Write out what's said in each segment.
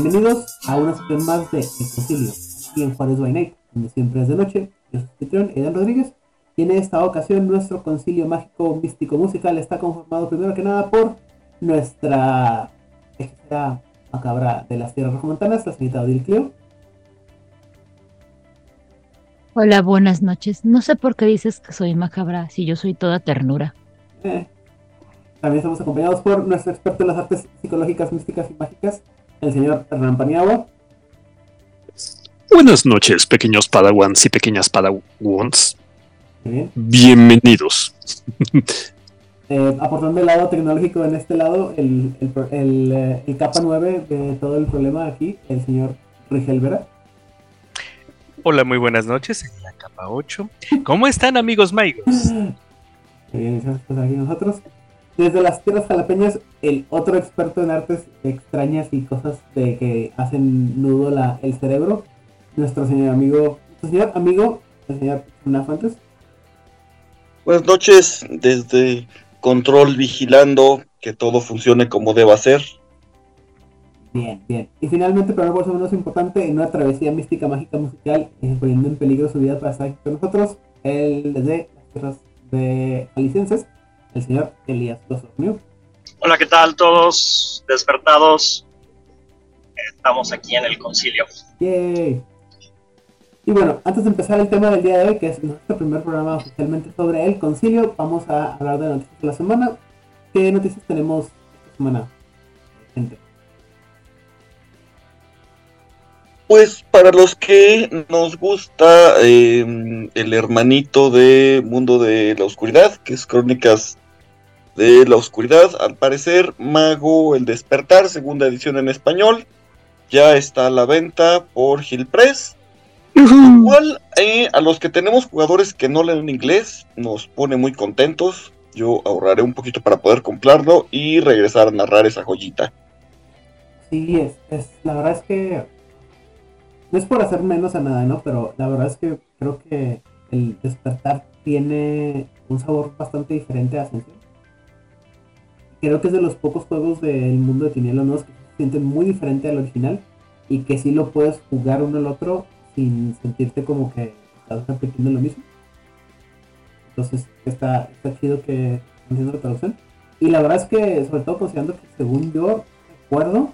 Bienvenidos a una sesión más de El Concilio, aquí en Juárez by Night, donde siempre es de noche. Yo soy anfitrión, Edan Rodríguez, y en esta ocasión nuestro concilio mágico místico musical está conformado primero que nada por nuestra hechicera macabra de las tierras rojomontanas, la señorita Odil Cleo. Hola, buenas noches. No sé por qué dices que soy macabra si yo soy toda ternura. Eh, También estamos acompañados por nuestro experto en las artes psicológicas, místicas y mágicas, el señor Hernán Paniagua. Buenas noches, pequeños padawans y pequeñas padawans. Bienvenidos. Eh, aportando el lado tecnológico en este lado, el, el, eh, el capa 9 de todo el problema aquí, el señor Rigel Vera. Hola, muy buenas noches en la capa 8. ¿Cómo están, amigos maigos? bien estamos pues, aquí nosotros. Desde las tierras jalapeñas, el otro experto en artes extrañas y cosas de que hacen nudo la, el cerebro, nuestro señor amigo, nuestro señor amigo, el señor Fuentes. Buenas noches, desde Control vigilando que todo funcione como deba ser. Bien, bien. Y finalmente, pero no por eso menos importante, en una travesía mística, mágica, musical, eh, poniendo en peligro su vida para estar aquí con nosotros, el de las tierras de Jaliscienses, el señor Elías Losornio. Hola, ¿qué tal todos? Despertados. Estamos aquí en el concilio. Yay. Y bueno, antes de empezar el tema del día de hoy, que es nuestro primer programa oficialmente sobre el concilio, vamos a hablar de noticias de la semana. ¿Qué noticias tenemos esta semana, gente? Pues para los que nos gusta eh, el hermanito de Mundo de la Oscuridad, que es Crónicas de la Oscuridad, al parecer Mago el Despertar, segunda edición en español, ya está a la venta por Gil Press. Igual eh, a los que tenemos jugadores que no leen inglés, nos pone muy contentos. Yo ahorraré un poquito para poder comprarlo y regresar a narrar esa joyita. Sí, es, es, la verdad es que no es por hacer menos a nada, ¿no? Pero la verdad es que creo que el despertar tiene un sabor bastante diferente a Ascensión. Creo que es de los pocos juegos del mundo de Tinieblas nuevos que se sienten muy diferente al original y que sí lo puedes jugar uno al otro sin sentirte como que estás repitiendo lo mismo. Entonces está, está chido que estén haciendo la traducción. Y la verdad es que, sobre todo considerando que según yo recuerdo,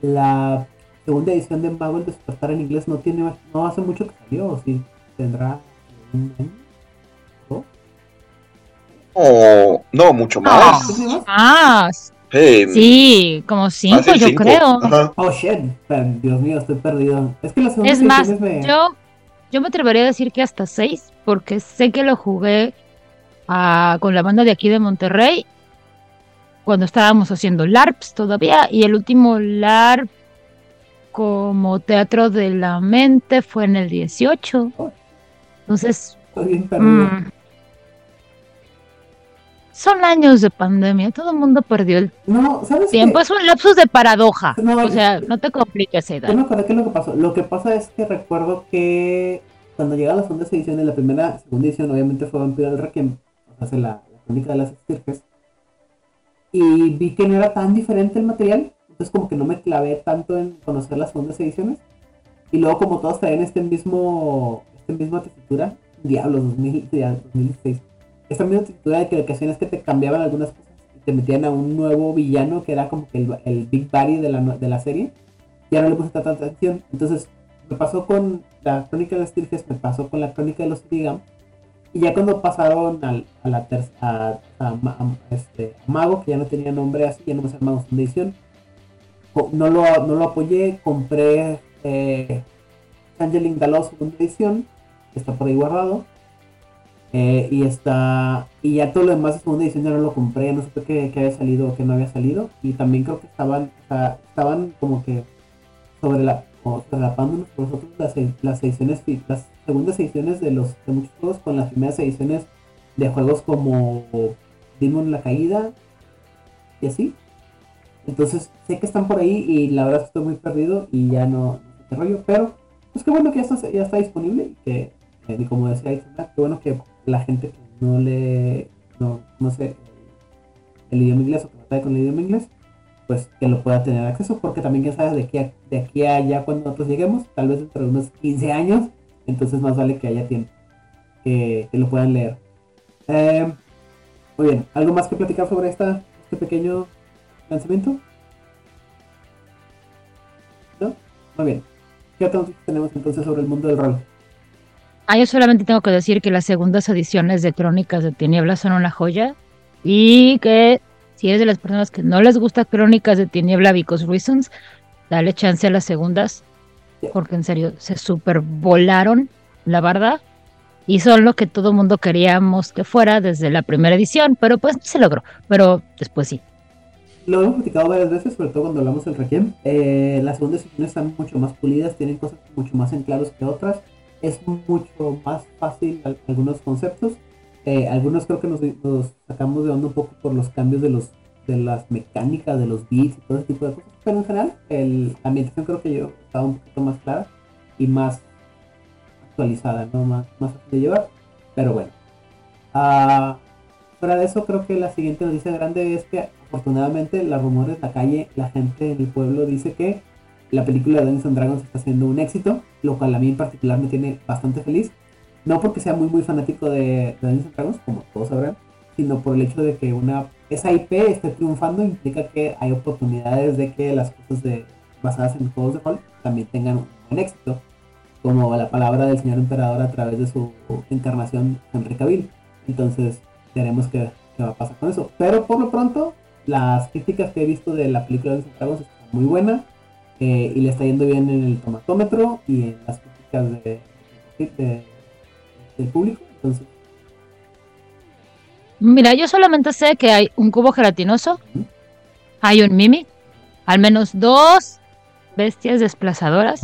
la segunda edición de Mago el Despertar en inglés no tiene no hace mucho que salió, o sí tendrá un año. ¿No? Oh, no, mucho más. ¿Sí tiene más? Ah, Hey, sí, como cinco, yo cinco. creo. Ajá. Oh shit, Pero, Dios mío, estoy perdido. Es que la segunda Es más, me- yo, yo me atrevería a decir que hasta seis, porque sé que lo jugué ah, con la banda de aquí de Monterrey cuando estábamos haciendo LARPs todavía, y el último LARP como teatro de la mente fue en el 18. Entonces, estoy bien perdido. mm, son años de pandemia, todo el mundo perdió el No, ¿sabes qué? tiempo, es un lapsus de paradoja. No, O sea, no te compliques, Yo Edad. me acordé qué es lo que pasó. Lo que pasa es que recuerdo que cuando llegaron las segundas ediciones, la primera, segunda edición obviamente fue Vampiro del Requiem, o sea, la, la crónica de las estirpes. Y vi que no era tan diferente el material, entonces como que no me clavé tanto en conocer las segundas ediciones. Y luego como todos traían este mismo, esta misma tesitura, Diablos 2000, ya, 2006. Esta misma tesitura de que lo que te cambiaban algunas cosas y te metían a un nuevo villano que era como que el, el Big Buddy de la, de la serie. Ya no le puse tanta atención. Entonces me pasó con la crónica de Stirges, me pasó con la crónica de los Irigam. Y ya cuando pasaron al, a la ter- a, a este, Mago, que ya no tenía nombre así, ya no me llamaba segunda edición, no lo, no lo apoyé, compré eh, Angeling Daló segunda edición, que está por ahí guardado. Eh, y está y ya todo lo demás de segunda edición ya no lo compré, no supe que, que había salido o que no había salido. Y también creo que estaban, estaban como que sobre la o solapándonos por nosotros las, las ediciones las segundas ediciones de los de muchos juegos con las primeras ediciones de juegos como Demon la caída y así entonces sé que están por ahí y la verdad estoy muy perdido y ya no, no qué rollo pero pues qué bueno que ya está, ya está disponible y que eh, como decía qué bueno que la gente que no le no, no sé el, idioma inglés o que batalla con el idioma inglés pues que lo pueda tener acceso, porque también ya sabes de aquí de aquí a allá cuando nosotros lleguemos, tal vez dentro de unos 15 años, entonces más vale que haya tiempo, que, que lo puedan leer. Eh, muy bien, ¿algo más que platicar sobre esta, este pequeño lanzamiento? ¿No? Muy bien. ¿Qué noticias tenemos entonces sobre el mundo del rol? Ah, yo solamente tengo que decir que las segundas ediciones de Crónicas de Tinieblas son una joya y que si eres de las personas que no les gusta Crónicas de Tiniebla because reasons, dale chance a las segundas porque en serio se super volaron, la verdad, y son lo que todo mundo queríamos que fuera desde la primera edición, pero pues se logró, pero después sí. Lo hemos platicado varias veces, sobre todo cuando hablamos del Requiem. Eh, las segundas ediciones están mucho más pulidas, tienen cosas mucho más en claros que otras. Es mucho más fácil al- algunos conceptos. Eh, algunos creo que nos, sacamos de onda un poco por los cambios de los de las mecánicas, de los beats y todo ese tipo de cosas. Pero en general, el, la ambientación creo que yo estaba un poquito más clara y más actualizada, ¿no? Más, más fácil de llevar. Pero bueno. Ah, fuera de eso, creo que la siguiente noticia grande es que afortunadamente los rumores, la calle, la gente en el pueblo dice que la película de Dungeons and Dragons está siendo un éxito, lo cual a mí en particular me tiene bastante feliz. No porque sea muy muy fanático de, de Dungeons and Dragons, como todos sabrán, sino por el hecho de que una esa IP esté triunfando implica que hay oportunidades de que las cosas de, basadas en juegos de rol también tengan un buen éxito, como la palabra del señor emperador a través de su encarnación Henry Cavill. Entonces, veremos qué, qué va a pasar con eso. Pero por lo pronto, las críticas que he visto de la película de Dungeons and Dragons están muy buenas eh, y le está yendo bien en el tomatómetro y en las críticas de, de- del público. Entonces, Mira, yo solamente sé que hay un cubo gelatinoso, hay un mimi, al menos dos bestias desplazadoras.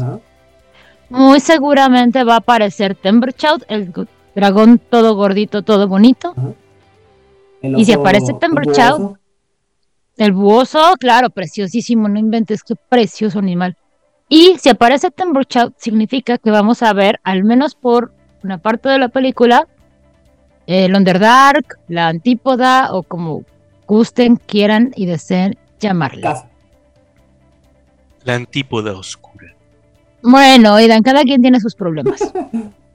Muy seguramente va a aparecer Timberchild, el dragón todo gordito, todo bonito. Y si aparece Child, El buoso, claro, preciosísimo, no inventes, qué precioso animal. Y si aparece Timberchild, significa que vamos a ver, al menos por una parte de la película, el Underdark, la Antípoda, o como gusten, quieran y deseen llamarle. casa. La antípoda oscura. Bueno, oigan, cada quien tiene sus problemas.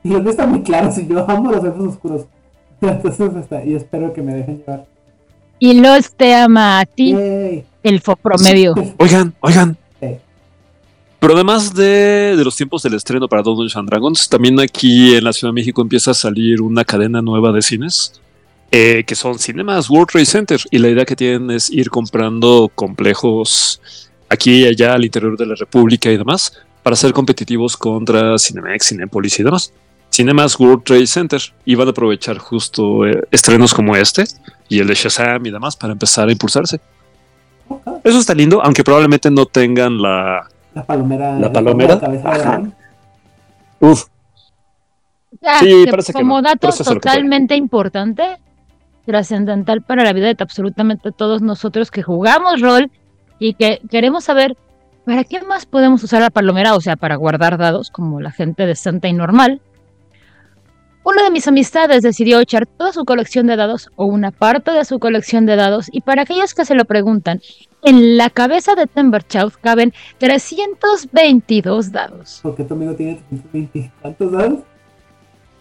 Y no está muy claro si yo amo los elfos oscuros. Entonces, está, y espero que me dejen llevar. Y los te ama a ti, Yay. elfo promedio. Oigan, oigan. Sí. Pero además de, de los tiempos del estreno para Dungeons and Dragons, también aquí en la Ciudad de México empieza a salir una cadena nueva de cines eh, que son Cinemas World Trade Center. Y la idea que tienen es ir comprando complejos aquí y allá al interior de la República y demás para ser competitivos contra Cinemex, Cinepolis y demás. Cinemas World Trade Center y van a aprovechar justo eh, estrenos como este y el de Shazam y demás para empezar a impulsarse. Eso está lindo, aunque probablemente no tengan la. La palomera. ¿La palomera? dragón. Uf, Ah, Sí, parece que como no, dato totalmente importante, trascendental para la vida de absolutamente todos nosotros que jugamos rol y que queremos saber para qué más podemos usar la palomera, o sea, para guardar dados como la gente decente y normal. Una de mis amistades decidió echar toda su colección de dados o una parte de su colección de dados y para aquellos que se lo preguntan, en la cabeza de Timberchild caben 322 dados. ¿Por qué tu amigo tiene 320 cuántos dados?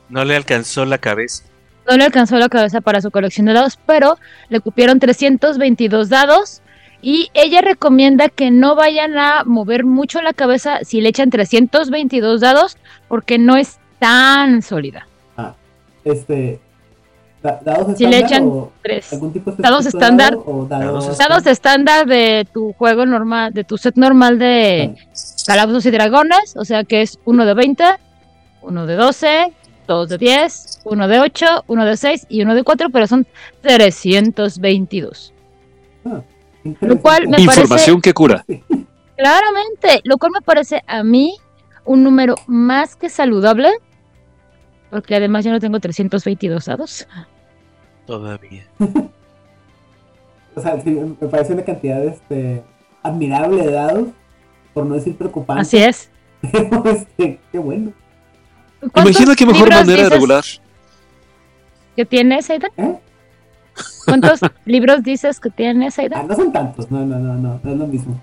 No le alcanzó la cabeza. No le alcanzó la cabeza para su colección de dados, pero le cupieron 322 dados. Y ella recomienda que no vayan a mover mucho la cabeza si le echan 322 dados, porque no es tan sólida. Este. da- ¿Dados Si le estándar echan o tres. algún tipo dados de estándar. dado o dados, Dados Dados estándar de tu juego normal, de tu set normal de calabozos y dragones, o sea que es uno de 20, uno de 12, dos de 10, uno de 8, uno de 6 y uno de 4, pero son 322. Lo cual me parece información que cura. Claramente, lo cual me parece a mí un número más que saludable, porque además yo no tengo 322 dados. Todavía. O sea, sí, me parece una cantidad este, admirable de dados, por no decir preocupante. Así es. Pero, este, qué bueno. ¿Cuántos Imagina qué mejor libros manera de dices regular. que tienes, Aidan? ¿Eh? ¿Cuántos libros dices que tienes, Ah, Aida? no son tantos, no, no, no, no, no es lo mismo.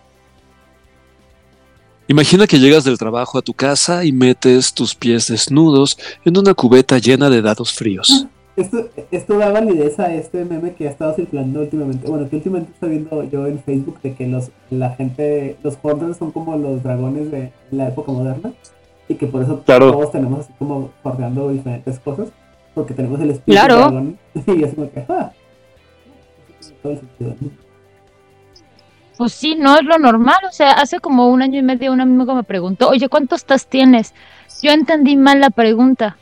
Imagina que llegas del trabajo a tu casa y metes tus pies desnudos en una cubeta llena de dados fríos. Esto, esto da validez a este meme que ha estado circulando últimamente. Bueno, que últimamente estoy viendo yo en Facebook de que los, la gente, los hoarders son como los dragones de la época moderna. Y que por eso Claro. todos tenemos así como hordeando diferentes cosas. Porque tenemos el espíritu Claro. dragón. Y es como que, ah. Todo el sentido, ¿no? Pues sí, no es lo normal. O sea, hace como un año y medio un amigo me preguntó, oye, ¿cuántos tas tienes? Yo entendí mal la pregunta.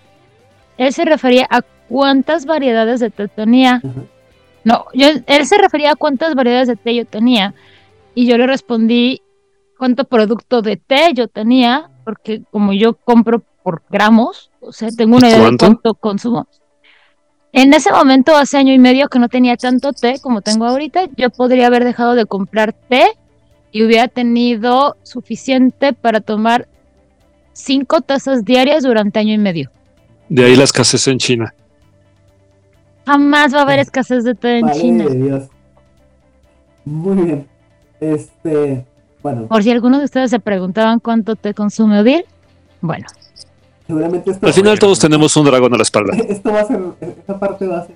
Él se refería a cuántas variedades de té tenía. No, yo, él se refería a cuántas variedades de té yo tenía. Y yo le respondí cuánto producto de té yo tenía, porque como yo compro por gramos, o sea, tengo una ¿Y idea cuánto? de cuánto consumo. En ese momento, hace año y medio que no tenía tanto té como tengo ahorita, yo podría haber dejado de comprar té y hubiera tenido suficiente para tomar cinco tazas diarias durante año y medio. De ahí la escasez en China. Jamás va a haber escasez de té en China. de Dios. Muy bien. Este, bueno, Por si algunos de ustedes se preguntaban cuánto té consume Odil, bueno, seguramente esto, Al final todos tenemos un dragón a la espalda. esto va a ser, esta parte va a ser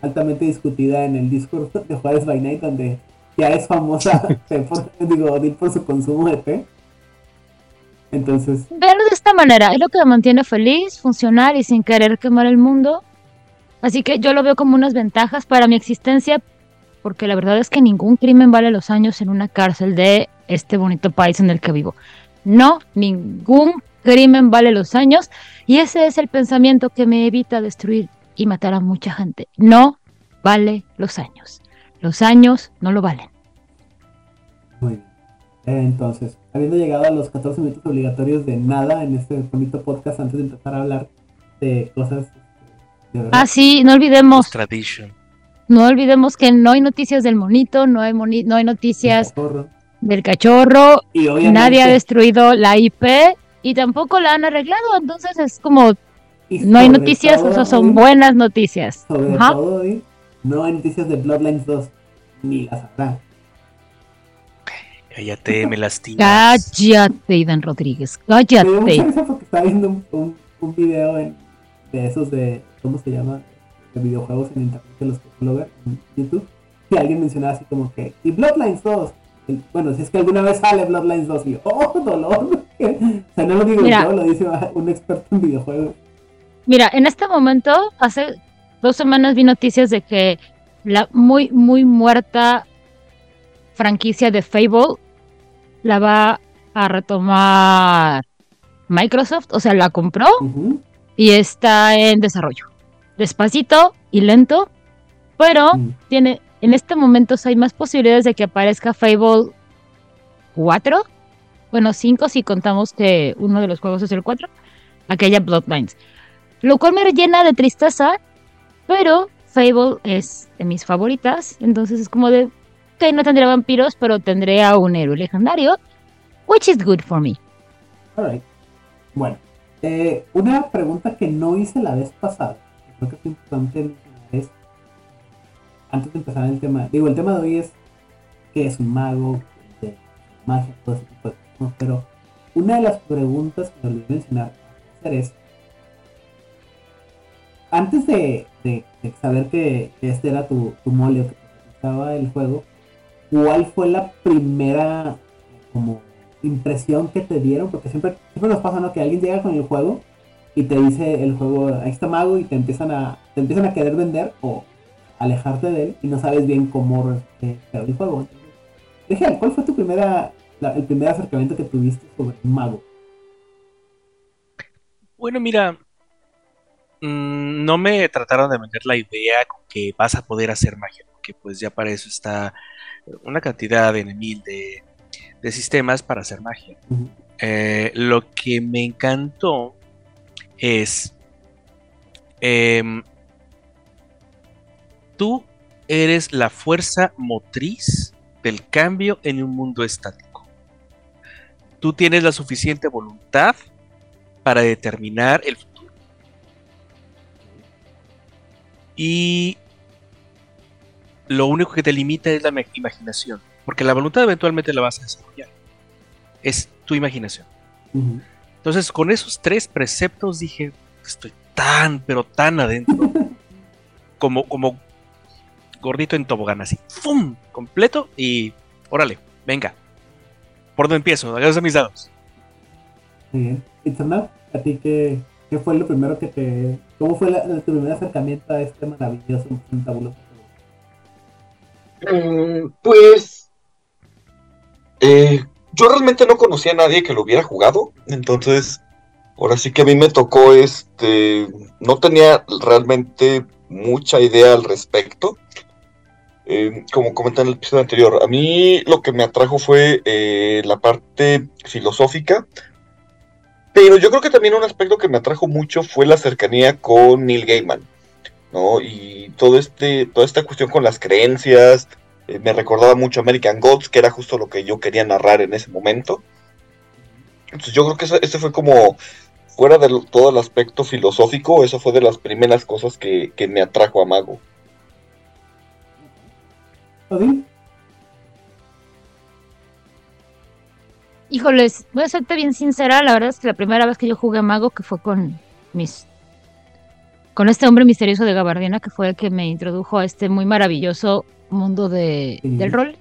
altamente discutida en el Discord de Juárez by Night, donde ya es famosa, por, digo, Odil por su consumo de té. Entonces, Verlo de esta manera es lo que me mantiene feliz, funcional y sin querer quemar el mundo. Así que yo lo veo como unas ventajas para mi existencia, porque la verdad es que ningún crimen vale los años en una cárcel de este bonito país en el que vivo. No, ningún crimen vale los años y ese es el pensamiento que me evita destruir y matar a mucha gente. No vale los años. Los años no lo valen. muy bien. Entonces, habiendo llegado a los 14 minutos obligatorios de nada en este bonito podcast, antes de empezar a hablar de cosas de verdad. Ah, sí, no olvidemos, Tradition. no olvidemos que no hay noticias del monito, no hay, moni- no hay noticias del cachorro, Y nadie ha destruido la IP y tampoco la han arreglado, entonces es como y no hay noticias, o sea, son buenas noticias. Sobre Ajá. todo, Odil, no hay noticias de Bloodlines 2, ni las habrá. Cállate, me lastimas. Cállate, Idan Rodríguez, Me cállate. porque estaba viendo un, un, un video en- de esos de, ¿cómo se llama? De videojuegos en internet de los que suelo ver en YouTube. Y alguien mencionaba así como que, y Bloodlines 2. Bueno, si es que alguna vez sale Bloodlines 2 y yo, oh, dolor. o sea, no lo digo Mira. yo, lo dice un experto en videojuegos. Mira, en este momento, hace dos semanas vi noticias de que la muy, muy muerta franquicia de Fable la va a retomar Microsoft, o sea, la compró y está en desarrollo. Despacito y lento, pero Mm. tiene, en este momento hay más posibilidades de que aparezca Fable 4, bueno, 5 si contamos que uno de los juegos es el 4, aquella Bloodlines. Lo cual me llena de tristeza, pero Fable es de mis favoritas, entonces es como de, ok, no tendré vampiros, pero tendré a un héroe legendario, which is good for me. Alright. Bueno, eh, una pregunta que no hice la vez pasada, que creo que es importante antes de empezar el tema, digo, el tema de hoy es qué es un mago, de magia, todo ese tipo de cosas, pero una de las preguntas que olvidé mencionar es, antes de, de- saber que, que este era tu, tu mole o que te gustaba el juego, ¿cuál fue la primera como impresión que te dieron? Porque siempre, siempre nos pasa, ¿no? Que alguien llega con el juego y te dice el juego, ahí está mago, y te empiezan a, te empiezan a querer vender o alejarte de él y no sabes bien cómo quedó el juego. Rigel, ¿cuál fue tu primera, la- el primer acercamiento que tuviste sobre un mago? Bueno, mira, mm, no me trataron de vender la idea que vas a poder hacer magia, porque pues ya para eso está una cantidad de mil de, de sistemas para hacer magia. Eh, lo que me encantó es, em, tú eres la fuerza motriz del cambio en un mundo estático. Tú tienes la suficiente voluntad para determinar el futuro. Y lo único que te limita es la imaginación. Porque la voluntad eventualmente la vas a desarrollar. Es tu imaginación. Entonces, con esos tres preceptos dije, estoy tan, pero tan adentro. como, como gordito en tobogán, así. ¡Fum! Completo y órale, venga. ¿Por dónde empiezo? Agarras mis dados. Muy bien. Itzamna, ¿a ti qué, qué fue lo primero que te... ¿Cómo fue la- tu primer acercamiento a este maravilloso tabuloso? Mm, Pues eh, yo realmente no conocía a nadie que lo hubiera jugado, entonces ahora sí que a mí me tocó este, no tenía realmente mucha idea al respecto. Eh, como comenté en el episodio anterior, a mí lo que me atrajo fue eh, la parte filosófica, pero yo creo que también un aspecto que me atrajo mucho fue la cercanía con Neil Gaiman, ¿no? Y todo este, toda esta cuestión con las creencias, eh, me recordaba mucho American Gods, que era justo lo que yo quería narrar en ese momento. Entonces yo creo que ese, fue como, fuera de todo el aspecto filosófico, eso fue de las primeras cosas que, que me atrajo a Mago. ¿Odín? Híjoles, voy a serte bien sincera, la verdad es que la primera vez que yo jugué Mago, que fue con mis con este hombre misterioso de Gabardina, que fue el que me introdujo a este muy maravilloso mundo de, del rol.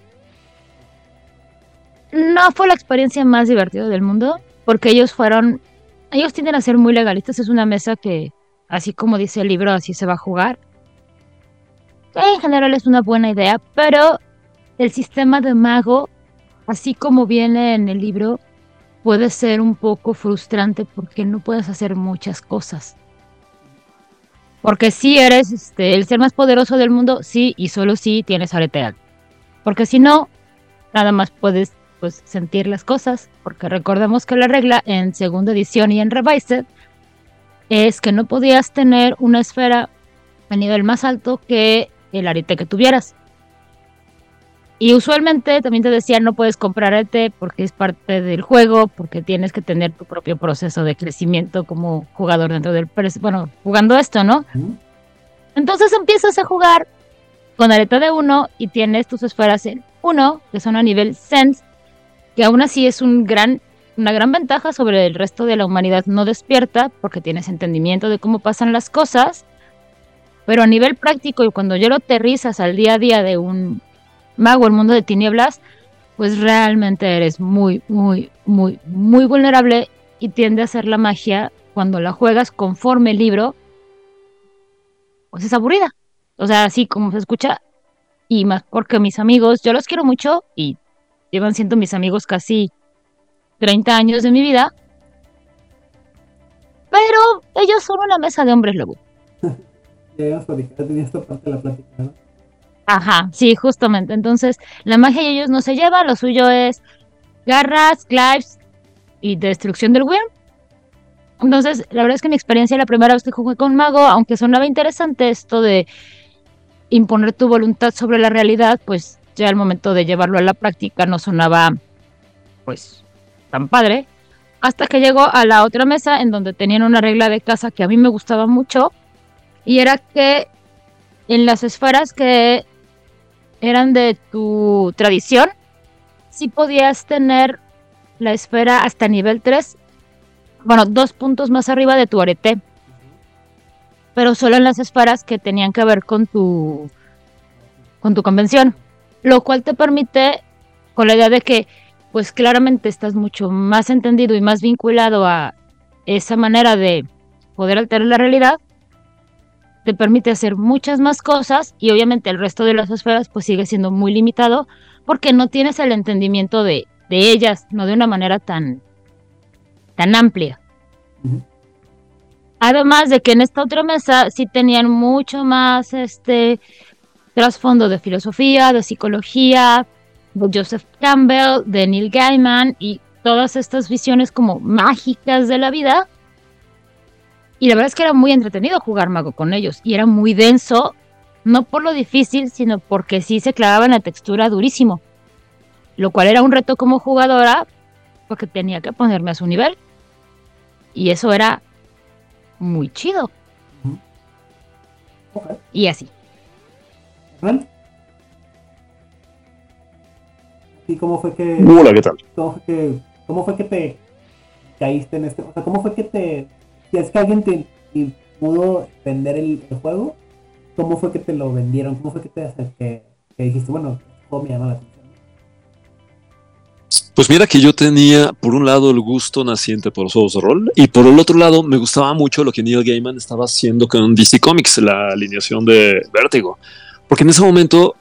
No fue la experiencia más divertida del mundo, porque ellos fueron, ellos tienden a ser muy legalistas, es una mesa que, así como dice el libro, así se va a jugar. En general es una buena idea, pero el sistema de mago así como viene en el libro, puede ser un poco frustrante porque no puedes hacer muchas cosas. Porque si eres este, el ser más poderoso del mundo, sí, y solo si tienes areteal. Porque si no, nada más puedes pues, sentir las cosas. Porque recordemos que la regla en segunda edición y en Revised es que no podías tener una esfera a nivel más alto que el arete que tuvieras. Y usualmente también te decían no puedes comprar arete porque es parte del juego, porque tienes que tener tu propio proceso de crecimiento como jugador dentro del... Bueno, jugando esto, ¿no? Entonces empiezas a jugar con areta de 1 y tienes tus esferas en 1, que son a nivel Sense, que aún así es un gran, una gran ventaja sobre el resto de la humanidad no despierta, porque tienes entendimiento de cómo pasan las cosas, pero a nivel práctico y cuando ya lo aterrizas al día a día de un mago, el mundo de tinieblas, pues realmente eres muy, muy, muy, muy vulnerable y tiende a ser la magia cuando la juegas conforme el libro, pues es aburrida. O sea, así como se escucha, y más porque mis amigos, yo los quiero mucho y llevan siendo mis amigos casi 30 años de mi vida, pero ellos son una mesa de hombres lobo. De. Ajá, sí, justamente. Entonces, la magia y ellos no se lleva, lo suyo es garras, clives y destrucción del Wyrm. Entonces, la verdad es que mi experiencia la primera vez que jugué con Mago, aunque sonaba interesante esto de imponer tu voluntad sobre la realidad, pues ya al momento de llevarlo a la práctica no sonaba pues tan padre. Hasta que llegó a la otra mesa en donde tenían una regla de casa que a mí me gustaba mucho y era que en las esferas que eran de tu tradición, sí podías tener la esfera hasta nivel 3, bueno, dos puntos más arriba de tu arete, pero solo en las esferas que tenían que ver con tu, con tu convención, lo cual te permite, con la idea de que, pues claramente estás mucho más entendido y más vinculado a esa manera de poder alterar la realidad, te permite hacer muchas más cosas y obviamente el resto de las esferas pues sigue siendo muy limitado porque no tienes el entendimiento de, de ellas, no de una manera tan, tan amplia. Además de que en esta otra mesa sí tenían mucho más este trasfondo de filosofía, de psicología, de Joseph Campbell, de Neil Gaiman y todas estas visiones como mágicas de la vida. Y la verdad es que era muy entretenido jugar mago con ellos. Y era muy denso, no por lo difícil, sino porque sí se clavaba en la textura durísimo. Lo cual era un reto como jugadora, porque tenía que ponerme a su nivel. Y eso era muy chido. Y así. Fran, Sí, ¿cómo fue que, Hola, ¿qué tal? cómo fue que, cómo fue que te caíste en este, o sea, cómo fue que te, si es que alguien te pudo vender el, juego, cómo fue que te lo vendieron, cómo fue que te que, que dijiste, bueno, juego me llama la atención. Pues mira que yo tenía, por un lado, el gusto naciente por los juegos de rol, y por el otro lado, me gustaba mucho lo que Neil Gaiman estaba haciendo con DC Comics, la alineación de Vértigo. Porque en ese momento,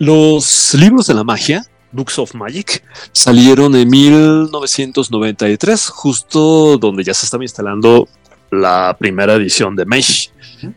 los libros de la magia, Books of Magic, salieron en 1993, justo donde ya se estaba instalando la primera edición de Mesh.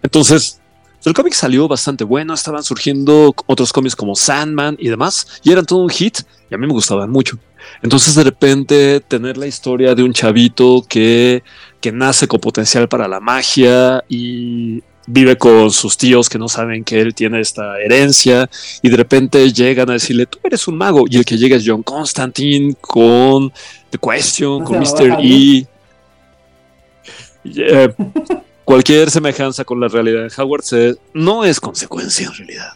Entonces, el cómic salió bastante bueno, estaban surgiendo otros cómics como Sandman y demás, y eran todo un hit, y a mí me gustaban mucho. Entonces de repente tener la historia de un chavito que, que nace con potencial para la magia y vive con sus tíos que no saben que él tiene esta herencia y de repente llegan a decirle, tú eres un mago. Y el que llega es John Constantine con The Question, ¿No con Mr. E. Eh, cualquier semejanza con la realidad de Howard se- no es consecuencia en realidad.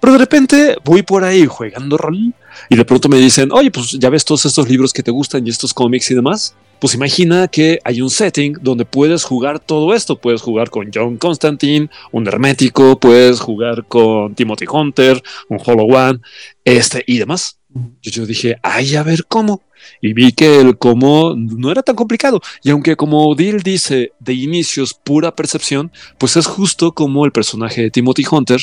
Pero de repente voy por ahí jugando rol y de pronto me dicen, oye, pues ya ves todos estos libros que te gustan y estos cómics y demás. Pues imagina que hay un setting donde puedes jugar todo esto. Puedes jugar con John Constantine, un hermético, puedes jugar con Timothy Hunter, un Hollow One, este y demás. Yo, dije, ay, a ver cómo. Y vi que el cómo no era tan complicado. Y aunque como Dill dice, de inicios pura percepción, pues es justo como el personaje de Timothy Hunter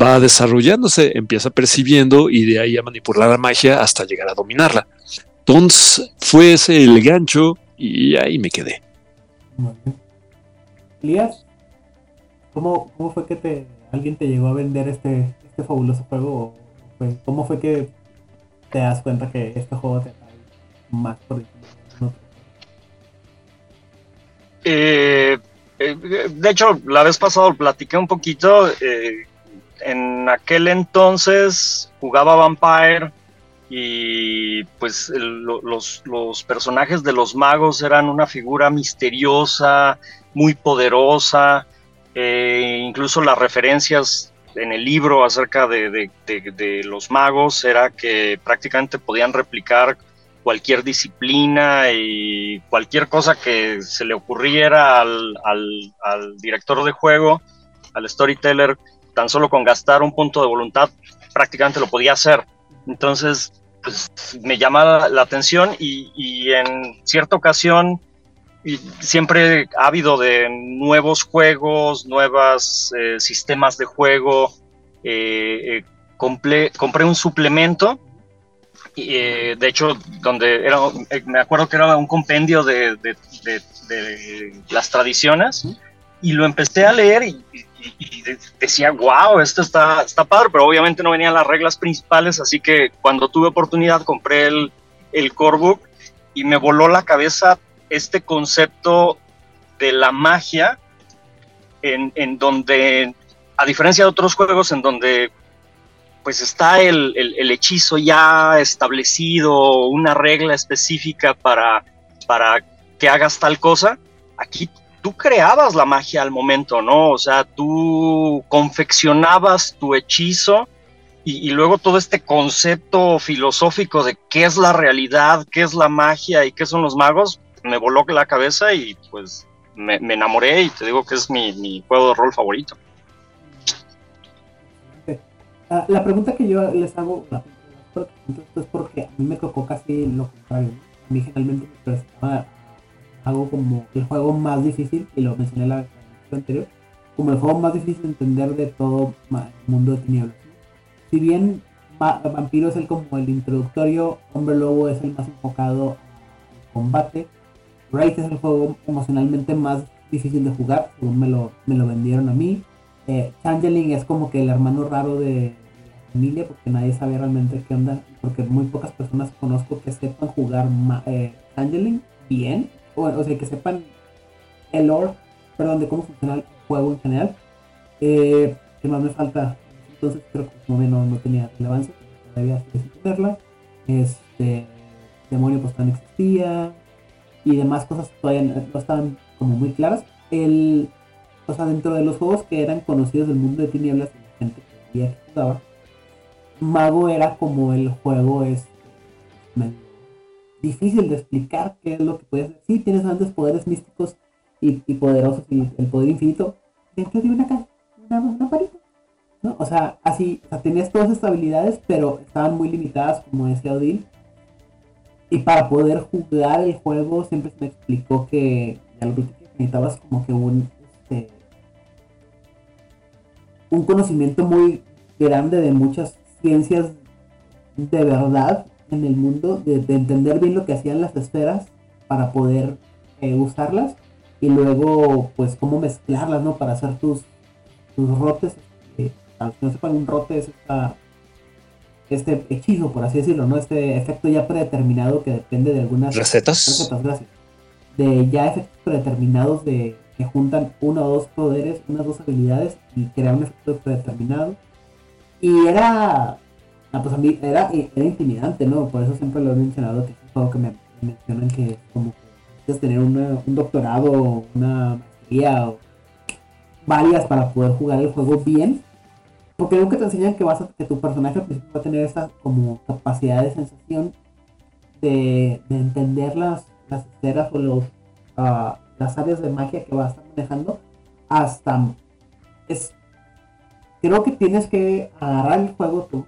va desarrollándose, empieza percibiendo y de ahí a manipular la magia hasta llegar a dominarla. Entonces fue ese el gancho y ahí me quedé. Elías, ¿cómo, ¿cómo fue que te alguien te llegó a vender este, este fabuloso juego? ¿O fue- ¿Cómo fue que te das cuenta que este juego te trae más por? Eh, eh, de hecho, la vez pasada platiqué un poquito. eh, en aquel entonces jugaba Vampire y pues los personajes de los magos eran una figura misteriosa, muy poderosa. eh, incluso las referencias en el libro acerca de, los magos era que prácticamente podían replicar cualquier disciplina y cualquier cosa que se le ocurriera al, director de juego, al storyteller, tan solo con gastar un punto de voluntad, prácticamente lo podía hacer. Entonces, pues, me llama la, atención y en cierta ocasión y siempre ha habido de nuevos juegos, nuevos sistemas de juego. eh, eh, comple- compré un suplemento eh, de hecho, donde era, eh, me acuerdo que era un compendio de, de- de- de las tradiciones y lo empecé a leer y, y- y de- decía, wow, esto está, está padre, pero obviamente no venían las reglas principales, así que cuando tuve oportunidad compré el, el core book y me voló la cabeza este concepto de la magia en, en donde, a diferencia de otros juegos en donde pues está el, el- hechizo ya establecido, una regla específica para, para que hagas tal cosa, aquí tú creabas la magia al momento, ¿no? O sea, tú confeccionabas tu hechizo y luego todo este concepto filosófico de qué es la realidad, qué es la magia y qué son los magos, me voló la cabeza y pues me, me enamoré y te digo que es mi, mi juego de rol favorito. Ah, la pregunta que yo les hago, es porque a mí me tocó casi lo contrario. A mí generalmente me presentaba algo como el juego más difícil, y lo mencioné en la vez anterior, como el juego más difícil de entender de todo el mundo de tinieblas. Si bien Vampiro es el como el introductorio, Hombre Lobo es el más enfocado al combate, Wraith es el juego emocionalmente más difícil de jugar, según me lo, me lo vendieron a mí. Eh, Changeling es como que el hermano raro de, la familia, porque nadie sabe realmente qué onda, porque muy pocas personas conozco que sepan jugar eh, Changeling bien, o, sea, que sepan el lore, perdón, de cómo funciona el juego en general. Eh, ¿Qué más me falta? Entonces creo que como no, no tenía relevancia, todavía sin. Este, Demonio pues también existía, y demás cosas todavía no estaban como muy claras. El, o sea, dentro de los juegos que eran conocidos del mundo de tinieblas la gente que jugaba, Mago era como el juego es medio difícil de explicar qué es lo que puedes hacer. Sí, tienes grandes poderes místicos y, y poderosos y el poder infinito dentro de una una, una varita, ¿no? O sea, así, tenías todas estas habilidades, pero estaban muy limitadas, como decía Odin. Y para poder jugar el juego siempre se me explicó que, ya lo necesitabas como que un, este, un conocimiento muy grande de muchas ciencias de verdad en el mundo, de, de entender bien lo que hacían las esferas para poder eh, usarlas y luego pues cómo mezclarlas, ¿no? Para hacer tus, tus rotes. eh, no sepan, un rote es este hechizo, por así decirlo, ¿no? Este efecto ya predeterminado que depende de algunas ¿Recetas? recetas, gracias. De ya efectos predeterminados de que juntan uno o dos poderes, unas dos habilidades y crean un efecto predeterminado. Y era, ah, pues a mí era, era intimidante, ¿no? Por eso siempre lo he mencionado, que es un juego que me, me mencionan que es como que tener una- un doctorado, una maestría o varias para poder jugar el juego bien. Porque nunca te enseñan que vas a, que tu personaje va a tener esa como capacidad de sensación de, de entender las, las esferas o los, ah, las áreas de magia que vas a estar manejando hasta es creo que tienes que agarrar el juego tú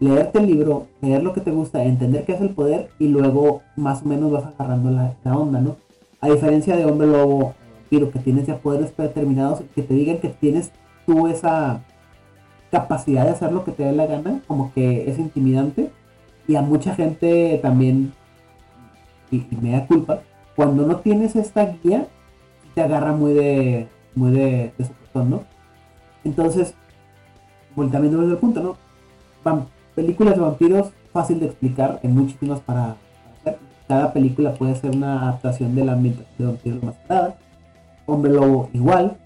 leerte el libro leer lo que te gusta entender qué es el poder y luego más o menos vas agarrando la, la onda no a diferencia de hombre lobo vampiro que tienes ya poderes predeterminados que te digan que tienes tú esa capacidad de hacer lo que te dé la gana como que es intimidante y a mucha gente también y, me da culpa cuando no tienes esta guía te agarra muy de muy de, de sopetón, ¿no? Entonces, volviendo desde punto, ¿no? Vam- películas de vampiros fácil de explicar, en muchísimas para, hacer. Cada película puede ser una adaptación de la ambientación de vampiros mascarada. Hombre lobo igual,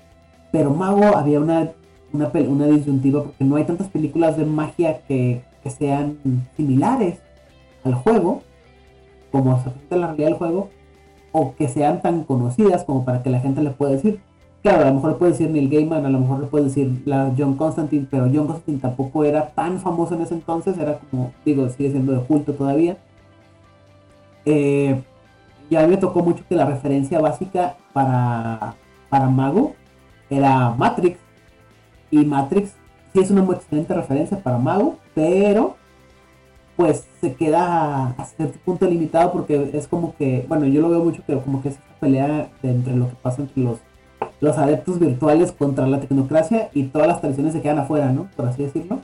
pero mago había una una, una disyuntiva porque no hay tantas películas de magia que, que sean similares al juego como se en la realidad del juego o que sean tan conocidas como para que la gente le pueda decir claro, a lo mejor le puede decir Neil Gaiman, a lo mejor le puede decir la John Constantine, pero John Constantine tampoco era tan famoso en ese entonces, era como, digo, sigue siendo de culto todavía. Eh, y a mí me tocó mucho que la referencia básica para, para Mago era Matrix. Y Matrix sí es una muy excelente referencia para Mago, pero pues se queda a cierto punto limitado porque es como que, bueno, yo lo veo mucho, pero como que es esta pelea entre lo que pasa entre los, los adeptos virtuales contra la tecnocracia y todas las tradiciones se quedan afuera, ¿no? Por así decirlo.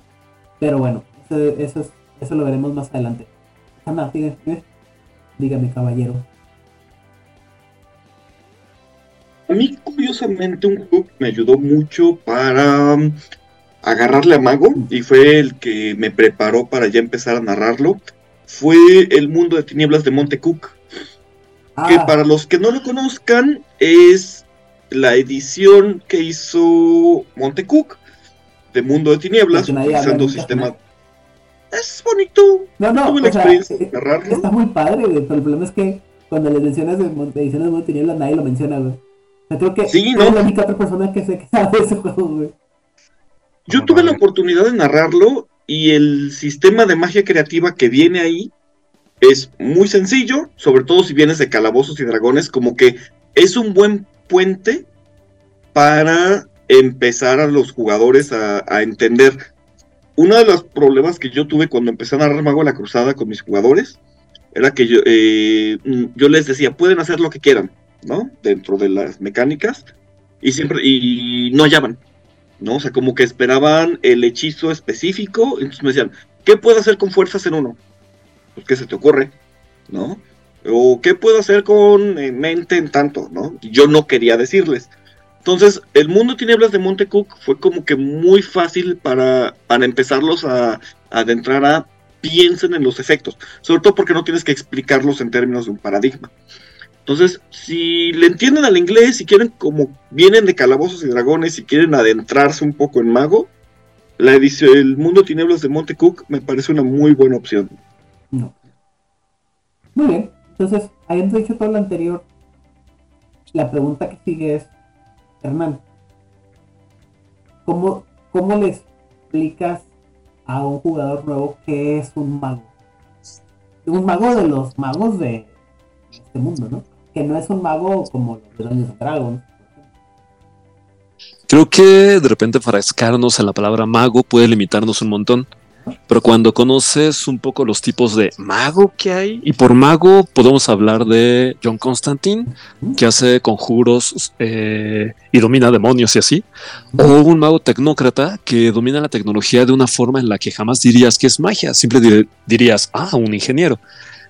Pero bueno, eso, eso, es- eso lo veremos más adelante. Dígame, caballero. A mí, curiosamente, un juego que me ayudó mucho para um, agarrarle a Mago y fue el que me preparó para ya empezar a narrarlo. Fue El Mundo de Tinieblas de Monte Cook. Que Ah, para los que no lo conozcan, es la edición que hizo Monte Cook de Mundo de Tinieblas, utilizando sistemas. Es bonito. no, no, tuve la sea, experiencia de eh, narrarlo. está muy padre, güey, pero el problema es que cuando les mencionas de Mon- de tinieblas nadie lo menciona, güey. O sea, creo que Sí, es ¿no? la única otra persona que sé que sabe de ese juego, güey. Yo tuve la oportunidad de narrarlo y el sistema de magia creativa que viene ahí es muy sencillo, sobre todo si vienes de calabozos y dragones, como que es un buen puente para empezar a los jugadores a, a entender. Uno de los problemas que yo tuve cuando empecé a narrar Mago de la Cruzada con mis jugadores era que yo, eh, yo les decía, pueden hacer lo que quieran, ¿no? Dentro de las mecánicas y siempre y no hallaban. ¿no? O sea, como que esperaban el hechizo específico, entonces me decían, ¿qué puedo hacer con fuerzas en uno? Pues, ¿qué se te ocurre? ¿No? O ¿qué puedo hacer con eh, mente en tanto? ¿No? Yo no quería decirles. Entonces, el mundo de tinieblas de Monte Cook fue como que muy fácil para, para empezarlos a, a adentrar a piensen en los efectos, sobre todo porque no tienes que explicarlos en términos de un paradigma. Entonces, si le entienden al inglés, si quieren, como vienen de calabozos y dragones, si quieren adentrarse un poco en mago, la edición El Mundo Tinieblas de Monte Cook me parece una muy buena opción. No. Muy bien. Entonces, habiendo dicho todo lo anterior, la pregunta que sigue es, Hernán, ¿cómo, cómo le explicas a un jugador nuevo qué es un mago? un mago de los magos de este mundo, ¿no? Que no es un mago como los de Dungeons Dragons. Creo que de repente frascarnos en la palabra mago puede limitarnos un montón. Pero cuando conoces un poco los tipos de mago que hay, y por mago podemos hablar de John Constantine, que hace conjuros eh, y domina demonios y así, o un mago tecnócrata que domina la tecnología de una forma en la que jamás dirías que es magia, siempre dirías, ah, un ingeniero.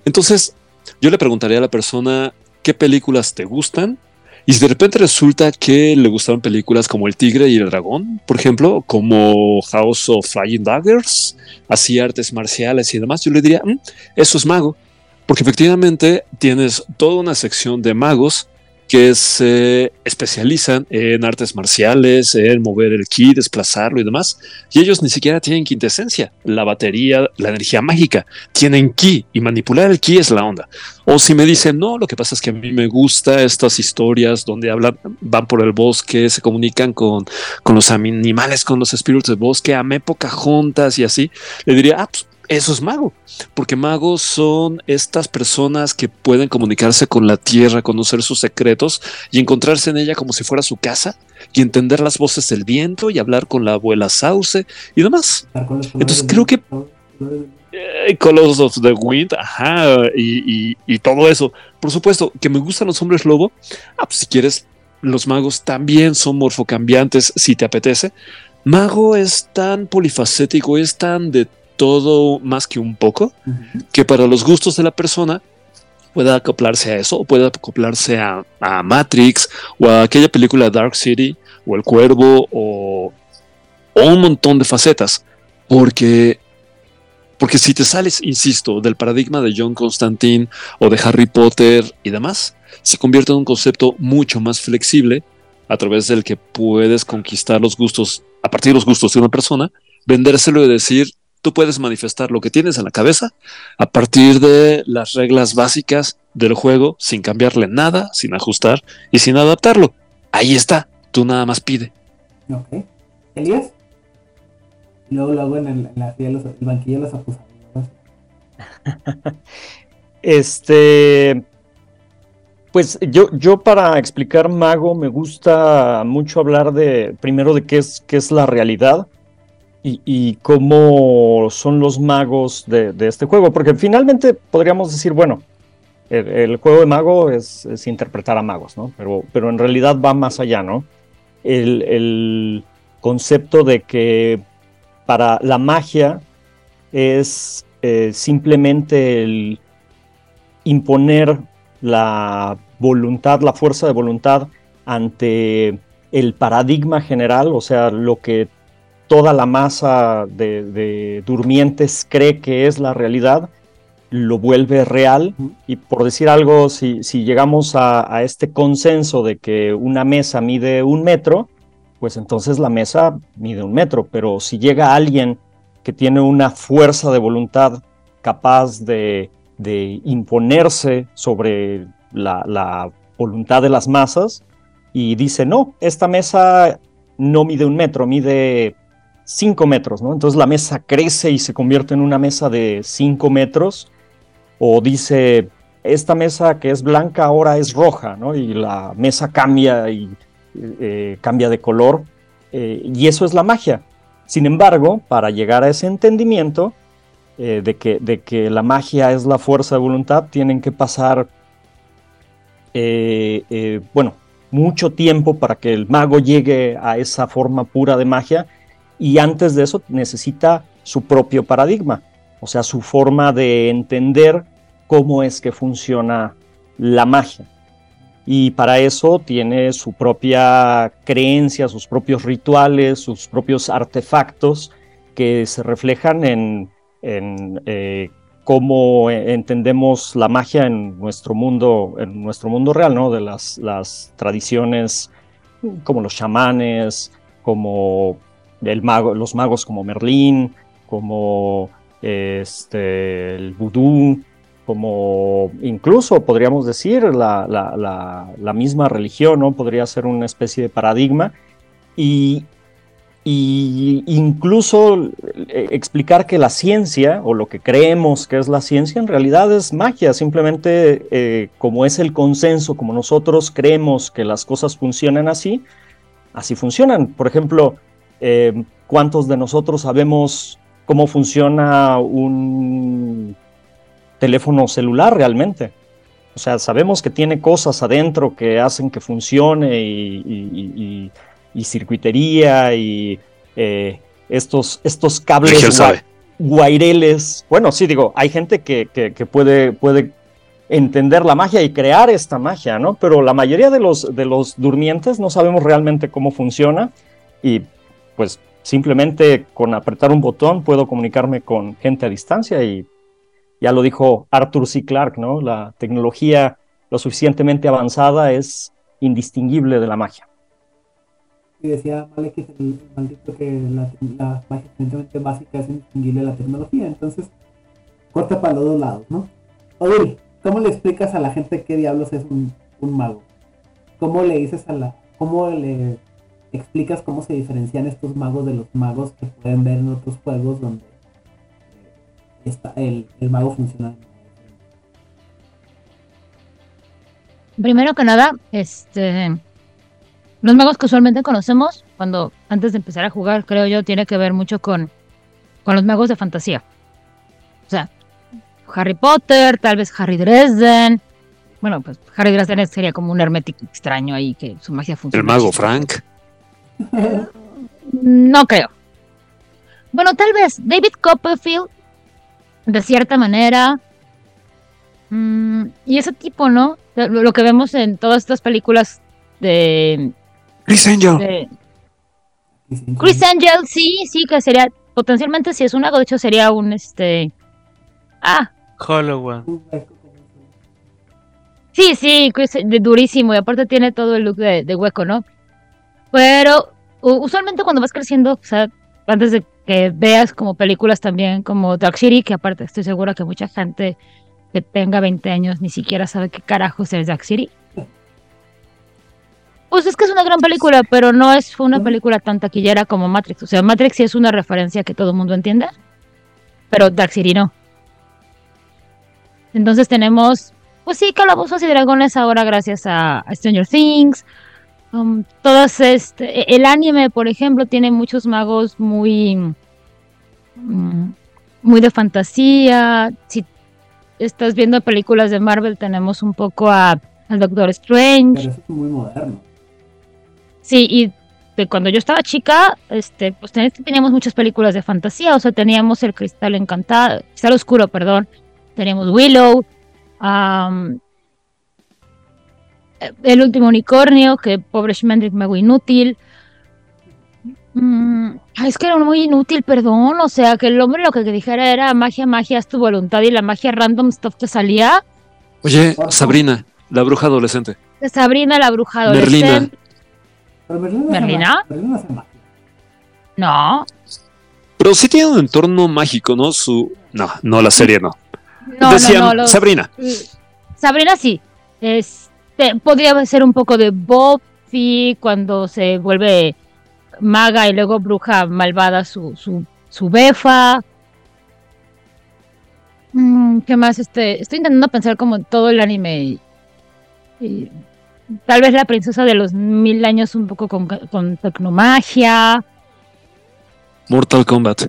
Entonces, yo le preguntaría a la persona qué películas te gustan y si de repente resulta que le gustaron películas como El Tigre y el Dragón, por ejemplo, como House of Flying Daggers, así artes marciales y demás, yo le diría, mm, eso es mago. Porque efectivamente tienes toda una sección de magos que se especializan en artes marciales, en mover el ki, desplazarlo y demás. Y ellos ni siquiera tienen quintesencia, la batería, la energía mágica. Tienen ki y manipular el ki es la onda. O si me dicen, no, lo que pasa es que a mí me gusta estas historias donde hablan, van por el bosque, se comunican con, con los animales, con los espíritus del bosque, a época juntas y así, le diría, ah, pues eso es mago, porque magos son estas personas que pueden comunicarse con la tierra, conocer sus secretos y encontrarse en ella como si fuera su casa y entender las voces del viento y hablar con la abuela Sauce y demás. Entonces creo que eh, Colors of the Wind, ajá, y, y, todo eso. Por supuesto, que me gustan los hombres lobo. Ah, pues si quieres, los magos también son morfocambiantes si te apetece. Mago es tan polifacético, es tan de todo más que un poco, que para los gustos de la persona pueda acoplarse a eso, o pueda acoplarse a, Matrix, o a aquella película Dark City, o El Cuervo, o, un montón de facetas. Porque, porque si te sales, insisto, del paradigma de John Constantine o de Harry Potter y demás, se convierte en un concepto mucho más flexible a través del que puedes conquistar los gustos, a partir de los gustos de una persona, vendérselo y decir, tú puedes manifestar lo que tienes en la cabeza a partir de las reglas básicas del juego sin cambiarle nada, sin ajustar y sin adaptarlo. Ahí está, tú nada más pide. Ok. ¿Elías? Luego lo hago en, el, banquillo de los acusados. este. Pues yo, yo para explicar mago me gusta mucho hablar de primero de qué es, qué es la realidad y, cómo son los magos de, este juego, porque finalmente podríamos decir, bueno, el, juego de mago es, interpretar a magos, ¿no? Pero, pero en realidad va más allá, ¿no? El, concepto de que para la magia es eh, simplemente el imponer la voluntad, la fuerza de voluntad ante el paradigma general, o sea, lo que toda la masa de, durmientes cree que es la realidad, lo vuelve real. Y por decir algo, si, llegamos a, este consenso de que una mesa mide un metro, pues entonces la mesa mide un metro. Pero si llega alguien que tiene una fuerza de voluntad capaz de, imponerse sobre la, la voluntad de las masas y dice, no, esta mesa no mide un metro, mide 5 metros, ¿no? Entonces la mesa crece y se convierte en una mesa de 5 metros, o dice, esta mesa que es blanca ahora es roja, ¿no? Y la mesa cambia y eh, cambia de color, eh, y eso es la magia. Sin embargo, para llegar a ese entendimiento eh, de, que, de que la magia es la fuerza de voluntad, tienen que pasar, bueno, mucho tiempo para que el mago llegue a esa forma pura de magia y antes de eso necesita su propio paradigma, o sea, su forma de entender cómo es que funciona la magia. Y para eso tiene su propia creencia, sus propios rituales, sus propios artefactos que se reflejan en, eh, cómo entendemos la magia en nuestro mundo, en nuestro mundo real, ¿no? De las, las tradiciones como los chamanes, como los magos como Merlín, como este, el vudú, como incluso podríamos decir la, la, misma religión, ¿no? Podría ser una especie de paradigma. Y y incluso eh, explicar que la ciencia o lo que creemos que es la ciencia en realidad es magia, simplemente eh, como es el consenso, como nosotros creemos que las cosas funcionan así, así funcionan. Por ejemplo, eh, ¿cuántos de nosotros sabemos cómo funciona un teléfono celular realmente? O sea, sabemos que tiene cosas adentro que hacen que funcione y y circuitería y eh, estos, estos cables guaireles. Bueno, sí, digo, hay gente que, puede, puede entender la magia y crear esta magia, ¿no? Pero la mayoría de los, de los durmientes no sabemos realmente cómo funciona y pues simplemente con apretar un botón puedo comunicarme con gente a distancia y ya lo dijo Arthur C. Clarke, ¿no? La tecnología lo suficientemente avanzada es indistinguible de la magia y decía Malek el, maldito que la, magia evidentemente básica es indistinguible de la tecnología, entonces corta para los dos lados, ¿no? Oye, ¿cómo le explicas a la gente qué diablos es un, un mago? ¿Cómo le dices a la, cómo le explicas cómo se diferencian estos magos de los magos que pueden ver en otros juegos donde eh, está, el, el mago funciona Primero que nada, este los magos que usualmente conocemos, cuando antes de empezar a jugar, creo yo, tiene que ver mucho con, con los magos de fantasía. O sea, Harry Potter, tal vez Harry Dresden. Bueno, pues Harry Dresden sería como un hermético extraño ahí que su magia funciona. El mago Frank. No creo. Bueno, tal vez David Copperfield, de cierta manera. Mm, y ese tipo, ¿no? Lo que vemos en todas estas películas de Chris Angel. Chris Angel, sí, sí, que sería, potencialmente si es un de hecho sería un, este... Ah. Hollow Sí, sí, Chris, durísimo, y aparte tiene todo el look de, hueco, ¿no? Pero usualmente cuando vas creciendo, o sea, antes de que veas como películas también como Dark City, que aparte estoy segura que mucha gente que tenga 20 años ni siquiera sabe qué carajos es Dark City. Pues es que es una gran película, pero no es una película tan taquillera como Matrix. O sea, Matrix sí es una referencia que todo el mundo entiende, pero Dark City no. Entonces tenemos, pues sí, calabozos y dragones ahora gracias a, Stranger Things. Um, todas este, el anime, por ejemplo, tiene muchos magos muy, mm, muy de fantasía. Si estás viendo películas de Marvel, tenemos un poco a, al Doctor Strange. Pero eso es muy moderno. Sí, y de cuando yo estaba chica, este, pues teníamos muchas películas de fantasía, o sea, teníamos el Cristal Encantado, Cristal Oscuro, perdón, teníamos Willow, El Último Unicornio, que pobre Schmendrick me hago inútil. Mm, es que era muy inútil, perdón, o sea, que el hombre lo que dijera era magia, magia, es tu voluntad y la magia random stuff te salía. Oye, Sabrina, la bruja adolescente. Sabrina, la bruja adolescente. Pero ¿Merlina? no No. Pero sí tiene un entorno mágico, ¿no? Su. No, no, la serie no. no Decían, no, Sabrina. Sabrina sí. Este, podría ser un poco de Buffy cuando se vuelve maga y luego bruja malvada su, su, su befa. Mm, ¿Qué más? Este, estoy intentando pensar como todo el anime y Tal vez la princesa de los mil años un poco con, con tecnomagia. Mortal Kombat.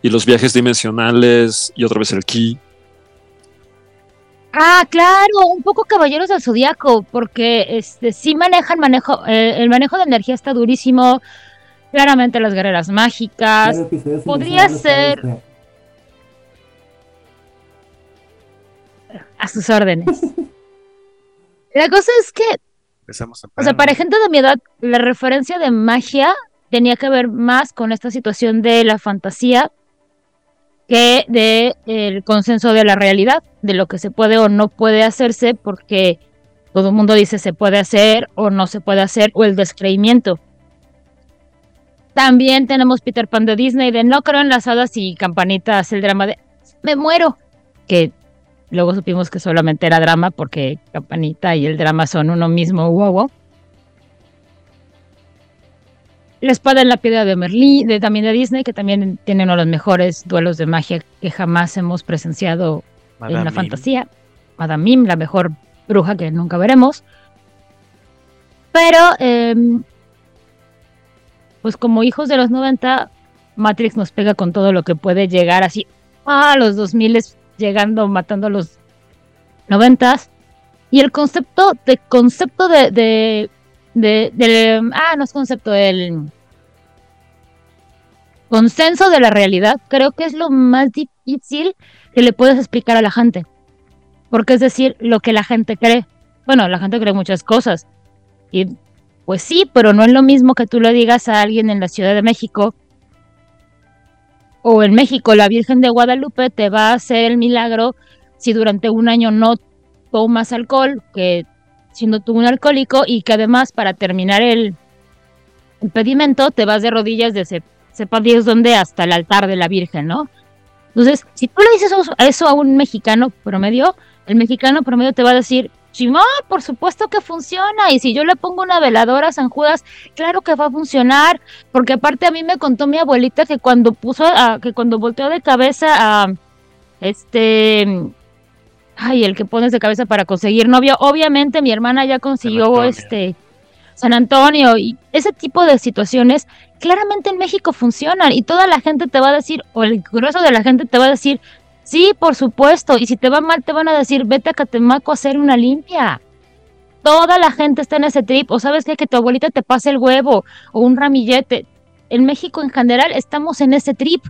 Y los viajes dimensionales y otra vez el ki. Ah, claro, un poco Caballeros del Zodíaco, porque este sí manejan manejo, eh, el manejo de energía está durísimo. Claramente las guerreras mágicas. Podría ser. A sus órdenes. La cosa es que, o sea, para gente de mi edad, la referencia de magia tenía que ver más con esta situación de la fantasía que de el consenso de la realidad, de lo que se puede o no puede hacerse, porque todo el mundo dice se puede hacer o no se puede hacer, o el descreimiento. También tenemos Peter Pan de Disney, de no creo en las hadas y campanitas, el drama de me muero, que Luego supimos que solamente era drama porque Campanita y el drama son uno mismo wow, La espada en la piedra de Merlín, de, también de Disney, que también tiene uno de los mejores duelos de magia que jamás hemos presenciado en la Mim. fantasía. Madame Mim, la mejor bruja que nunca veremos. Pero, em, pues como hijos de los 90, Matrix nos pega con todo lo que puede llegar así a los 2000 llegando, matando a los 90 Y el concepto de concepto de, de, de- del- ah, no es concepto, el consenso de la realidad, creo que es lo más difícil que le puedes explicar a la gente. Porque es decir, lo que la gente cree. Bueno, la gente cree muchas cosas. Y pues sí, pero no es lo mismo que tú le digas a alguien en la Ciudad de México o en México la Virgen de Guadalupe te va a hacer el milagro si durante un año no tomas alcohol, que siendo tú un alcohólico y que además para terminar el, el pedimento te vas de rodillas de se- sepa Dios dónde hasta el altar de la Virgen, ¿no? Entonces, si tú le dices eso, a un mexicano promedio, el mexicano promedio te va a decir, Simón, por supuesto que funciona. Y si yo le pongo una veladora a San Judas, claro que va a funcionar. Porque aparte a mí me contó mi abuelita que cuando puso, a- que cuando volteó de cabeza a este, ay, el que pones de cabeza para conseguir novio, obviamente mi hermana ya consiguió este San Antonio y ese tipo de situaciones claramente en México funcionan y toda la gente te va a decir, o el grueso de la gente te va a decir, sí, por supuesto, y si te va mal te van a decir, vete a Catemaco a hacer una limpia. Toda la gente está en ese trip, o sabes qué? que tu abuelita te pase el huevo o un ramillete. En México en general estamos en ese trip.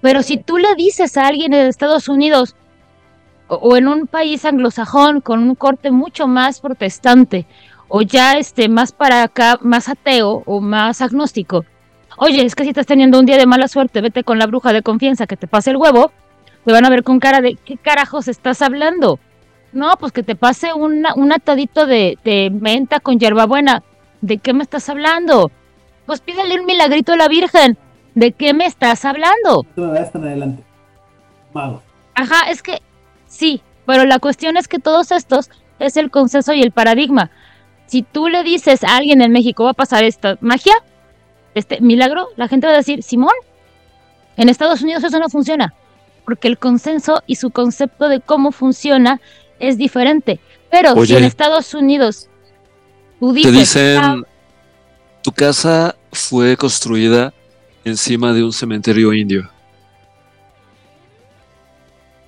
Pero si tú le dices a alguien de Estados Unidos o en un país anglosajón con un corte mucho más protestante o ya este más para acá, más ateo o más agnóstico, oye, es que si estás teniendo un día de mala suerte, vete con la bruja de confianza que te pase el huevo, te van a ver con cara de ¿qué carajos estás hablando? No, pues que te pase una- un atadito de, de menta con hierbabuena. ¿De qué me estás hablando? Pues pídele un milagrito a la Virgen. ¿De qué me estás hablando? Adelante. Ajá, es que sí, pero la cuestión es que todos estos es el consenso y el paradigma. Si tú le dices a alguien en México va a pasar esta magia, este milagro, la gente va a decir, Simón, en Estados Unidos eso no funciona, porque el consenso y su concepto de cómo funciona es diferente. Pero si en Estados Unidos tú Te dices, "Ah, dicen, tu casa fue construida encima de un cementerio indio.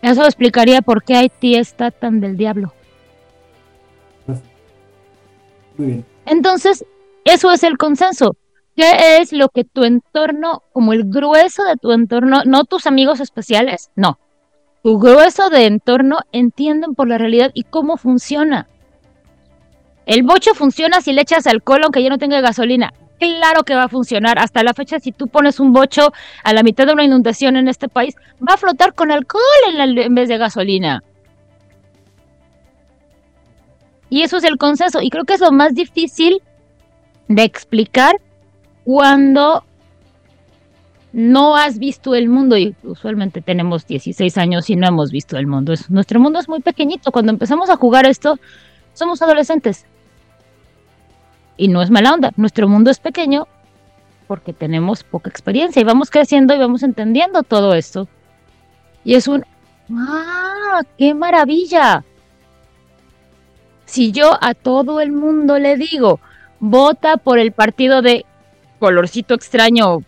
eso explicaría por qué Haití está tan del diablo. Entonces, eso es el consenso. ¿Qué es lo que tu entorno, como el grueso de tu entorno, no tus amigos especiales, no, tu grueso de entorno entienden por la realidad y cómo funciona? El bocho funciona si le echas alcohol aunque ya no tenga gasolina. Claro que va a funcionar. Hasta la fecha, si tú pones un bocho a la mitad de una inundación en este país, va a flotar con alcohol en, la- en vez de gasolina. Y eso es el consenso. Y creo que es lo más difícil de explicar cuando no has visto el mundo. Y usualmente tenemos 16 años y no hemos visto el mundo. Es- nuestro mundo es muy pequeñito. Cuando empezamos a jugar esto, somos adolescentes. Y no es mala onda. Nuestro mundo es pequeño porque tenemos poca experiencia y vamos creciendo y vamos entendiendo todo esto. Y es un, ¡ah, qué maravilla! Si yo a todo el mundo le digo, vota por el partido de colorcito extraño,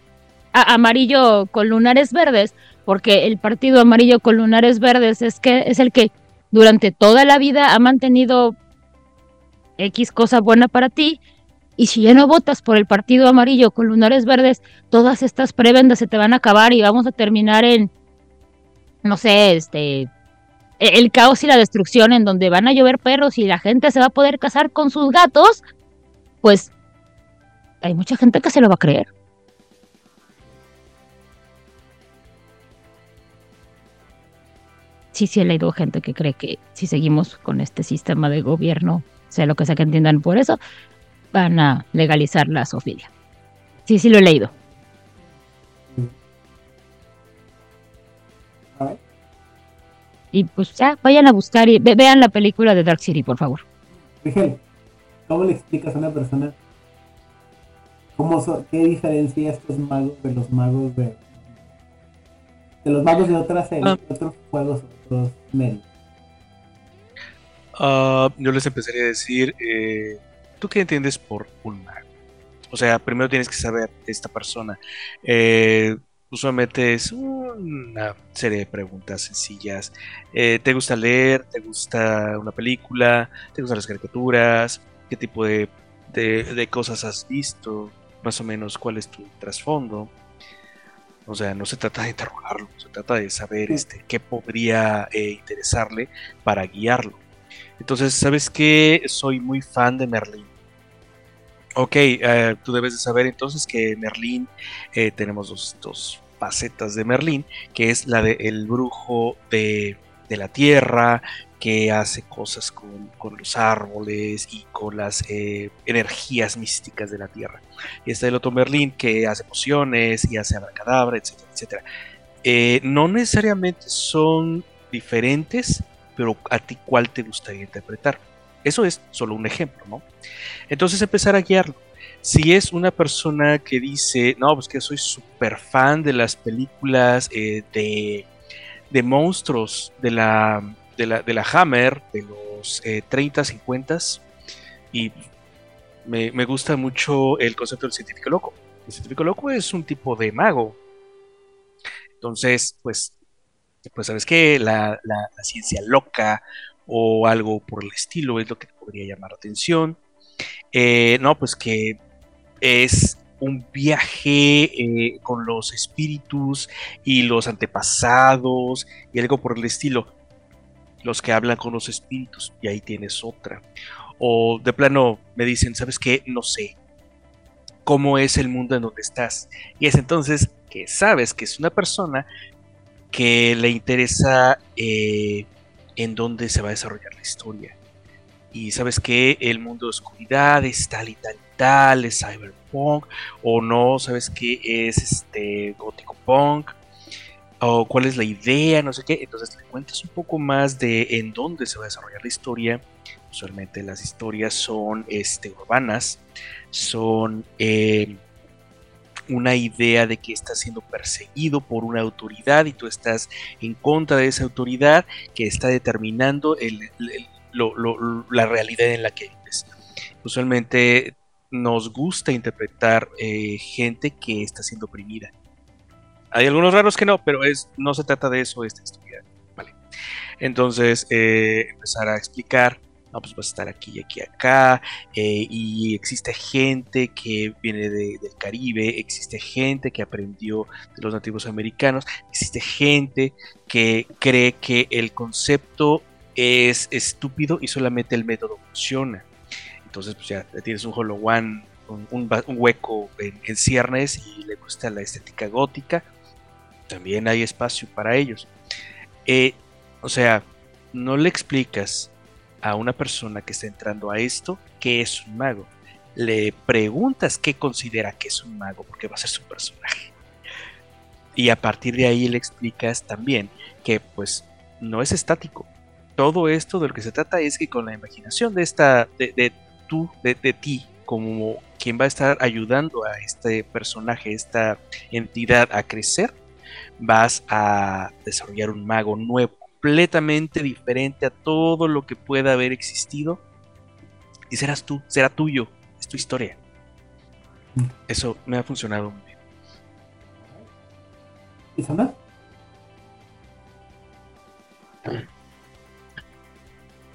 amarillo con lunares verdes, porque el partido amarillo con lunares verdes es que es el que durante toda la vida ha mantenido X cosa buena para ti. Y si ya no votas por el partido amarillo con lunares verdes, todas estas prebendas se te van a acabar y vamos a terminar en, no sé, este, el caos y la destrucción en donde van a llover perros y la gente se va a poder casar con sus gatos, pues hay mucha gente que se lo va a creer. Sí, sí he leído gente que cree que si seguimos con este sistema de gobierno, sea lo que sea que entiendan por eso, van a legalizar la zoofilia. Sí, sí lo he leído. Y pues ya, vayan a buscar y ve- vean la película de Dark City, por favor. Rigel, ¿cómo le explicas a una persona ¿Cómo so- ¿Qué diferencia estos magos de los magos de, de los magos de otras series, Ah. de otros juegos, otros medios? Ah, yo les empezaría a decir, eh, ¿tú qué entiendes por un mago? O sea, primero tienes que saber esta persona. Eh, usualmente es una serie de preguntas sencillas. Eh, ¿Te gusta leer? ¿Te gusta una película? ¿Te gustan las caricaturas? ¿Qué tipo de, de- cosas has visto? Más o menos, ¿cuál es tu trasfondo? O sea, no se trata de interrogarlo, se trata de saber este, qué podría eh, interesarle para guiarlo. Entonces, ¿sabes qué? Soy muy fan de Merlín. Ok, eh, tú debes de saber entonces que Merlín, eh, tenemos dos, dos facetas de Merlín, que es la de el brujo de, de la tierra, que hace cosas con, con los árboles y con las eh, energías místicas de la tierra. Y está el otro Merlín que hace pociones y hace abracadabra, etcétera, etcétera. Eh, no necesariamente son diferentes, pero a ti cuál te gustaría interpretar. Eso es solo un ejemplo, ¿no? Entonces empezar a guiarlo. Si es una persona que dice, no, pues que soy súper fan de las películas eh, de, de monstruos de la, de, la, de la Hammer, de los eh, 30, 50 y me, me gusta mucho el concepto del científico loco. El científico loco es un tipo de mago. Entonces, pues, pues sabes que la, la- la ciencia loca o algo por el estilo es lo que te podría llamar la atención. Eh, no, pues que es un viaje eh, con los espíritus y los antepasados y algo por el estilo. Los que hablan con los espíritus, y ahí tienes otra. O de plano me dicen, ¿sabes qué? No sé cómo es el mundo en donde estás. Y es entonces que sabes que es una persona que le interesa eh, en dónde se va a desarrollar la historia. Y sabes que el mundo de oscuridad es tal y tal y tal, es cyberpunk, o no, sabes que es este gótico punk, o cuál es la idea, no sé qué. Entonces le cuentas un poco más de en dónde se va a desarrollar la historia. Usualmente las historias son este, urbanas, son eh, una idea de que estás siendo perseguido por una autoridad y tú estás en contra de esa autoridad que está determinando la realidad en la que vives. Usualmente nos gusta interpretar eh, gente que está siendo oprimida. Hay algunos raros que no, pero es, no se trata de eso esta historia. Vale. Entonces, eh, empezar a explicar, pues vas a estar aquí y aquí acá, eh, y existe gente que viene de- del Caribe, existe gente que aprendió de los nativos americanos, existe gente que cree que el concepto es estúpido y solamente el método funciona. Entonces, pues ya tienes un Hollow One, un hueco en, en ciernes y le gusta la estética gótica. También hay espacio para ellos. Eh, o sea, no le explicas a una persona que está entrando a esto qué es un mago. Le preguntas qué considera que es un mago, porque va a ser su personaje. Y a partir de ahí le explicas también que pues no es estático. Todo esto de lo que se trata es que con la imaginación de esta, de, tú, de, de ti, como quien va a estar ayudando a este personaje, esta entidad a crecer, vas a desarrollar un mago nuevo, completamente diferente a todo lo que pueda haber existido. Y serás tú, será tuyo, es tu historia. Eso me ha funcionado muy bien. ¿Y Sandra?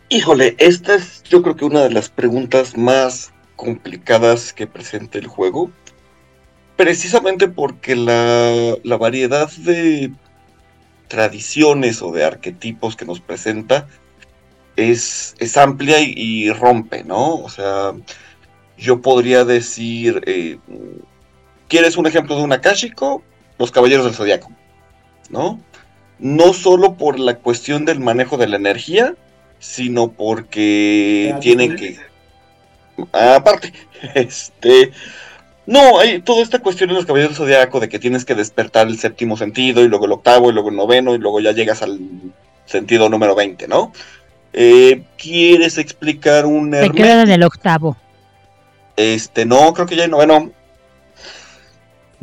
Híjole, esta es yo creo que una de las preguntas más complicadas que presenta el juego. Precisamente porque la, la variedad de tradiciones o de arquetipos que nos presenta es, es amplia y, y rompe, ¿no? O sea, yo podría decir, eh, ¿quieres un ejemplo de un Akashico? Los Caballeros del Zodiaco, ¿no? No solo por la cuestión del manejo de la energía, sino porque tienen que... Aparte, este... No, hay toda esta cuestión de los caballeros zodiaco de que tienes que despertar el séptimo sentido y luego el octavo y luego el noveno y luego ya llegas al sentido número 20, ¿no? Eh, ¿Quieres explicar un Se quedan en el octavo. Este, no, creo que ya hay noveno.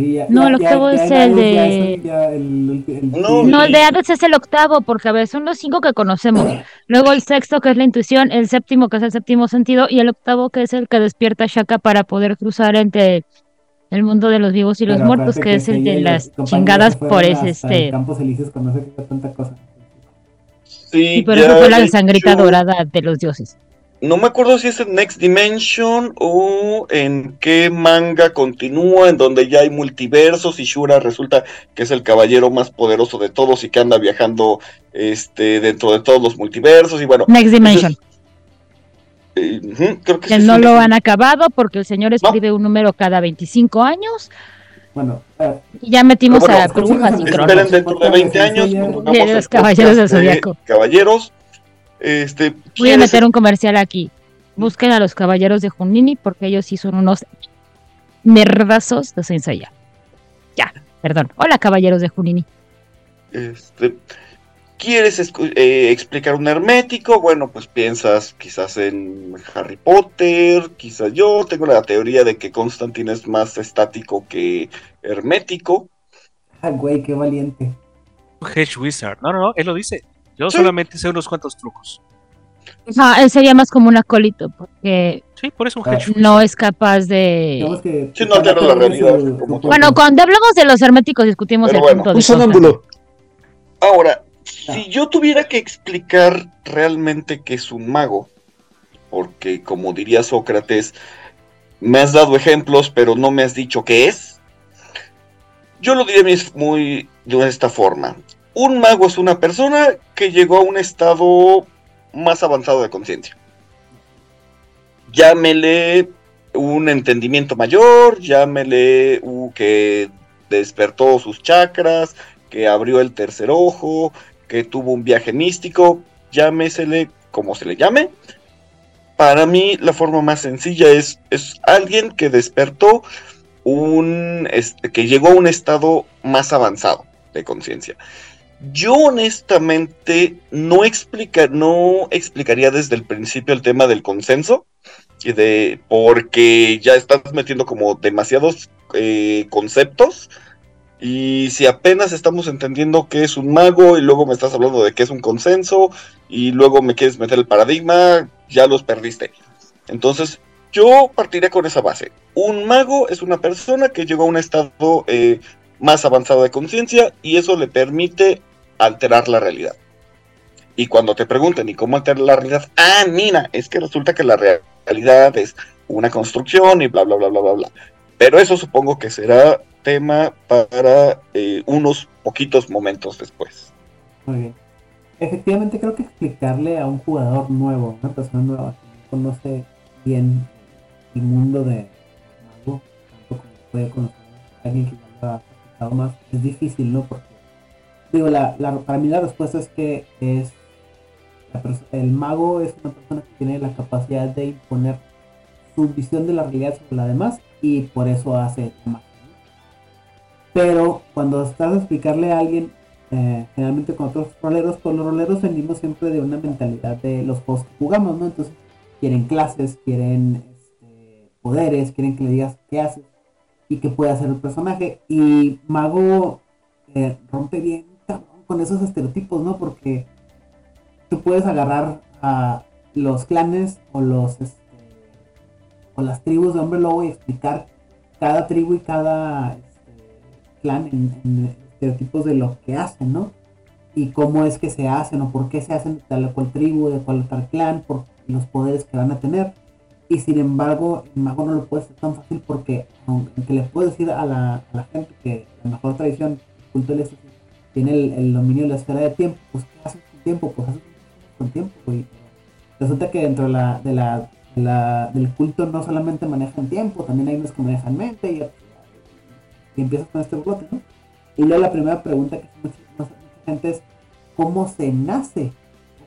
Sí, ya- No, el octavo ya es el de- el- el- No, No, el de Hades es el octavo, porque a ver, son los cinco que conocemos. Luego el sexto, que es la intuición, el séptimo, que es el séptimo sentido, y el octavo, que es el que despierta a Shaka para poder cruzar entre el mundo de los vivos y los Pero muertos, que es el de las chingadas por ese, este. Campos Elíseos tanta cosa. Sí, Y por eso fue la sangrita hecho, dorada de los dioses. No me acuerdo si es en Next Dimension o en qué manga continúa, en donde ya hay multiversos y Shura resulta que es el caballero más poderoso de todos y que anda viajando este, dentro de todos los multiversos. Y bueno, Next Dimension. eh, creo que, Que sí es no lo han acabado porque el señor escribe un número cada 25 años Bueno, eh, y ya metimos bueno, a Brujas y Esperen dentro de 20 años. Los Caballeros del Zodiaco. Caballeros. Este, Voy a ¿quieres- meter un comercial aquí. Busquen a los caballeros de Junini porque ellos sí son unos nerdazos de Seiya. Ya, perdón. Hola, caballeros de Junini. Este, ¿Quieres eh, explicar un hermético? Bueno, pues piensas quizás en Harry Potter, quizás yo tengo la teoría de que Constantine es más estático que hermético. ah, güey, qué valiente. Hedge Wizard. No, no, no, él lo dice. Yo Sí. solamente sé unos cuantos trucos. Ah, él sería más como un acólito porque Sí, por eso un Ah, no es capaz de... Que Sí, no la realidad. Bueno, cuando hablamos de los herméticos discutimos Pero el bueno, punto de Un sonámbulo. Ahora, Ah. si yo tuviera que explicar realmente qué es un mago, porque como diría Sócrates, me has dado ejemplos, pero no me has dicho qué es, yo lo diría mis- muy de esta forma. Un mago es una persona que llegó a un estado más avanzado de conciencia. Llámele un entendimiento mayor, llámele que despertó sus chakras, que abrió el tercer ojo, que tuvo un viaje místico, llámesele como se le llame. Para mí la forma más sencilla es, es alguien que despertó un, este, que llegó a un estado más avanzado de conciencia. Yo honestamente no, explica, no explicaría desde el principio el tema del consenso, y de, porque ya estás metiendo como demasiados eh, conceptos. Y si apenas estamos entendiendo qué es un mago y luego me estás hablando de qué es un consenso y luego me quieres meter el paradigma, ya los perdiste. Entonces, yo partiría con esa base. Un mago es una persona que llegó a un estado eh, más avanzado de conciencia y eso le permite alterar la realidad. Y cuando te pregunten, ¿y cómo alterar la realidad? Ah, mira, es que resulta que la realidad es una construcción y bla, bla, bla, bla, bla, bla. Pero eso supongo que será tema para eh, unos poquitos momentos después. Muy bien. Efectivamente, creo que explicarle a un jugador nuevo, una persona nueva que no conoce bien el mundo de tanto como puede conocer a alguien que ya ha más, es difícil, ¿no? Porque, digo, la, la- para mí la respuesta es que es el mago es una persona que tiene la capacidad de imponer su visión de la realidad sobre la demás y por eso hace magia. Pero cuando estás a explicarle a alguien eh, generalmente con otros roleros, con los roleros venimos siempre de una mentalidad de los juegos que jugamos, ¿no? Entonces quieren clases, quieren este, poderes, quieren que le digas qué haces y qué puede hacer el personaje. Y Mago eh, rompe bien con esos estereotipos, ¿no? Porque tú puedes agarrar a los clanes o los este, o las tribus de hombre lobo y explicar cada tribu y cada este, clan en, estereotipos de lo que hacen, ¿no? Y cómo es que se hacen o por qué se hacen tal o cual tribu, de cual tal clan, por los poderes que van a tener. Y sin embargo, mago no lo puede ser tan fácil porque, aunque le puedo decir a la, gente que la mejor tradición, del éxtasis, tiene el, dominio de la esfera de tiempo, pues ¿qué con tiempo? Pues haces con tiempo, güey. Resulta que dentro de la, de la, de la- del culto no solamente manejan tiempo, también hay unos que manejan mente y, y empiezas con este brote, ¿no? Y luego la primera pregunta que hace mucha, gente es ¿cómo se nace?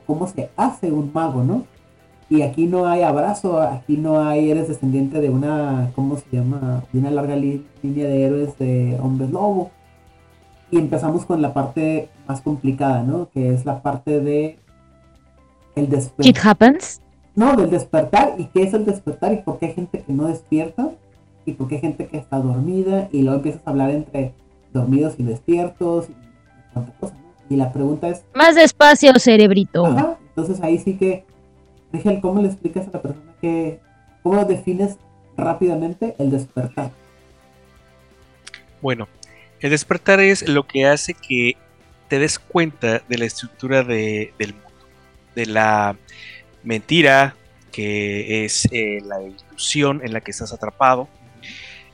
¿Cómo se hace un mago, no? Y aquí no hay abrazo, aquí no hay, eres descendiente de una, ¿cómo se llama? De una larga línea de héroes de hombres lobo. Y empezamos con la parte más complicada, ¿no? Que es la parte de el It despertar. happens. No, del despertar. ¿Y qué es el despertar? ¿Y por qué hay gente que no despierta? y por qué hay gente que está dormida y luego empiezas a hablar entre dormidos y despiertos y tanta cosa, ¿no? Y la pregunta es, Más despacio, cerebrito. ajá, entonces ahí sí que, Rigel, ¿cómo le explicas a la persona que, cómo defines rápidamente el despertar? Bueno, el despertar es lo que hace que te des cuenta de la estructura de- del mundo, de la mentira que es eh, la ilusión en la que estás atrapado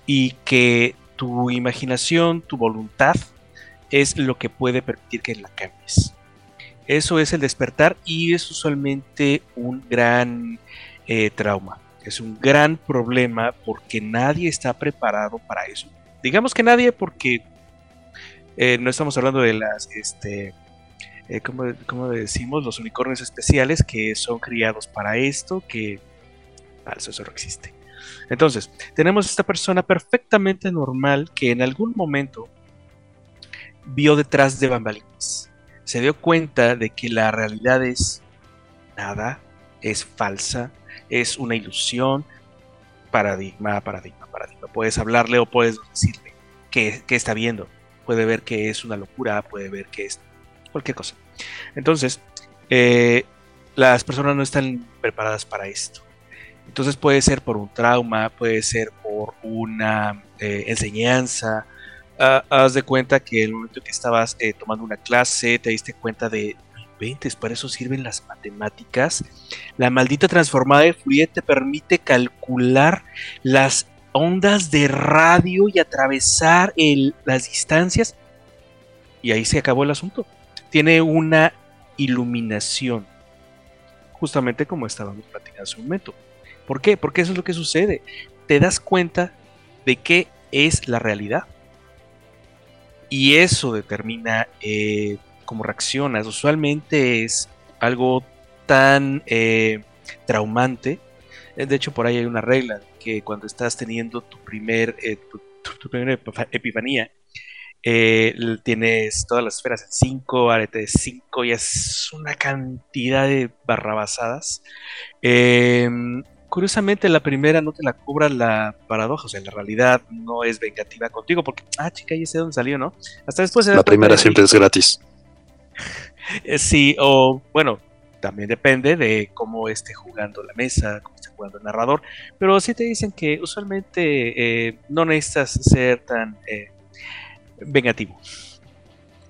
y que tu imaginación, tu voluntad es lo que puede permitir que la cambies. Eso es el despertar y es usualmente un gran eh, trauma. Es un gran problema porque nadie está preparado para eso. Digamos que nadie porque eh, no estamos hablando de las, este, eh, ¿cómo, cómo decimos? Los unicornios especiales que son criados para esto, que falso, eso no existe. Entonces, tenemos esta persona perfectamente normal que en algún momento vio detrás de bambalinas. Se dio cuenta de que la realidad es nada, es falsa, es una ilusión, paradigma, paradigma, paradigma. Puedes hablarle o puedes decirle qué, qué está viendo. Puede ver que es una locura, puede ver que es cualquier cosa. Entonces, eh, las personas no están preparadas para esto. Entonces puede ser por un trauma, puede ser por una eh, enseñanza. Ah, haz de cuenta que el momento que estabas eh, tomando una clase te diste cuenta de, "No inventes, para eso sirven las matemáticas. La maldita transformada de Fourier te permite calcular las ondas de radio y atravesar las distancias. Y ahí se acabó el asunto. Tiene una iluminación. Justamente como estábamos platicando hace un momento. ¿Por qué? Porque eso es lo que sucede. Te das cuenta de qué es la realidad. Y eso determina eh, cómo reaccionas. Usualmente es algo tan eh, traumante. Eh, De hecho, por ahí hay una regla que cuando estás teniendo tu primer eh, tu, tu- tu primera epifa- epifanía, eh, tienes todas las esferas en 5, arete de 5, y es una cantidad de barrabasadas. Em, curiosamente, la primera no te la cobra la paradoja, o sea, la realidad no es vengativa contigo, porque, ah, chica, ya sé dónde salió, ¿no? Hasta después La primera siempre es gratis. Eh, Sí, o bueno, también depende de cómo esté jugando la mesa, cómo esté jugando el narrador, pero sí te dicen que usualmente eh, no necesitas ser tan eh, vengativo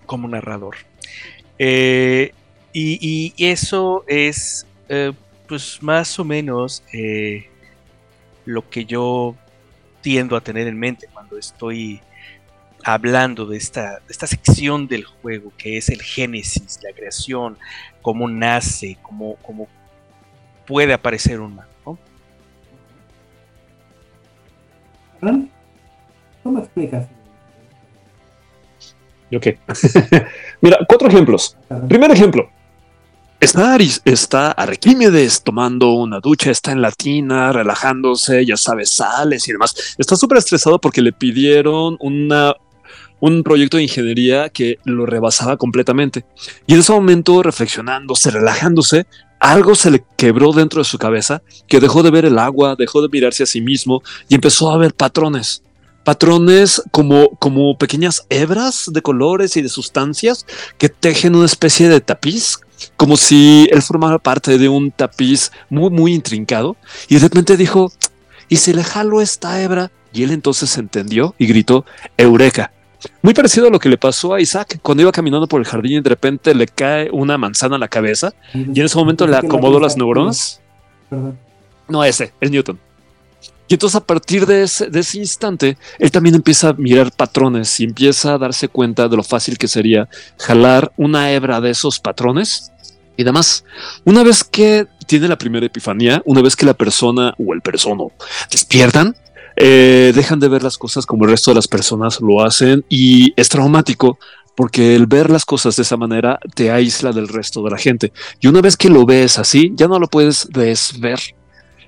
como narrador. Eh, y, y eso es pues más o menos lo que yo tiendo a tener en mente cuando estoy hablando de esta, de esta sección del juego que es el génesis, la creación, cómo nace, cómo, cómo puede aparecer un mago. ¿no? ¿Cómo explicas? Ok. Mira, cuatro ejemplos. Primer ejemplo. Está, Aris- está Arquímedes tomando una ducha, está en la tina, relajándose, ya sabes, sales y demás. Está súper estresado porque le pidieron una, un proyecto de ingeniería que lo rebasaba completamente. Y en ese momento, reflexionándose, relajándose, algo se le quebró dentro de su cabeza, que dejó de ver el agua, dejó de mirarse a sí mismo y empezó a ver patrones. Patrones como, como pequeñas hebras de colores y de sustancias que tejen una especie de tapiz, como si él formara parte de un tapiz muy, muy intrincado. Y de repente dijo, ¿y si le jalo esta hebra? Y él entonces entendió y gritó, Eureka. Muy parecido a lo que le pasó a Isaac cuando iba caminando por el jardín y de repente le cae una manzana a la cabeza y en ese momento le acomodó las neuronas. Perdón. No ese, es Newton. Y entonces a partir de ese, de ese instante, él también empieza a mirar patrones y empieza a darse cuenta de lo fácil que sería jalar una hebra de esos patrones y demás. Una vez que tiene la primera epifanía, una vez que la persona o el persono despiertan, eh, dejan de ver las cosas como el resto de las personas lo hacen y es traumático porque el ver las cosas de esa manera te aísla del resto de la gente. Y una vez que lo ves así, ya no lo puedes desver.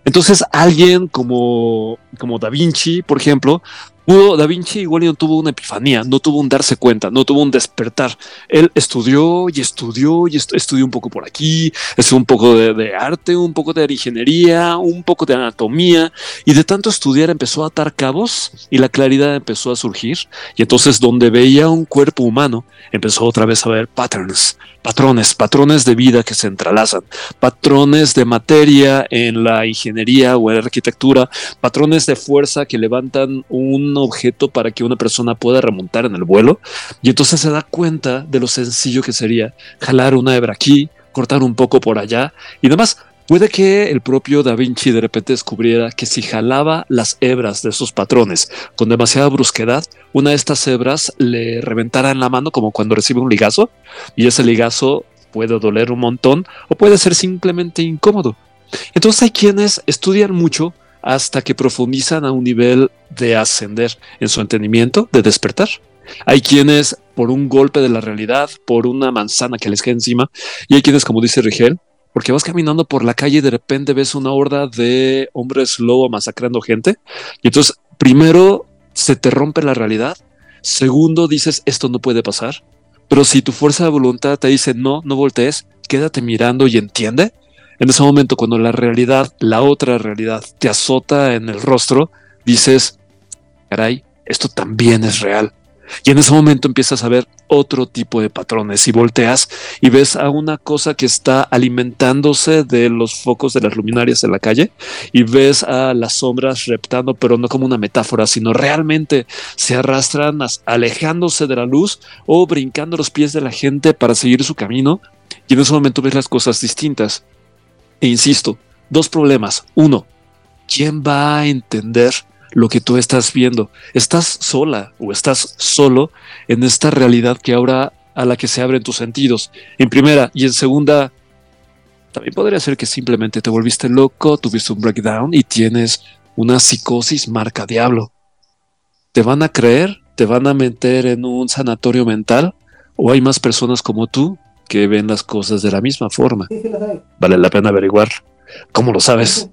Entonces alguien como, como Da Vinci, por ejemplo, Da Vinci igual no tuvo una epifanía, no tuvo un darse cuenta, no tuvo un despertar. Él estudió y estudió y estudió un poco por aquí, estudió un poco de, de, arte, un poco de ingeniería, un poco de anatomía y de tanto estudiar empezó a atar cabos y la claridad empezó a surgir y entonces donde veía un cuerpo humano empezó otra vez a ver patterns, patrones, patrones de vida que se entrelazan, patrones de materia en la ingeniería o en la arquitectura, patrones de fuerza que levantan un objeto para que una persona pueda remontar en el vuelo. Y entonces se da cuenta de lo sencillo que sería jalar una hebra aquí, cortar un poco por allá y demás. Puede que el propio Da Vinci de repente descubriera que si jalaba las hebras de esos patrones con demasiada brusquedad, una de estas hebras le reventara en la mano como cuando recibe un ligazo, y ese ligazo puede doler un montón o puede ser simplemente incómodo. Entonces hay quienes estudian mucho hasta que profundizan a un nivel de ascender en su entendimiento, de despertar. Hay quienes por un golpe de la realidad, por una manzana que les cae encima, y hay quienes, como dice Rigel, porque vas caminando por la calle y de repente ves una horda de hombres lobo masacrando gente. Y entonces, primero, se te rompe la realidad. Segundo, dices, esto no puede pasar. Pero si tu fuerza de voluntad te dice, no, no voltees, quédate mirando y entiende. En ese momento, cuando la realidad, la otra realidad, te azota en el rostro, dices, caray, esto también es real. Y en ese momento empiezas a ver otro tipo de patrones y volteas y ves a una cosa que está alimentándose de los focos de las luminarias en la calle y ves a las sombras reptando, pero no como una metáfora, sino realmente se arrastran alejándose de la luz o brincando los pies de la gente para seguir su camino. Y en ese momento ves las cosas distintas. E insisto, dos problemas. Uno, ¿quién va a entender lo que tú estás viendo. Estás sola o estás solo en esta realidad que ahora a la que se abren tus sentidos. En primera y en segunda, también podría ser que simplemente te volviste loco, tuviste un breakdown y tienes una psicosis marca diablo. ¿Te van a creer? ¿Te van a meter en un sanatorio mental? ¿O hay más personas como tú que ven las cosas de la misma forma? vale la pena averiguar. ¿Cómo lo sabes?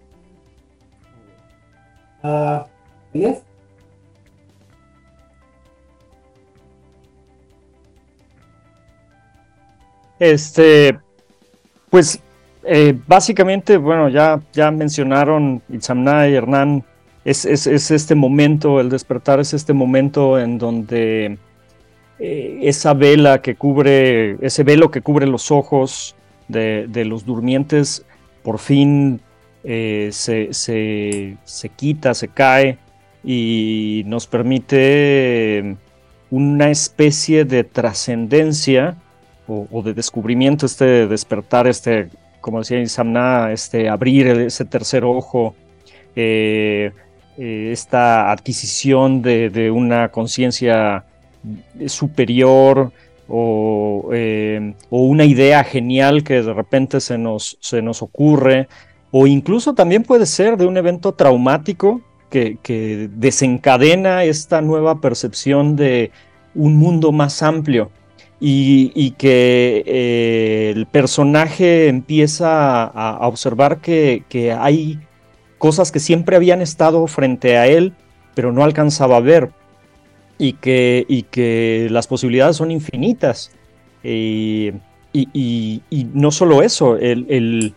Ah, ¿10? Este, pues eh, básicamente, bueno, ya, ya mencionaron Itzamna y Hernán, es, es, es, este momento, el despertar es este momento en donde eh, esa vela que cubre, ese velo que cubre los ojos de, de los durmientes, por fin eh, se, se, se quita, se cae y nos permite una especie de trascendencia o, de descubrimiento, este despertar, este, como decía Isamna, este abrir ese tercer ojo, eh, eh, esta adquisición de, una conciencia superior o, eh, o, una idea genial que de repente se nos, se nos ocurre, o incluso también puede ser de un evento traumático que, desencadena esta nueva percepción de un mundo más amplio y, que eh, el personaje empieza a, observar que, hay cosas que siempre habían estado frente a él, pero no alcanzaba a ver, y que, y que las posibilidades son infinitas. y, no solo eso, el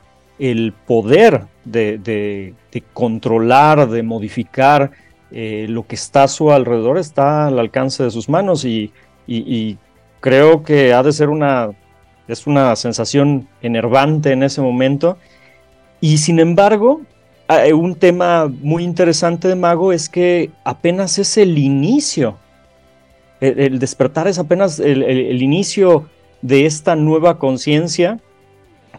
poder de, controlar, de modificar eh, lo que está a su alrededor está al alcance de sus manos y, creo que ha de ser una, es una sensación enervante en ese momento. Y sin embargo, un tema muy interesante de Mago es que apenas es el inicio. El, despertar es apenas el inicio de esta nueva conciencia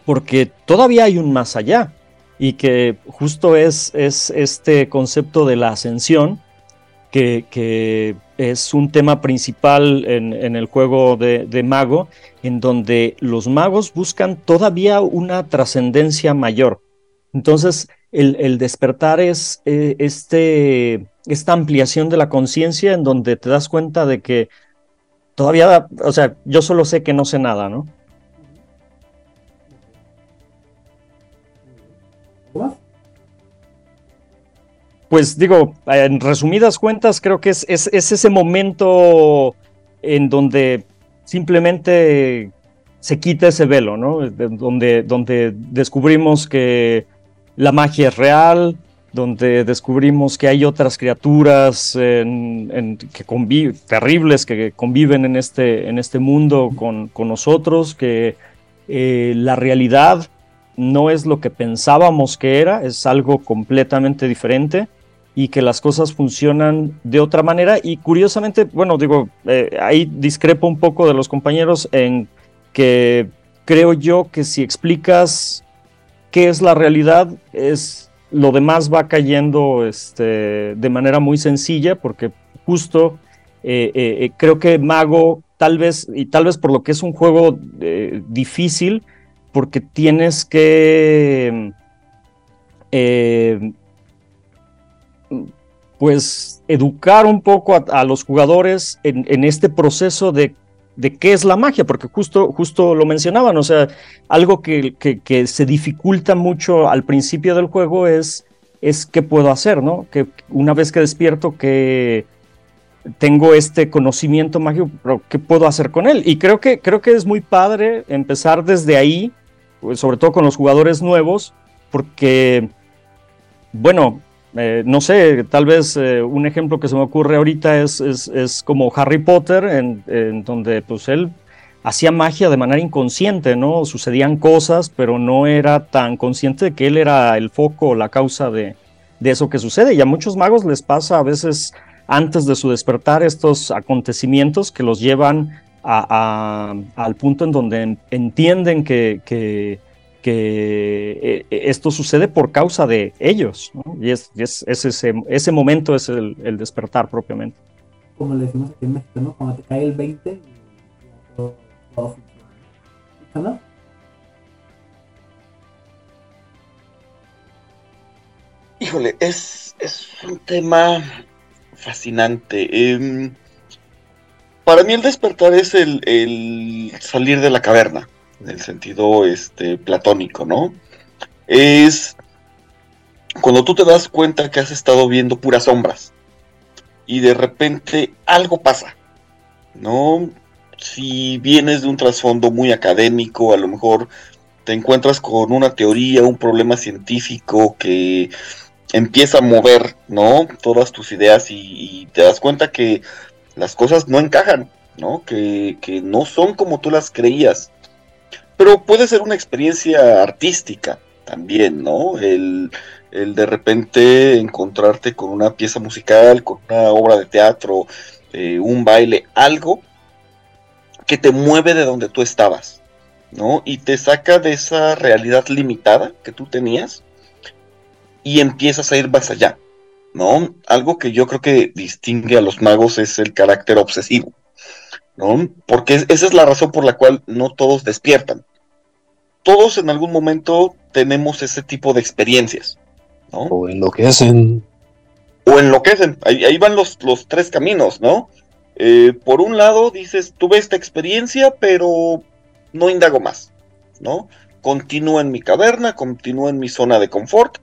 porque todavía hay un más allá y que justo es, es este concepto de la ascensión, que, es un tema principal en, el juego de, mago, en donde los magos buscan todavía una trascendencia mayor. Entonces, el, despertar es eh, este, esta ampliación de la conciencia en donde te das cuenta de que todavía, o sea, yo solo sé que no sé nada, ¿no? Pues digo, en resumidas cuentas, creo que es, es, es ese momento en donde simplemente se quita ese velo, ¿no? Donde, donde descubrimos que la magia es real, donde descubrimos que hay otras criaturas que conviven, terribles que conviven en este, en este mundo con, con nosotros, que eh, la realidad no es lo que pensábamos que era, es algo completamente diferente y que las cosas funcionan de otra manera. Y curiosamente, bueno, digo, eh, ahí discrepo un poco de los compañeros en que creo yo que si explicas qué es la realidad, es lo demás va cayendo este, de manera muy sencilla, porque justo eh, eh, creo que Mago, tal vez, y tal vez por lo que es un juego difícil, porque tienes que pues educar un poco a, los jugadores en, este proceso de, qué es la magia, porque justo, justo lo mencionaban, o sea, algo que, se dificulta mucho al principio del juego es, es qué puedo hacer, ¿no? Que una vez que despierto, que tengo este conocimiento mágico, pero ¿qué puedo hacer con él? Y creo que, creo que es muy padre empezar desde ahí, sobre todo con los jugadores nuevos, porque, bueno, eh, no sé, tal vez eh, un ejemplo que se me ocurre ahorita es, es, como Harry Potter, en, donde pues él hacía magia de manera inconsciente, ¿no? Sucedían cosas, pero no era tan consciente de que él era el foco, la causa de, eso que sucede. Y a muchos magos les pasa a veces antes de su despertar estos acontecimientos que los llevan al punto en donde entienden que, que que eh, esto sucede por causa de ellos, y, es, ese, ese, momento es el, despertar propiamente. Como le decimos aquí en México, ¿no? Cuando te cae el 20 y todo, todo funciona. Híjole, es, es un tema fascinante. Em, para mí el despertar es el, salir de la caverna en el sentido este, platónico, ¿no? Es cuando tú te das cuenta que has estado viendo puras sombras y de repente algo pasa, ¿no? Si vienes de un trasfondo muy académico, a lo mejor te encuentras con una teoría, un problema científico que empieza a mover, ¿no? Todas tus ideas y, te das cuenta que las cosas no encajan, ¿no? Que, que, no son como tú las creías. Pero puede ser una experiencia artística también, ¿no? El, de repente encontrarte con una pieza musical, con una obra de teatro, eh, un baile, algo que te mueve de donde tú estabas, ¿no? Y te saca de esa realidad limitada que tú tenías y empiezas a ir más allá, ¿no? Algo que yo creo que distingue a los magos es el carácter obsesivo. ¿no? Porque esa es la razón por la cual no todos despiertan. Todos en algún momento tenemos ese tipo de experiencias, ¿no? O enloquecen. O enloquecen. Ahí, ahí van los, los, tres caminos, ¿no? Eh, por un lado dices, tuve esta experiencia, pero no indago más, ¿no? Continúo en mi caverna, continúo en mi zona de confort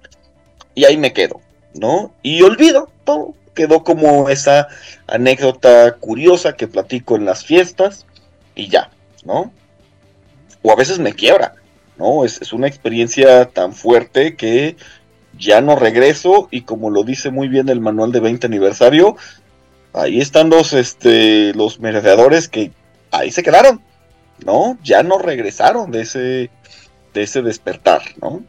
y ahí me quedo, ¿no? Y olvido todo, quedó como esa anécdota curiosa que platico en las fiestas y ya, ¿no? O a veces me quiebra, ¿no? Es, una experiencia tan fuerte que ya no regreso y como lo dice muy bien el manual de 20 aniversario, ahí están los, este, los merodeadores que ahí se quedaron, ¿no? Ya no regresaron de ese, de ese despertar, ¿no?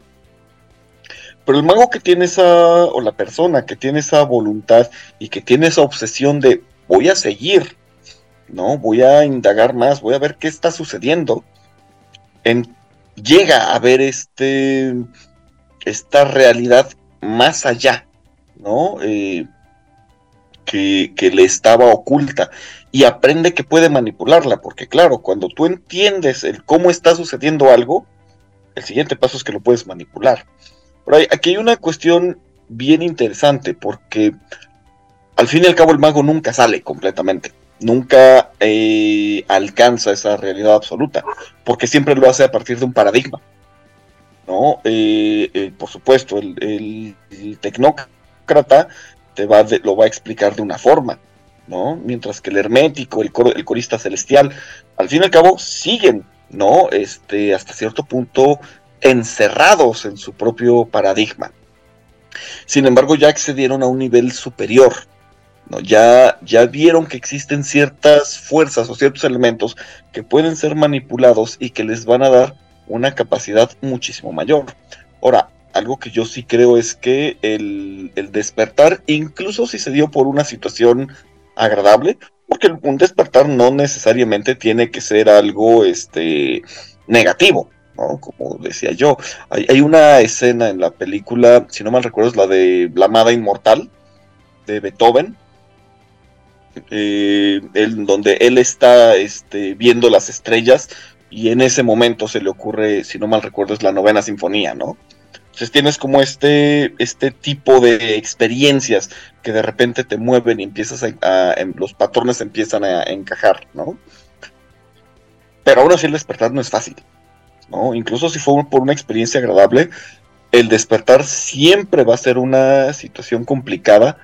Pero el mago que tiene esa, o la persona que tiene esa voluntad y que tiene esa obsesión de voy a seguir, ¿no? Voy a indagar más, voy a ver qué está sucediendo. En, llega a ver este, esta realidad más allá, ¿no? Eh, que, que, le estaba oculta y aprende que puede manipularla, porque claro, cuando tú entiendes el cómo está sucediendo algo, el siguiente paso es que lo puedes manipular aquí hay una cuestión bien interesante porque al fin y al cabo el mago nunca sale completamente, nunca eh, alcanza esa realidad absoluta, porque siempre lo hace a partir de un paradigma. ¿no? Eh, eh, por supuesto, el, aristócrata te va lo va a explicar de una forma, ¿no? Mientras que el hermético, el, el corista celestial, al fin y al cabo siguen, ¿no? Este, hasta cierto punto encerrados en su propio paradigma. Sin embargo, ya accedieron a un nivel superior. Ya, ya vieron que existen ciertas fuerzas o ciertos elementos que pueden ser manipulados y que les van a dar una capacidad muchísimo mayor. Ahora, algo que yo sí creo es que el, el despertar, incluso si se dio por una situación agradable, porque un despertar no necesariamente tiene que ser algo este, negativo. Como decía yo, hay, una escena en la película, si no mal recuerdo, es la de La Amada Inmortal de Beethoven, eh, donde él está este, viendo las estrellas y en ese momento se le ocurre, si no mal recuerdo, es la novena sinfonía, ¿no? Entonces tienes como este, este tipo de experiencias que de repente te mueven y empiezas a, los patrones empiezan a encajar, ¿no? Pero aún así el despertar no es fácil. Incluso si fue por una experiencia agradable, el despertar siempre va a ser una situación complicada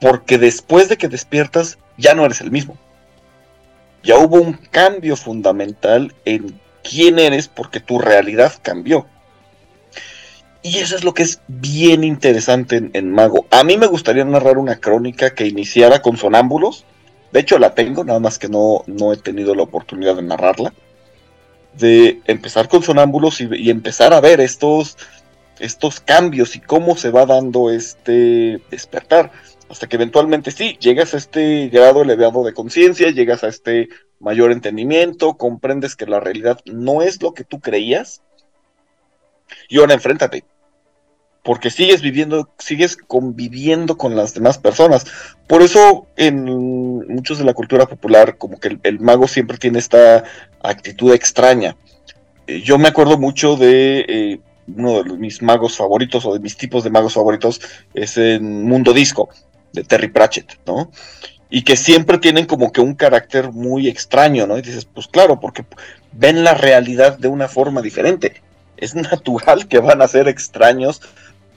porque después de que despiertas ya no eres el mismo. Ya hubo un cambio fundamental en quién eres porque tu realidad cambió. Y eso es lo que es bien interesante en, Mago. A mí me gustaría narrar una crónica que iniciara con sonámbulos. De hecho la tengo, nada más que no, no he tenido la oportunidad de narrarla de empezar con sonámbulos y, empezar a ver estos, estos cambios y cómo se va dando este despertar. Hasta que eventualmente sí, llegas a este grado elevado de conciencia, llegas a este mayor entendimiento, comprendes que la realidad no es lo que tú creías. Y ahora enfréntate porque sigues viviendo, sigues conviviendo con las demás personas. Por eso en muchos de la cultura popular, como que el, mago siempre tiene esta actitud extraña. Eh, yo me acuerdo mucho de eh, uno de mis magos favoritos o de mis tipos de magos favoritos es en Mundo Disco, de Terry Pratchett, ¿no? Y que siempre tienen como que un carácter muy extraño, ¿no? Y dices, pues claro, porque ven la realidad de una forma diferente. Es natural que van a ser extraños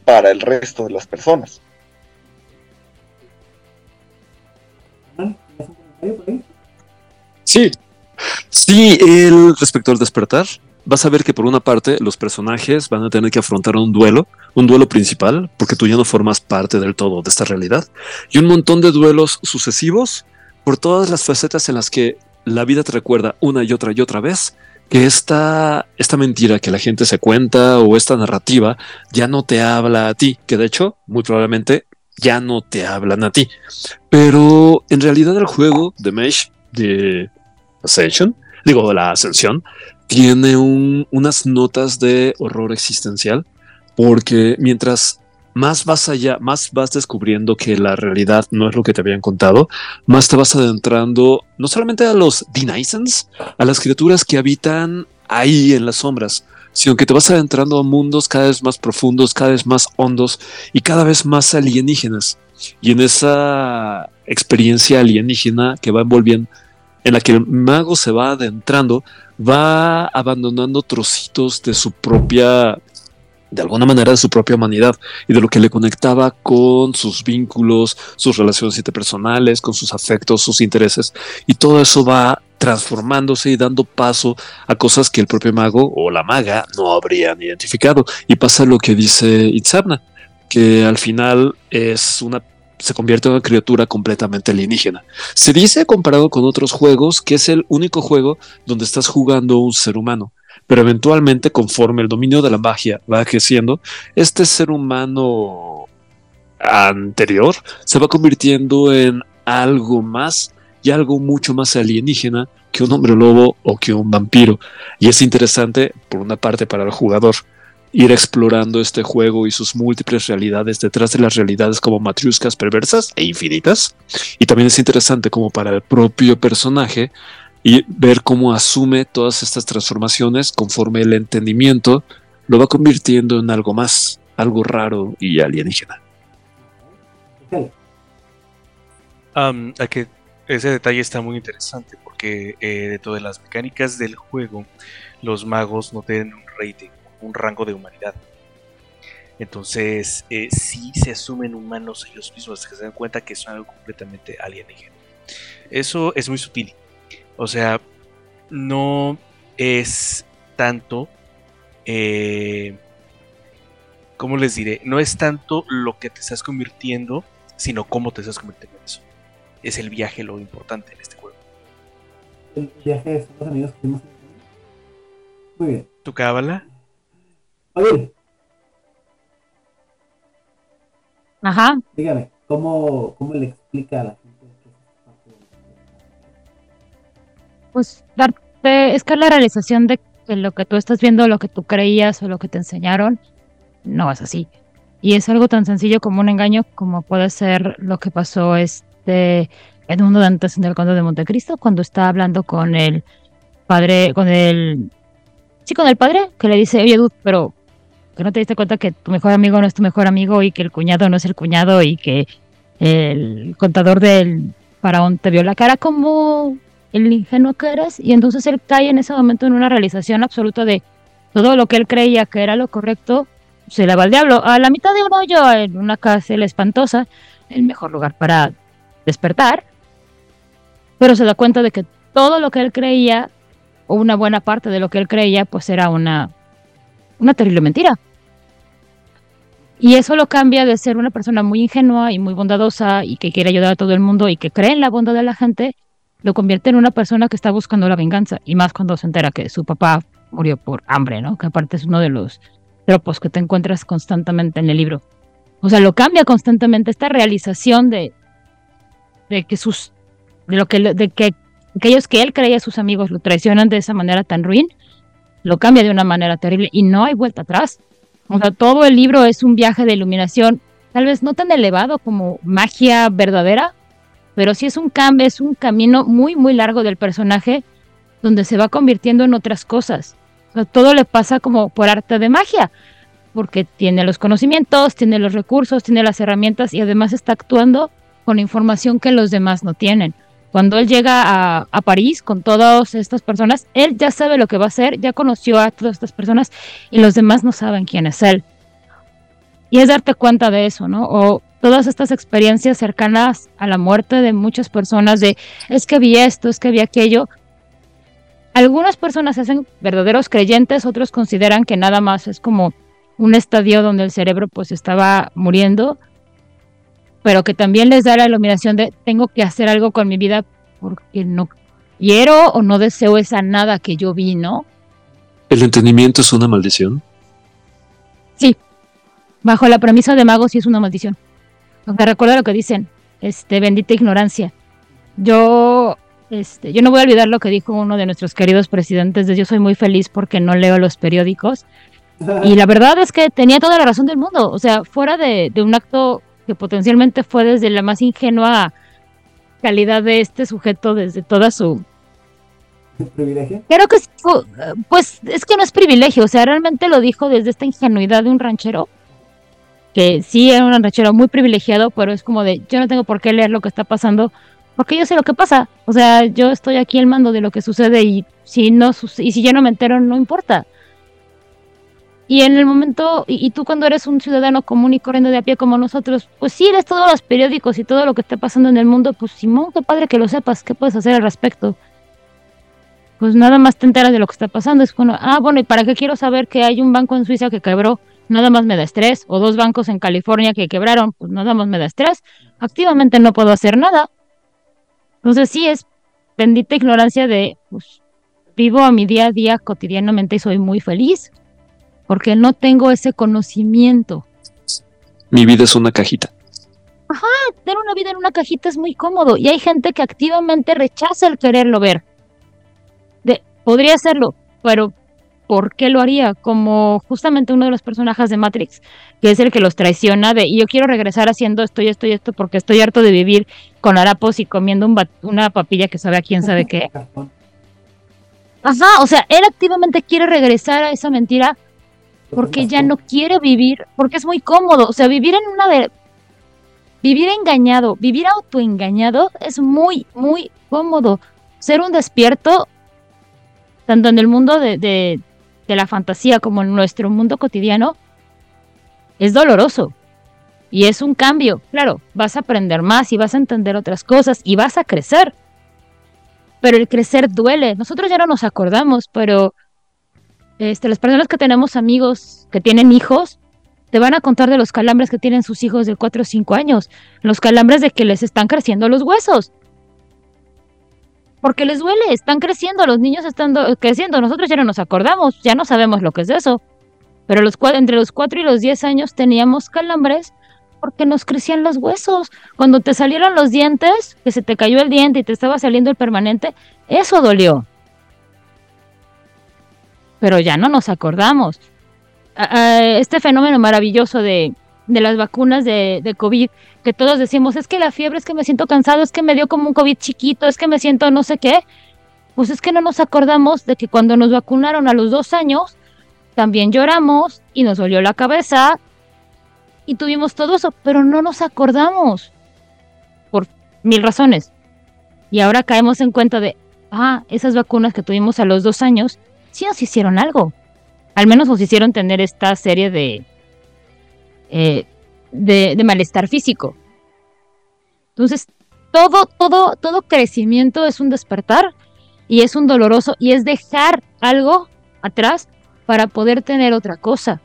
para el resto de las personas. Sí, sí, el respecto al despertar, vas a ver que por una parte los personajes van a tener que afrontar un duelo, un duelo principal, porque tú ya no formas parte del todo de esta realidad, y un montón de duelos sucesivos por todas las facetas en las que la vida te recuerda una y otra y otra vez que esta, esta mentira que la gente se cuenta o esta narrativa ya no te habla a ti, que de hecho, muy probablemente ya no te hablan a ti. Pero en realidad el juego de Mesh de Ascension, digo, de la Ascensión, tiene unas notas de horror existencial, porque mientras más vas allá, más vas descubriendo que la realidad no es lo que te habían contado, más te vas adentrando no solamente a los Denisons, a las criaturas que habitan ahí en las sombras, sino que te vas adentrando a mundos cada vez más profundos, cada vez más hondos y cada vez más alienígenas. Y en esa experiencia alienígena que va envolviendo, en la que el mago se va adentrando, va abandonando trocitos de su propia de alguna manera de su propia humanidad y de lo que le conectaba con sus vínculos, sus relaciones interpersonales, con sus afectos, sus intereses. Y todo eso va transformándose y dando paso a cosas que el propio mago o la maga no habrían identificado. Y pasa lo que dice Itzarna, que al final es una se convierte en una criatura completamente alienígena. Se dice, comparado con otros juegos, que es el único juego donde estás jugando un ser humano pero eventualmente conforme el dominio de la magia va creciendo, este ser humano anterior se va convirtiendo en algo más y algo mucho más alienígena que un hombre lobo o que un vampiro. Y es interesante, por una parte, para el jugador, ir explorando este juego y sus múltiples realidades detrás de las realidades como matriuscas perversas e infinitas. Y también es interesante como para el propio personaje y ver cómo asume todas estas transformaciones conforme el entendimiento lo va convirtiendo en algo más, algo raro y alienígena. que ese detalle está muy interesante porque eh, de todas las mecánicas del juego, los magos no tienen un rating, un rango de humanidad. Entonces, eh, sí se asumen humanos ellos mismos, que se dan cuenta que son algo completamente alienígena. Eso es muy sutil. O sea, no es tanto. Eh, ¿Cómo les diré? No es tanto lo que te estás convirtiendo, sino cómo te estás convirtiendo en eso. Es el viaje lo importante en este juego. El viaje de los amigos que fuimos. Muy bien. ¿Tu cábala? Oye, Ajá. dígame, ¿cómo, ¿cómo le explica a la Pues darte, es que la realización de que lo que tú estás viendo, lo que tú creías o lo que te enseñaron, no es así. Y es algo tan sencillo como un engaño como puede ser lo que pasó este Edmundo Dantes en el Conde de Montecristo cuando está hablando con el padre, con el sí, con el padre, que le dice, oye, dude, pero que no te diste cuenta que tu mejor amigo no es tu mejor amigo y que el cuñado no es el cuñado y que el contador del faraón te vio la cara como el ingenuo que eres y entonces él cae en ese momento en una realización absoluta de todo lo que él creía que era lo correcto se le va al diablo. A la mitad de un hoyo en una cárcel espantosa el mejor lugar para despertar. Pero se da cuenta de que todo lo que él creía o una buena parte de lo que él creía pues era una una terrible mentira. Y eso lo cambia de ser una persona muy ingenua y muy bondadosa y que quiere ayudar a todo el mundo y que cree en la bondad de la gente, lo convierte en una persona que está buscando la venganza. Y más cuando se entera que su papá murió por hambre, ¿no? Que aparte es uno de los tropos que te encuentras constantemente en el libro. O sea, lo cambia constantemente esta realización de, de que sus de lo que de que aquellos que él creía sus amigos lo traicionan de esa manera tan ruin, lo cambia de una manera terrible y no hay vuelta atrás. O sea, todo el libro es un viaje de iluminación, tal vez no tan elevado como magia verdadera, pero sí es un cambio, es un camino muy, muy largo del personaje donde se va convirtiendo en otras cosas. Todo le pasa como por arte de magia, porque tiene los conocimientos, tiene los recursos, tiene las herramientas y además está actuando con información que los demás no tienen. Cuando él llega a, París con todas estas personas, él ya sabe lo que va a hacer, ya conoció a todas estas personas y los demás no saben quién es él. Y es darte cuenta de eso, ¿no? Todas estas experiencias cercanas a la muerte de muchas personas, de es que vi esto, es que vi aquello. Algunas personas se hacen verdaderos creyentes, otros consideran que nada más es como un estadio donde el cerebro pues estaba muriendo, pero que también les da la iluminación de tengo que hacer algo con mi vida porque no quiero o no deseo esa nada que yo vi, ¿no? ¿El entendimiento es una maldición? Sí, bajo la premisa de magos sí es una maldición. Aunque recuerda lo que dicen, este, bendita ignorancia. Yo, este, yo no voy a olvidar lo que dijo uno de nuestros queridos presidentes de yo soy muy feliz porque no leo los periódicos. Y la verdad es que tenía toda la razón del mundo. O sea, fuera de, de un acto que potencialmente fue desde la más ingenua calidad de este sujeto, desde toda su... privilegio. Creo que, pues, es que no es privilegio, o sea, realmente lo dijo desde esta ingenuidad de un ranchero, que sí era un ranchero muy privilegiado, pero es como de, yo no tengo por qué leer lo que está pasando, porque yo sé lo que pasa, o sea, yo estoy aquí al mando de lo que sucede y si no y si yo no me entero no importa. Y en el momento, y, y, tú cuando eres un ciudadano común y corriendo de a pie como nosotros, pues sí lees todos los periódicos y todo lo que está pasando en el mundo, pues Simón, qué padre que lo sepas, ¿qué puedes hacer al respecto? Pues nada más te enteras de lo que está pasando, es bueno, ah, bueno, ¿y para qué quiero saber que hay un banco en Suiza que quebró? Nada más me da estrés, o dos bancos en California que quebraron, pues nada más me da estrés, activamente no puedo hacer nada. Entonces sí es bendita ignorancia de, pues, vivo a mi día a día cotidianamente y soy muy feliz, porque no tengo ese conocimiento. Mi vida es una cajita. Ajá, tener una vida en una cajita es muy cómodo y hay gente que activamente rechaza el quererlo ver. De, podría hacerlo, pero ¿por qué lo haría? Como justamente uno de los personajes de Matrix, que es el que los traiciona de, y yo quiero regresar haciendo esto y esto y esto porque estoy harto de vivir con harapos y comiendo un una papilla que sabe a quién sabe qué. Ajá, o sea, él activamente quiere regresar a esa mentira porque ya no quiere vivir, porque es muy cómodo, o sea, vivir en una. Vivir engañado, vivir autoengañado es muy, muy cómodo. Ser un despierto, tanto en el mundo de, de la fantasía como en nuestro mundo cotidiano, es doloroso. Y es un cambio. Claro, vas a aprender más y vas a entender otras cosas y vas a crecer. Pero el crecer duele. Nosotros ya no nos acordamos, pero este, las personas que tenemos amigos que tienen hijos, te van a contar de los calambres que tienen sus hijos de 4 o 5 años. Los calambres de que les están creciendo los huesos. Porque les duele, están creciendo, los niños están creciendo. Nosotros ya no nos acordamos, ya no sabemos lo que es eso. Pero entre los 4 y los 10 años teníamos calambres porque nos crecían los huesos. Cuando te salieron los dientes, que se te cayó el diente y te estaba saliendo el permanente, eso dolió. Pero ya no nos acordamos. Este fenómeno maravilloso de, las vacunas de, de, COVID, que todos decimos, es que la fiebre, es que me siento cansado, es que me dio como un COVID chiquito, es que me siento no sé qué. Pues es que no nos acordamos de que cuando nos vacunaron a los dos años, también lloramos y nos dolió la cabeza y tuvimos todo eso, pero no nos acordamos por mil razones. Y ahora caemos en cuenta de, ah, esas vacunas que tuvimos a los dos años, sí nos hicieron algo. Al menos nos hicieron tener esta serie de, eh, de, de malestar físico. Entonces, todo, todo, todo crecimiento es un despertar y es un doloroso y es dejar algo atrás para poder tener otra cosa.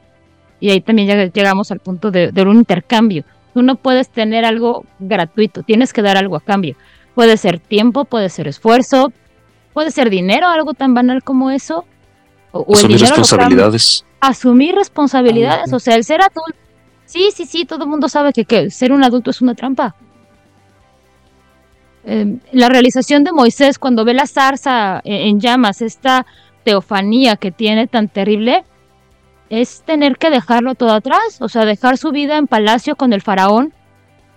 Y ahí también ya llegamos al punto de, un intercambio. Tú no puedes tener algo gratuito, tienes que dar algo a cambio. Puede ser tiempo, puede ser esfuerzo, puede ser dinero, algo tan banal como eso. O, asumir responsabilidades. Asumir responsabilidades, o sea, el ser adulto. Sí, sí, sí, todo el mundo sabe que, ser un adulto es una trampa. Em, la realización de Moisés cuando ve la zarza en, en llamas, esta teofanía que tiene tan terrible, es tener que dejarlo todo atrás, o sea, dejar su vida en palacio con el faraón,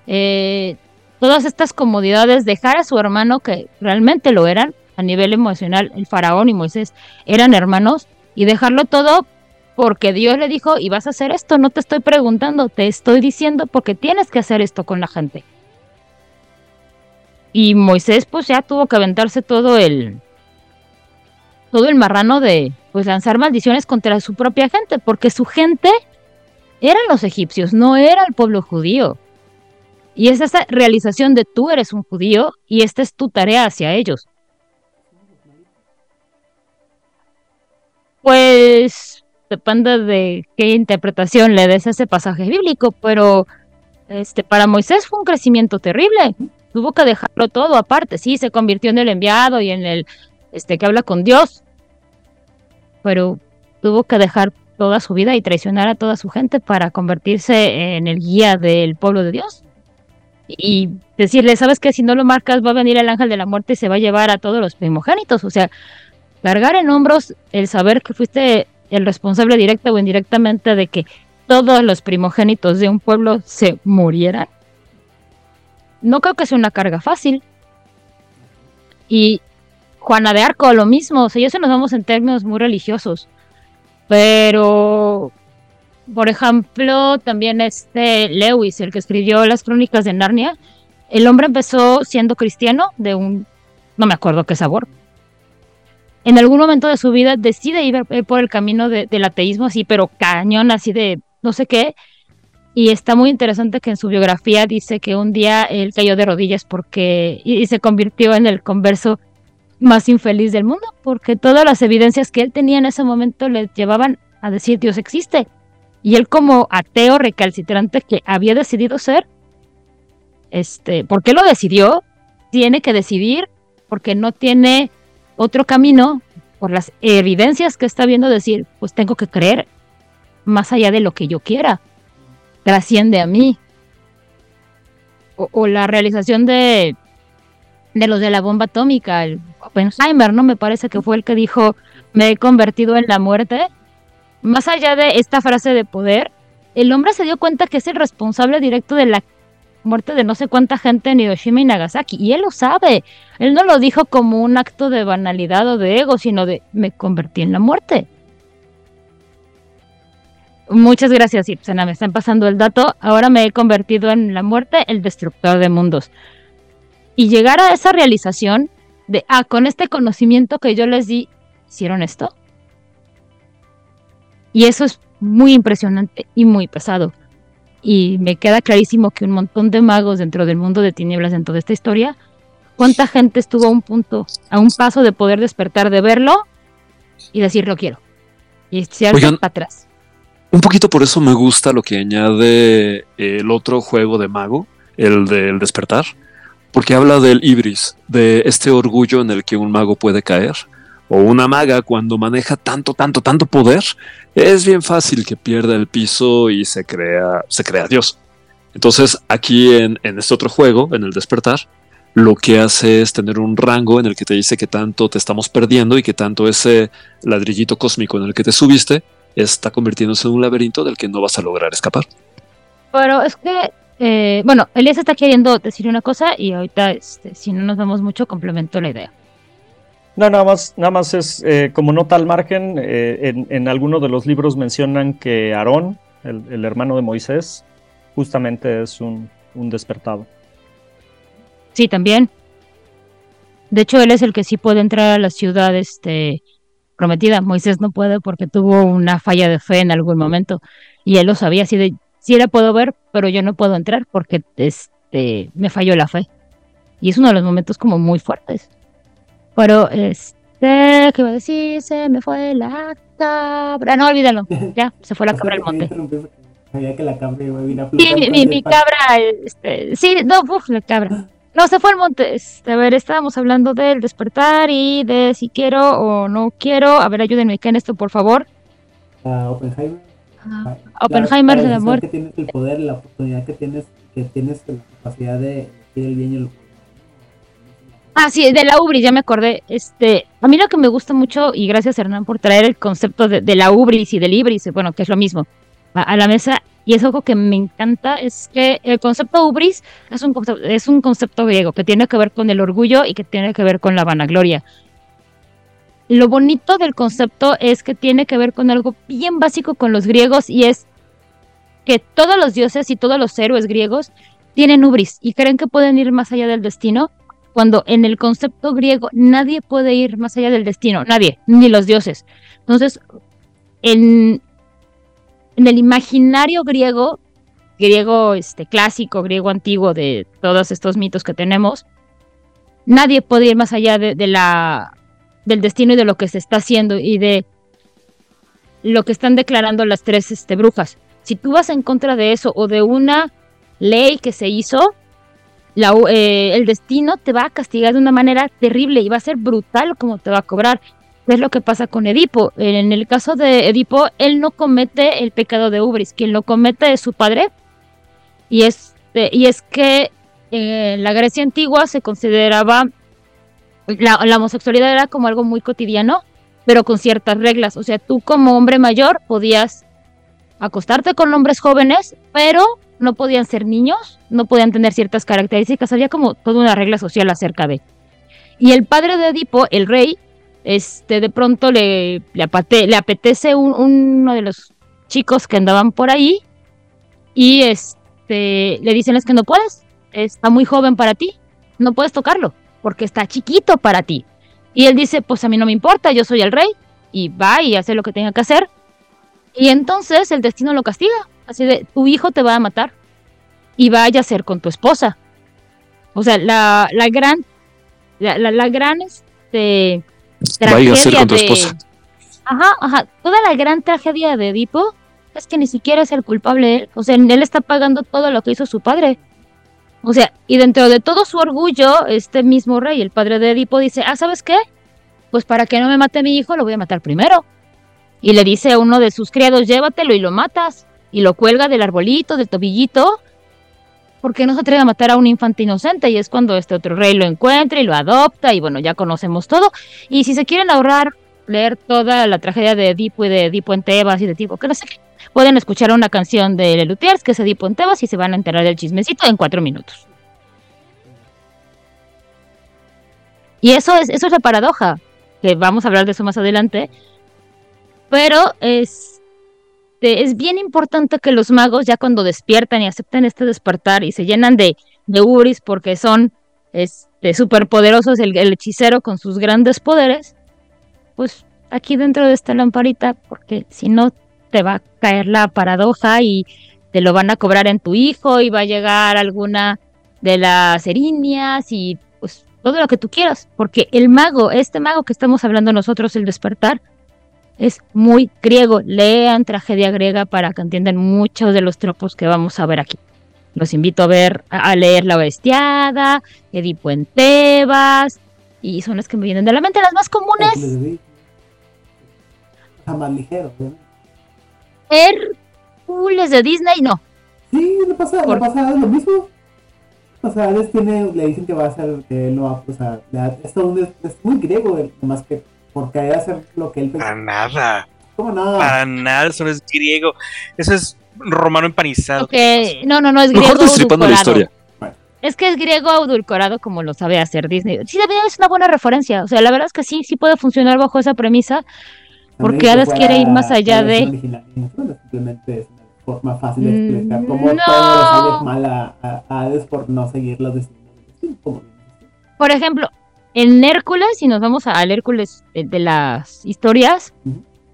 eh, todas estas comodidades, dejar a su hermano que realmente lo eran a nivel emocional, el faraón y Moisés eran hermanos, y dejarlo todo porque Dios le dijo, y vas a hacer esto, no te estoy preguntando, te estoy diciendo porque tienes que hacer esto con la gente. Y Moisés pues ya tuvo que aventarse todo el, todo el marrano de pues lanzar maldiciones contra su propia gente, porque su gente eran los egipcios, no era el pueblo judío. Y es esa realización de tú eres un judío y esta es tu tarea hacia ellos. Pues depende de qué interpretación le des a ese pasaje bíblico, pero este para Moisés fue un crecimiento terrible. Tuvo que dejarlo todo aparte. Sí, se convirtió en el enviado y en el este que habla con Dios, pero tuvo que dejar toda su vida y traicionar a toda su gente para convertirse en el guía del pueblo de Dios. Y decirle, ¿sabes qué? Si no lo marcas va a venir el ángel de la muerte y se va a llevar a todos los primogénitos. O sea, cargar en hombros el saber que fuiste el responsable directo o indirectamente de que todos los primogénitos de un pueblo se murieran. No creo que sea una carga fácil. Y Juana de Arco, lo mismo, o sea, ya se nos vamos en términos muy religiosos. Pero, por ejemplo, también este Lewis, el que escribió las crónicas de Narnia, el hombre empezó siendo cristiano de un, no me acuerdo qué sabor. En algún momento de su vida decide ir por el camino del ateísmo, así, pero cañón, así de no sé qué. Y está muy interesante que en su biografía dice que un día él cayó de rodillas porque y se convirtió en el converso más infeliz del mundo, porque todas las evidencias que él tenía en ese momento le llevaban a decir Dios existe. Y él como ateo recalcitrante que había decidido ser, este, ¿por qué lo decidió? Tiene que decidir porque no tiene otro camino por las evidencias que está viendo decir, pues tengo que creer más allá de lo que yo quiera, trasciende a mí. o la realización de de los de la bomba atómica, el Oppenheimer, ¿no? Me parece que fue el que dijo, me he convertido en la muerte. Más allá de esta frase de poder, el hombre se dio cuenta que es el responsable directo de la muerte de no sé cuánta gente en Hiroshima y Nagasaki. Y él lo sabe. Él no lo dijo como un acto de banalidad o de ego, sino de me convertí en la muerte. Muchas gracias, Ipsena. Me están pasando el dato. Ahora me he convertido en la muerte, el destructor de mundos y llegar a esa realización de, ah, con este conocimiento que yo les di, hicieron esto. Y eso es muy impresionante y muy pesado. Y me queda clarísimo que un montón de magos dentro del mundo de tinieblas, dentro de esta historia, cuánta gente estuvo a un punto, a un paso de poder despertar, de verlo y decir lo quiero. Y Oigan. para atrás. Un poquito por eso me gusta lo que añade el otro juego de mago, el del despertar, porque habla del ibris, de este orgullo en el que un mago puede caer, o una maga cuando maneja tanto, tanto, tanto poder, es bien fácil que pierda el piso y se crea, se crea Dios. Entonces, aquí en, en este otro juego, en el despertar, lo que hace es tener un rango en el que te dice que tanto te estamos perdiendo y que tanto ese ladrillito cósmico en el que te subiste está convirtiéndose en un laberinto del que no vas a lograr escapar. Pero es que, eh, bueno, Elías está queriendo decir una cosa y ahorita, este, si no nos vemos mucho, complemento la idea. No, nada más, nada más es eh, como nota al margen, eh, en, alguno de los libros mencionan que Aarón, el, el hermano de Moisés, justamente es un, un despertado. Sí, también. De hecho, él es el que sí puede entrar a la ciudad este, prometida. Moisés no puede porque tuvo una falla de fe en algún momento. Y él lo sabía, así de, sí la puedo ver, pero yo no puedo entrar porque este, me falló la fe. Y es uno de los momentos como muy fuertes. Pero, este, ¿qué iba a decir? Se me fue la cabra. No, olvídalo. Ya, se fue la cabra al monte. Sabía que la cabra iba a ir a Sí, mi, mi, mi cabra, este, sí, no, uf, la cabra. No, se fue al monte. Este, a ver, estábamos hablando del despertar y de si quiero o no quiero. A ver, ayúdenme acá en esto, por favor. A Oppenheimer. Ah, Para- Oppenheimer de muerte. que tienes el poder, la oportunidad que tienes, que tienes la capacidad de elegir el bien y el Ah, sí, de la Ubris, ya me acordé. Este, a mí lo que me gusta mucho, y gracias Hernán por traer el concepto de, la Ubris y del Ibris, bueno, que es lo mismo, a, a la mesa, y es algo que me encanta, es que el concepto Ubris es un, concepto, es un concepto griego que tiene que ver con el orgullo y que tiene que ver con la vanagloria. Lo bonito del concepto es que tiene que ver con algo bien básico con los griegos y es que todos los dioses y todos los héroes griegos tienen ubris y creen que pueden ir más allá del destino cuando en el concepto griego nadie puede ir más allá del destino, nadie, ni los dioses. Entonces, en, en el imaginario griego, griego este, clásico, griego antiguo de todos estos mitos que tenemos, nadie puede ir más allá de, de la, del destino y de lo que se está haciendo y de lo que están declarando las tres este, brujas. Si tú vas en contra de eso o de una ley que se hizo, la, eh, el destino te va a castigar de una manera terrible y va a ser brutal como te va a cobrar. Es lo que pasa con Edipo. En el caso de Edipo, él no comete el pecado de Ubris, quien lo comete es su padre. Y es, eh, y es que en la Grecia antigua se consideraba la, la homosexualidad era como algo muy cotidiano, pero con ciertas reglas. O sea, tú como hombre mayor podías acostarte con hombres jóvenes, pero no podían ser niños, no podían tener ciertas características, había como toda una regla social acerca de. Y el padre de Edipo, el rey, este, de pronto le, le, apetece un- uno de los chicos que andaban por ahí y este, le dicen es que no puedes, está muy joven para ti, no puedes tocarlo, porque está chiquito para ti. Y él dice, pues a mí no me importa, yo soy el rey, y va y hace lo que tenga que hacer. Y entonces el destino lo castiga. Así de, tu hijo te va a matar y vaya a ser con tu esposa. O sea, la, la gran, la, la, la gran, este, Vaya a ser tragedia con tu de- esposa. Ajá, ajá. Toda la gran tragedia de Edipo es que ni siquiera es el culpable él. O sea, él está pagando todo lo que hizo su padre. O sea, y dentro de todo su orgullo, este mismo rey, el padre de Edipo, dice, ah, ¿sabes qué? Pues para que no me mate mi hijo, lo voy a matar primero. Y le dice a uno de sus criados, llévatelo y lo matas. Y lo cuelga del arbolito, del tobillito, porque no se atreve a matar a un infante inocente. Y es cuando este otro rey lo encuentra y lo adopta. Y bueno, ya conocemos todo. Y si se quieren ahorrar leer toda la tragedia de Edipo y de Edipo en Tebas y de tipo que no sé qué, pueden escuchar una canción de Lelutiers que es Edipo en Tebas y se van a enterar del chismecito en cuatro minutos. Y eso es, eso es la paradoja, que vamos a hablar de eso más adelante. Pero es, es bien importante que los magos ya cuando despiertan y aceptan este despertar y se llenan de, de ubris porque son este, superpoderosos, el, el hechicero con sus grandes poderes, pues aquí dentro de esta lamparita, porque si no te va a caer la paradoja y te lo van a cobrar en tu hijo y va a llegar alguna de las erinias y pues todo lo que tú quieras, porque el mago, este mago que estamos hablando nosotros, el despertar, es muy griego. Lean tragedia griega para que entiendan muchos de los tropos que vamos a ver aquí. Los invito a ver, a leer La Bestiada, Edipo en Tebas, y son las que me vienen de la mente, las más comunes. Jamás ligero, ¿no? Hércules de Disney, no. Sí, no pasa, no pasa lo mismo. O sea, les tiene, le dicen que va a ser, que él no va, o sea, es, un, es muy griego, más que porque hay que hacer lo que él pensó. Para nada. ¿Cómo nada? Para nada, eso no es griego. Eso es romano empanizado. Okay. No, no, no es griego. Mejor destripando la historia. Es que es griego adulcorado como lo sabe hacer Disney. Sí, es una buena referencia. O sea, la verdad es que sí, sí puede funcionar bajo esa premisa. Porque Hades quiere ir más allá de. Simplemente es una forma fácil de explicar mm, cómo no. todo le sale mal a, Hades por no seguir los destinos. Por ejemplo, en Hércules, si nos vamos al Hércules de, las historias,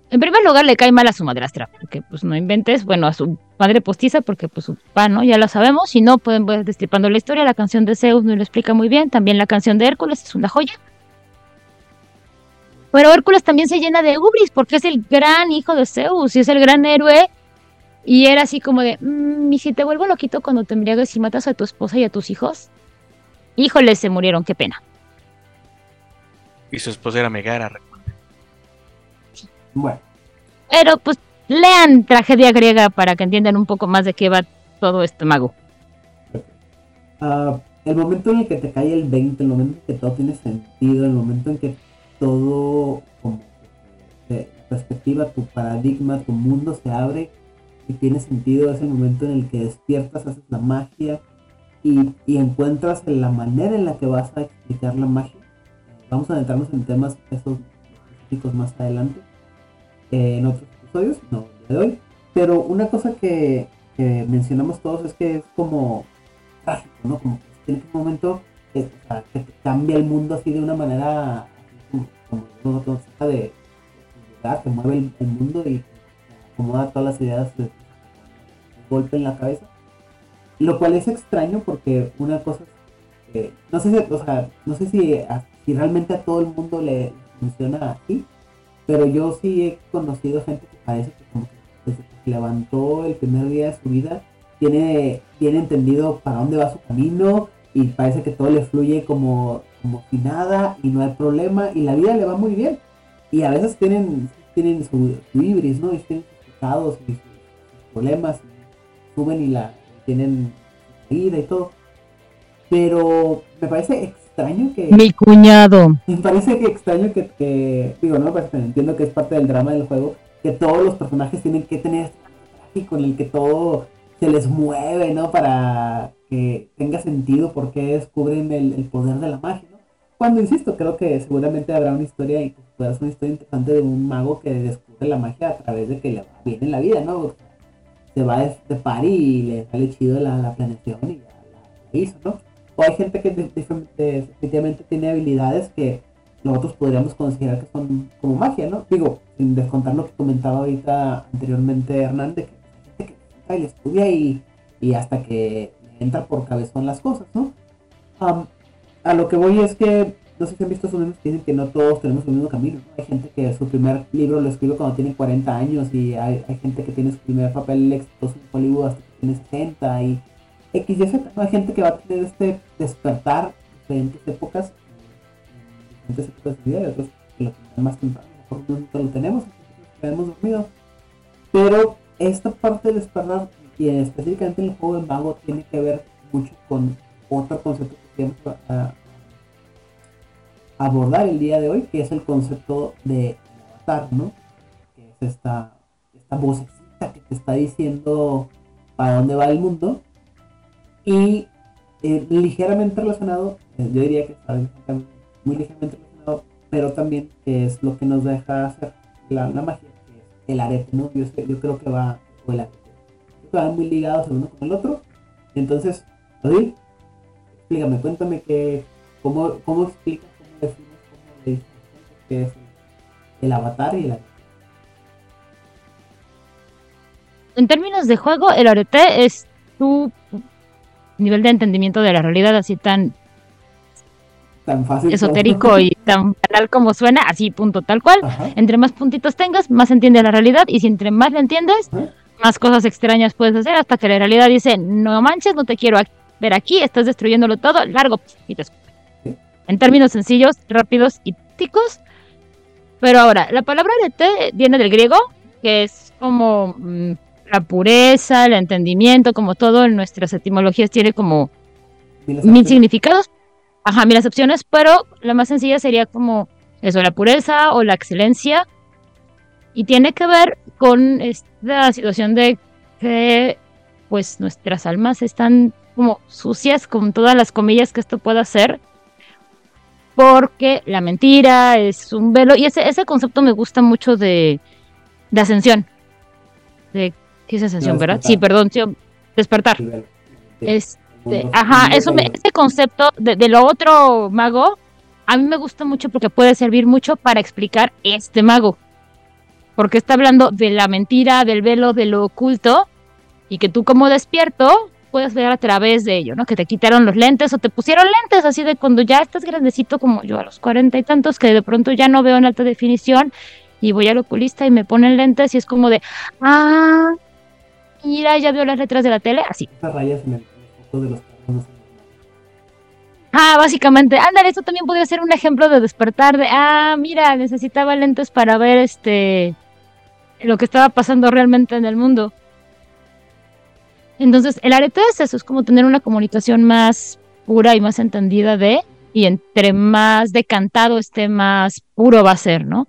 en primer lugar le cae mal a su madrastra, porque pues no inventes, bueno, a su madre postiza, porque pues su papá, ¿no? Ya lo sabemos, si no, pueden ver destripando la historia, la canción de Zeus no lo explica muy bien, también la canción de Hércules es una joya. Pero Hércules también se llena de ubris, porque es el gran hijo de Zeus y es el gran héroe. Y era así como de, mmm, y si te vuelvo loquito cuando te embriagas y matas a tu esposa y a tus hijos. Híjole, se murieron, qué pena. Y su esposa era Megara, recuerden. Bueno. Pero pues lean tragedia griega para que entiendan un poco más de qué va todo este mago. Ah, el momento en el que te cae el 20, el momento en que todo tiene sentido, el momento en que todo, como perspectiva, tu paradigma, tu mundo se abre y tiene sentido, es el momento en el que despiertas, haces la magia y, y encuentras la manera en la que vas a explicar la magia vamos a adentrarnos en temas esos específicos más adelante, eh, en otros episodios, no de hoy. Pero una cosa que, mencionamos todos es que es como trágico, ¿no? Como que en un momento que, te cambia el mundo así de una manera como, como, como de, de que mueve el, mundo y acomoda todas las ideas de, golpe en la cabeza. Lo cual es extraño porque una cosa que, no sé si, o sea, no sé si si realmente a todo el mundo le funciona así, pero yo sí he conocido gente que parece que como que levantó el primer día de su vida, tiene, tiene entendido para dónde va su camino y parece que todo le fluye como, como si nada y no hay problema y la vida le va muy bien. Y a veces tienen, tienen su, ibris, ¿no? Y tienen sus pecados sus, problemas, suben y la tienen su vida y todo. Pero me parece extraño que... Mi cuñado. Me parece que extraño que, digo, no, pues entiendo que es parte del drama del juego, que todos los personajes tienen que tener este tráfico en el que todo se les mueve, ¿no? Para que tenga sentido porque descubren el, poder de la magia, ¿no? Cuando, insisto, creo que seguramente habrá una historia y que una historia interesante de un mago que descubre la magia a través de que le va bien en la vida, ¿no? se va de, este par y le sale chido la, la planeación y ya la hizo, ¿no? O hay gente que definitivamente tiene habilidades que nosotros podríamos considerar que son como magia, ¿no? Digo, sin descontar lo que comentaba ahorita anteriormente Hernández, que hay gente que estudia y, y hasta que entra por cabezón las cosas, ¿no? a lo que voy es que, no sé si han visto esos memes que dicen que no todos tenemos el mismo camino, ¿no? Hay gente que su primer libro lo escribe cuando tiene 40 años y hay, hay gente que tiene su primer papel exitoso en Hollywood hasta que tiene 60 y X y Z. Hay gente que va a tener este despertar en diferentes épocas, en diferentes épocas de vida, y otros que lo más temprano. Mejor no lo tenemos, quedamos dormidos. Pero esta parte del despertar, y específicamente en el juego de mago, tiene que ver mucho con otro concepto que queremos abordar el día de hoy, que es el concepto de avatar, ¿no? Que es esta, esta vocecita que te está diciendo para dónde va el mundo y eh, ligeramente relacionado, eh, yo diría que está muy ligeramente relacionado, pero también es lo que nos deja hacer la, magia, que es el arete, ¿no? Yo, creo que va, o el arete, van muy ligados el uno con el otro. Entonces, Odil, explícame, cuéntame que, cómo, cómo explicas, cómo defines, cómo le qué es el, avatar y el arete. en términos de juego, el arete es tu nivel de entendimiento de la realidad así tan Tan fácil. esotérico y tan banal como suena, así punto tal cual. Ajá. Entre más puntitos tengas, más entiendes la realidad y si entre más la entiendes, Ajá. más cosas extrañas puedes hacer hasta que la realidad dice, no manches, no te quiero ver aquí, estás destruyéndolo todo, largo y te escupe. Sí. En términos sencillos, rápidos y prácticos. Pero ahora, la palabra arete viene del griego, que es como mm, la pureza, el entendimiento, como todo en nuestras etimologías tiene como Mil significados. Ajá, mil acepciones, pero la más sencilla sería como eso, la pureza o la excelencia. Y tiene que ver con esta situación de que pues nuestras almas están como sucias con todas las comillas que esto pueda hacer. Porque la mentira es un velo. Y ese, ese concepto me gusta mucho de, de ascensión. De, ¿Qué es ascensión, No, verdad? Sí, perdón, sí, despertar. Sí. Este, ajá, eso me- ese concepto de, de lo otro mago, a mí me gusta mucho porque puede servir mucho para explicar este mago. Porque está hablando de la mentira, del velo, de lo oculto, y que tú como despierto puedes ver a través de ello, ¿no? Que te quitaron los lentes o te pusieron lentes, así de cuando ya estás grandecito como yo a los cuarenta y tantos, que de pronto ya no veo en alta definición y voy al oculista y me ponen lentes y es como de, ah, mira, ya veo las letras de la tele, así. Rayas en el, de los. Ah, básicamente, ándale, esto también podría ser un ejemplo de despertar de, ah, mira, necesitaba lentes para ver este lo que estaba pasando realmente en el mundo. Entonces, el arete es eso, es como tener una comunicación más pura y más entendida de, y entre más decantado esté, más puro va a ser, ¿no?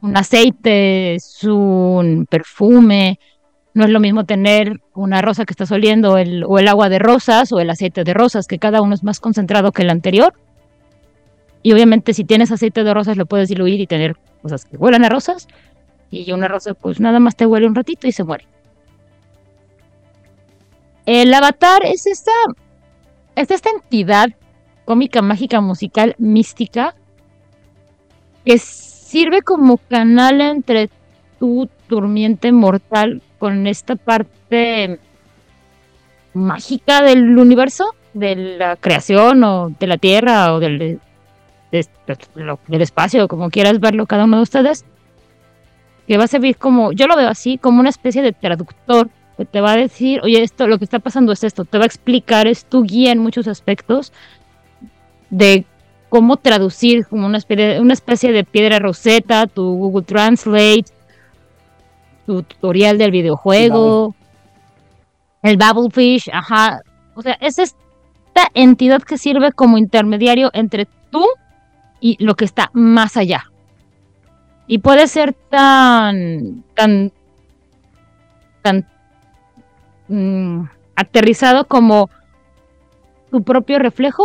Un aceite, es un perfume, no es lo mismo tener una rosa que estás oliendo el, o el agua de rosas o el aceite de rosas, que cada uno es más concentrado que el anterior. Y obviamente si tienes aceite de rosas lo puedes diluir y tener cosas que huelan a rosas. Y una rosa pues nada más te huele un ratito y se muere. El avatar es esta, es esta entidad cómica, mágica, musical, mística, que sirve como canal entre tu durmiente mortal con esta parte mágica del universo, de la creación o de la tierra o del, de- de- lo- del espacio, como quieras verlo cada uno de ustedes, que va a servir como, yo lo veo así, como una especie de traductor que te va a decir, oye, esto, lo que está pasando es esto, te va a explicar, es tu guía en muchos aspectos de cómo traducir como una especie, una especie de piedra roseta, tu Google Translate, tutorial del videojuego, el Babblefish, ajá. O sea, es esta entidad que sirve como intermediario entre tú y lo que está más allá. Y puede ser tan, tan, tan mm, aterrizado como tu propio reflejo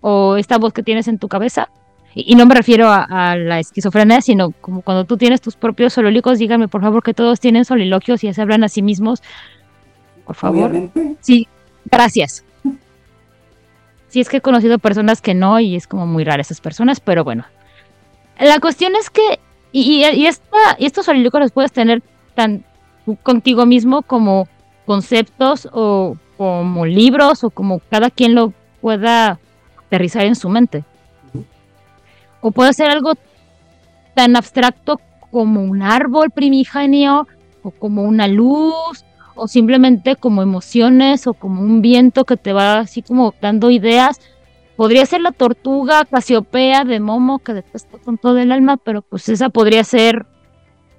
o esta voz que tienes en tu cabeza. Y, y no me refiero a, a la esquizofrenia, sino como cuando tú tienes tus propios solilóquicos, díganme por favor que todos tienen soliloquios y se hablan a sí mismos. Por favor. Obviamente, Sí, gracias. Sí, es que he conocido personas que no y es como muy rara esas personas, pero bueno. La cuestión es que, y, esta, y estos solilóquicos los puedes tener tan contigo mismo como conceptos o como libros o como cada quien lo pueda aterrizar en su mente. O puede ser algo tan abstracto como un árbol primigenio o como una luz o simplemente como emociones o como un viento que te va así como dando ideas. Podría ser la tortuga Casiopea de Momo que detesto con todo el alma, pero pues esa podría ser,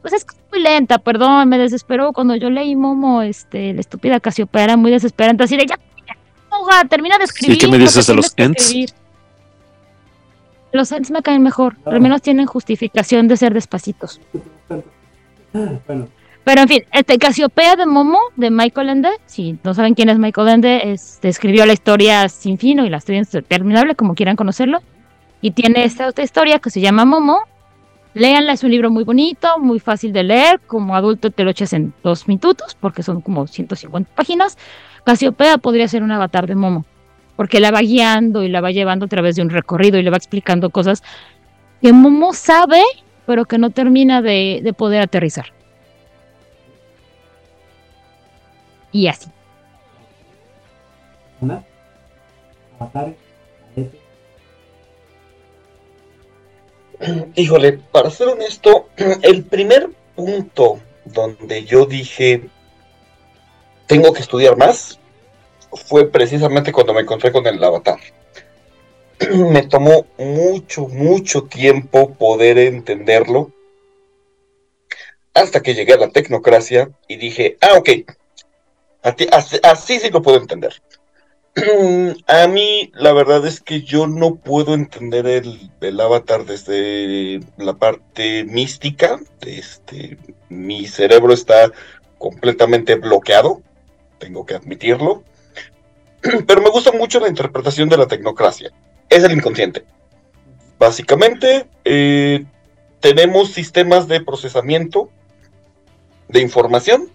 pues es muy lenta, perdón, me desesperó cuando yo leí Momo, este, la estúpida Casiopea era muy desesperante, así de ya, termina de escribir. qué me dices de los escribir". Los Ents me caen mejor, Ah. al menos tienen justificación de ser despacitos. bueno, Pero en fin, este Casiopea de Momo, de Michael Ende, si no saben quién es Michael Ende, este, escribió la historia Sin Fino y la historia interminable, como quieran conocerlo. Y tiene esta otra historia que se llama Momo. Léanla, es un libro muy bonito, muy fácil de leer. Como adulto te lo echas en dos minutos, porque son como 150 páginas. Casiopea podría ser un avatar de Momo, porque la va guiando y la va llevando a través de un recorrido y le va explicando cosas que Momo sabe, pero que no termina de, de poder aterrizar. y así. Arete. Híjole, para ser honesto, el primer punto donde yo dije tengo que estudiar más fue precisamente cuando me encontré con el avatar. me tomó mucho, mucho tiempo poder entenderlo hasta que llegué a la tecnocracia y dije, ah, ok, así, así sí lo puedo entender. A mí la verdad es que yo no puedo entender el, el avatar desde la parte mística. Este, mi cerebro está completamente bloqueado, tengo que admitirlo. Pero me gusta mucho la interpretación de la tecnocracia. Es el inconsciente. Básicamente, eh, tenemos sistemas de procesamiento de información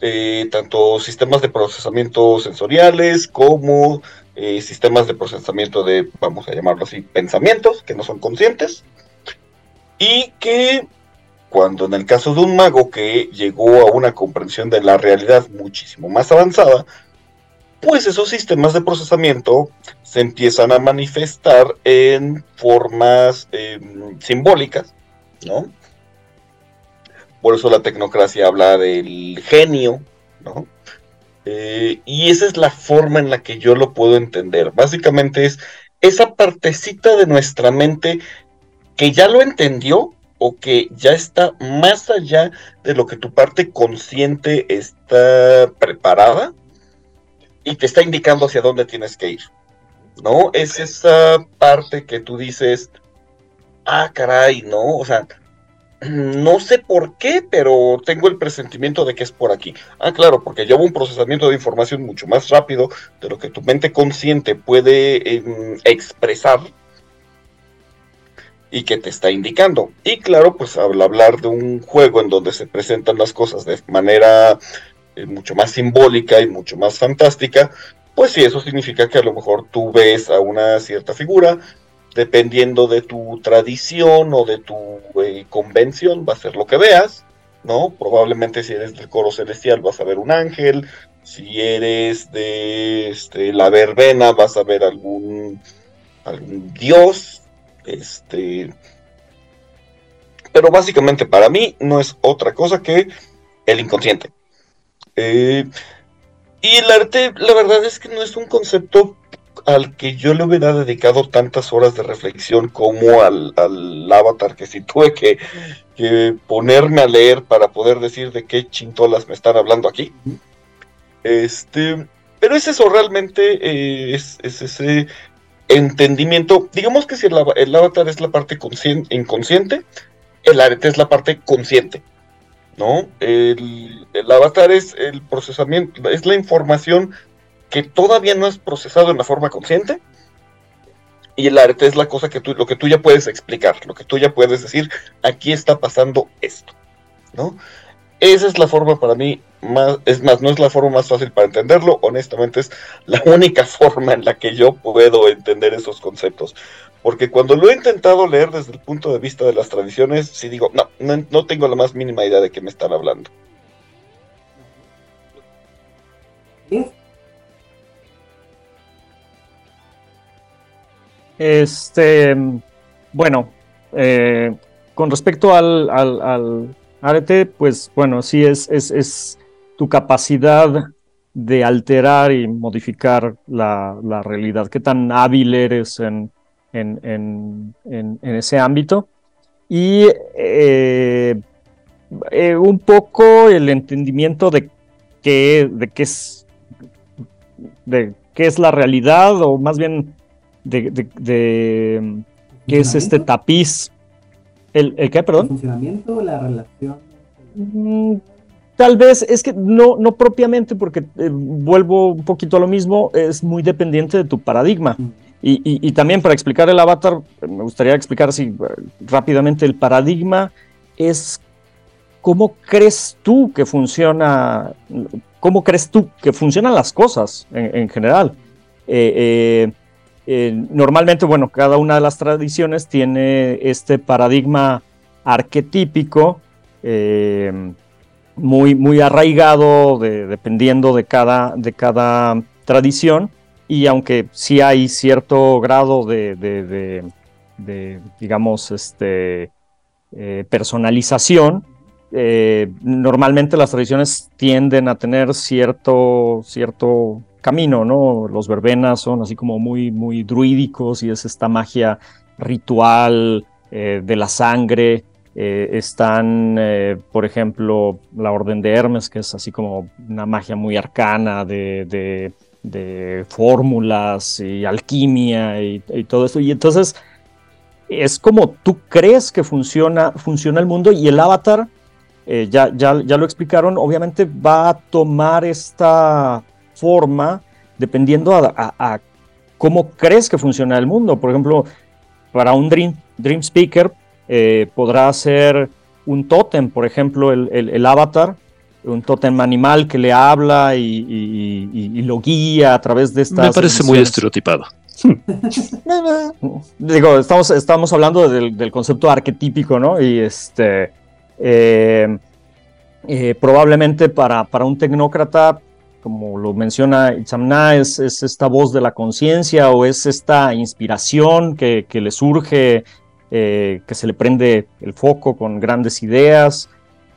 eh, tanto sistemas de procesamiento sensoriales como eh, sistemas de procesamiento de, vamos a llamarlo así, pensamientos que no son conscientes. Y que cuando en el caso de un mago que llegó a una comprensión de la realidad muchísimo más avanzada, pues esos sistemas de procesamiento se empiezan a manifestar en formas eh, simbólicas, ¿no? Por eso la tecnocracia habla del genio, ¿no? Eh, y esa es la forma en la que yo lo puedo entender. Básicamente es esa partecita de nuestra mente que ya lo entendió o que ya está más allá de lo que tu parte consciente está preparada y te está indicando hacia dónde tienes que ir. ¿No? Es esa parte que tú dices, ah, caray, ¿no? O sea, no sé por qué, pero tengo el presentimiento de que es por aquí. Ah, claro, porque lleva un procesamiento de información mucho más rápido de lo que tu mente consciente puede eh, expresar y que te está indicando. Y claro, pues al hablar de un juego en donde se presentan las cosas de manera mucho más simbólica y mucho más fantástica, pues sí, eso significa que a lo mejor tú ves a una cierta figura, dependiendo de tu tradición o de tu eh, convención, va a ser lo que veas, ¿no? Probablemente si eres del coro celestial vas a ver un ángel, si eres de este, la verbena vas a ver algún, algún dios, este... Pero básicamente para mí no es otra cosa que el inconsciente. Eh, y el arte, la verdad es que no es un concepto al que yo le hubiera dedicado tantas horas de reflexión como al, al avatar, que si tuve que, que, ponerme a leer para poder decir de qué chintolas me están hablando aquí. Este, pero es eso, realmente eh, es, es, ese entendimiento. Digamos que si el, el avatar es la parte inconsciente, el arete es la parte consciente. ¿No? El, el avatar es el procesamiento, es la información que todavía no has procesado en la forma consciente. Y el arte es la cosa que tú, lo que tú ya puedes explicar, lo que tú ya puedes decir, aquí está pasando esto, ¿no? Esa es la forma para mí más, es más, no es la forma más fácil para entenderlo, honestamente es la única forma en la que yo puedo entender esos conceptos. Porque cuando lo he intentado leer desde el punto de vista de las tradiciones, sí digo, no, no, no tengo la más mínima idea de qué me están hablando. Este, bueno, eh, con respecto al, al, arete, pues bueno, sí es, es, es, tu capacidad de alterar y modificar la, la realidad. ¿Qué tan hábil eres en, en, en, en ese ámbito? Y eh, eh, un poco el entendimiento de qué, de qué es de qué es la realidad, o más bien de, de, de qué es este tapiz. ¿El, el qué, perdón? ¿El funcionamiento, la relación? Mm, Tal vez es que no, no propiamente, porque eh, vuelvo un poquito a lo mismo, es muy dependiente de tu paradigma. Mm. Y, también para explicar el avatar, me gustaría explicar así rápidamente el paradigma es cómo crees tú que funciona, cómo crees tú que funcionan las cosas en, en general. Eh, eh, eh, normalmente, bueno, cada una de las tradiciones tiene este paradigma arquetípico muy, muy arraigado de- dependiendo de cada, de cada tradición y aunque sí hay cierto grado de, de- digamos, este, eh, personalización, eh, normalmente las tradiciones tienden a tener cierto, cierto camino, ¿no? Los verbenas son así como muy, muy druídicos y es esta magia ritual eh, de la sangre. Están, por ejemplo, la Orden de Hermes, que es así como una magia muy arcana de, de- fórmulas y alquimia y, todo eso. Y entonces es como tú crees que funciona, funciona el mundo y el avatar, eh, ya, ya, ya lo explicaron, obviamente va a tomar esta forma dependiendo a cómo crees que funciona el mundo. Por ejemplo, para un Dream, dream Speaker eh, podrá ser un tótem, por ejemplo, el, el- el avatar, un tótem animal que le habla y, y- y- y lo guía a través de estas... Me parece muy estereotipado. Digo, estamos, estamos hablando del, del concepto arquetípico, ¿no? Y este. eh, eh, probablemente para, para un tecnócrata, como lo menciona Itzamna, es, es esta voz de la conciencia o es esta inspiración que, que le surge, eh, que se le prende el foco con grandes ideas.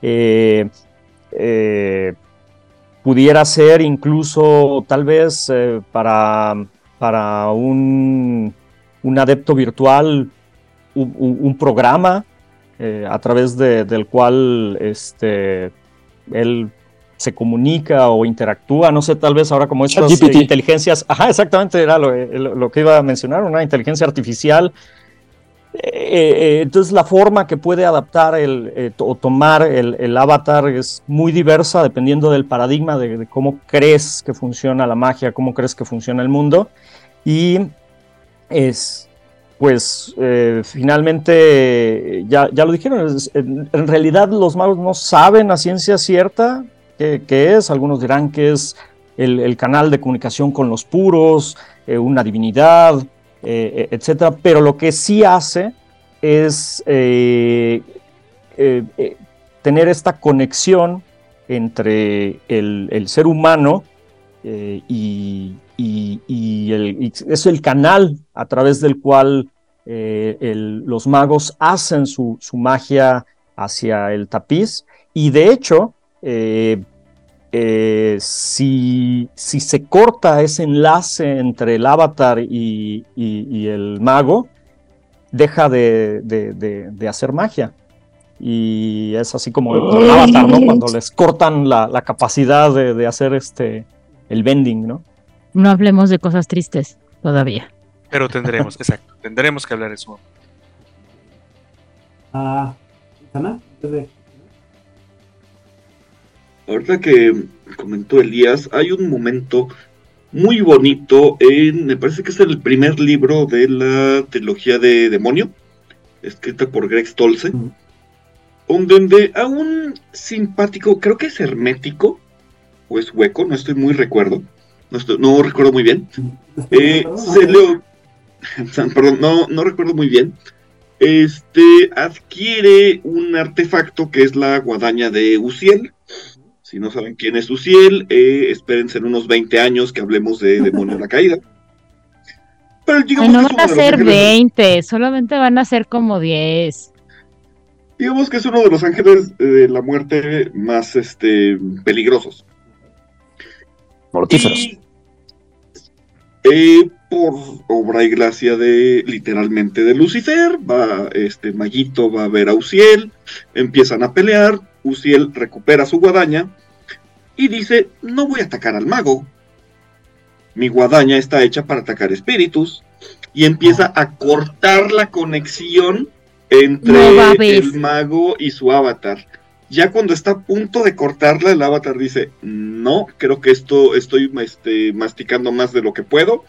Eh, eh, pudiera ser incluso tal vez eh, para, para un, un adepto virtual un, programa eh, a través de- del cual este, él se comunica o interactúa, no sé, tal vez ahora como estas eh, inteligencias, ajá, exactamente era lo, lo- lo que iba a mencionar, una inteligencia artificial. Eh, eh, entonces la forma que puede adaptar el, eh, o tomar el, el avatar es muy diversa dependiendo del paradigma de, de cómo crees que funciona la magia, cómo crees que funciona el mundo. Y es, pues, eh, finalmente, ya, ya lo dijeron, es- en, en realidad los magos no saben a ciencia cierta qué, qué es. Algunos dirán que es el, el canal de comunicación con los puros, eh, una divinidad, eh, etcétera. Pero lo que sí hace es eh, eh, eh, tener esta conexión entre el, ser humano y, es el canal a través del cual los magos hacen su magia hacia el tapiz. Y de hecho, eh, si, si se corta ese enlace entre el avatar y, y- y el mago, deja de, de- de- de hacer magia. Y es así como el avatar, ¿no? Cuando les cortan la, la capacidad de, de hacer este el bending, ¿no? No hablemos de cosas tristes todavía. Pero tendremos, exacto, tendremos que hablar eso. Ah, Sana, de- Ahorita que comentó Elías, hay un momento muy bonito en, me parece que es el primer libro de la trilogía de Demonio, escrita por Greg Stolze, donde a un simpático, creo que es hermético, o es hueco, no estoy muy recuerdo, no, estoy- no recuerdo muy bien, eh, Perdón, se perdón, no, no recuerdo muy bien. Este adquiere un artefacto que es la guadaña de Uciel. Si no saben quién es Uciel, eh, espérense en unos 20 años que hablemos de Demonio de la Caída. Pero Ay, digamos, no que es van a uno de los ser ángeles- 20, solamente van a ser como 10. digamos que es uno de los ángeles de la muerte más este, peligrosos. Mortíferos. Y, eh, por obra y gracia de literalmente de Lucifer, va este Maguito va a ver a Uciel, empiezan a pelear, Uciel recupera su guadaña y dice, no voy a atacar al mago. Mi guadaña está hecha para atacar espíritus y empieza a cortar la conexión entre No el mago y su avatar. Ya cuando está a punto de cortarla, el avatar dice, no, creo que esto estoy este, masticando más de lo que puedo.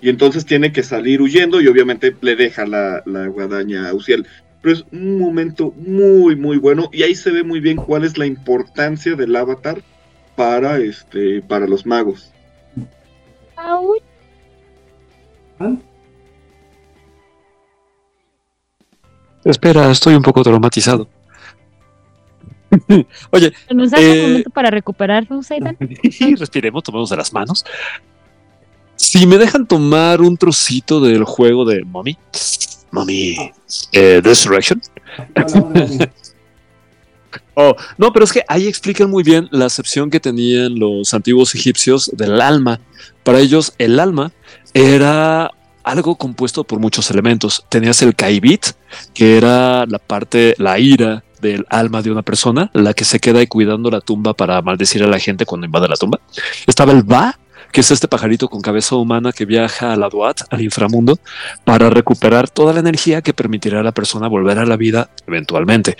Y entonces tiene que salir huyendo y obviamente le deja la, la guadaña a Uciel. Pero es un momento muy, muy bueno. Y ahí se ve muy bien cuál es la importancia del avatar para, este, para los magos. ¿Van? Espera, estoy un poco traumatizado. Oye, ¿Nos das Eh, un momento para recuperarnos, Aidan? respiremos, tomemos de las manos. Si me dejan tomar un trocito del juego de Mommy, Eh, Resurrection. Hablamos de anime. Oh, no, pero es que ahí explican muy bien la acepción que tenían los antiguos egipcios del alma. Para ellos, el alma era algo compuesto por muchos elementos. Tenías el kaibit, que era la parte, la ira del alma de una persona, la que se queda ahí cuidando la tumba para maldecir a la gente cuando invade la tumba. Estaba el ba, que es este pajarito con cabeza humana que viaja a la Duat, al inframundo, para recuperar toda la energía que permitirá a la persona volver a la vida eventualmente.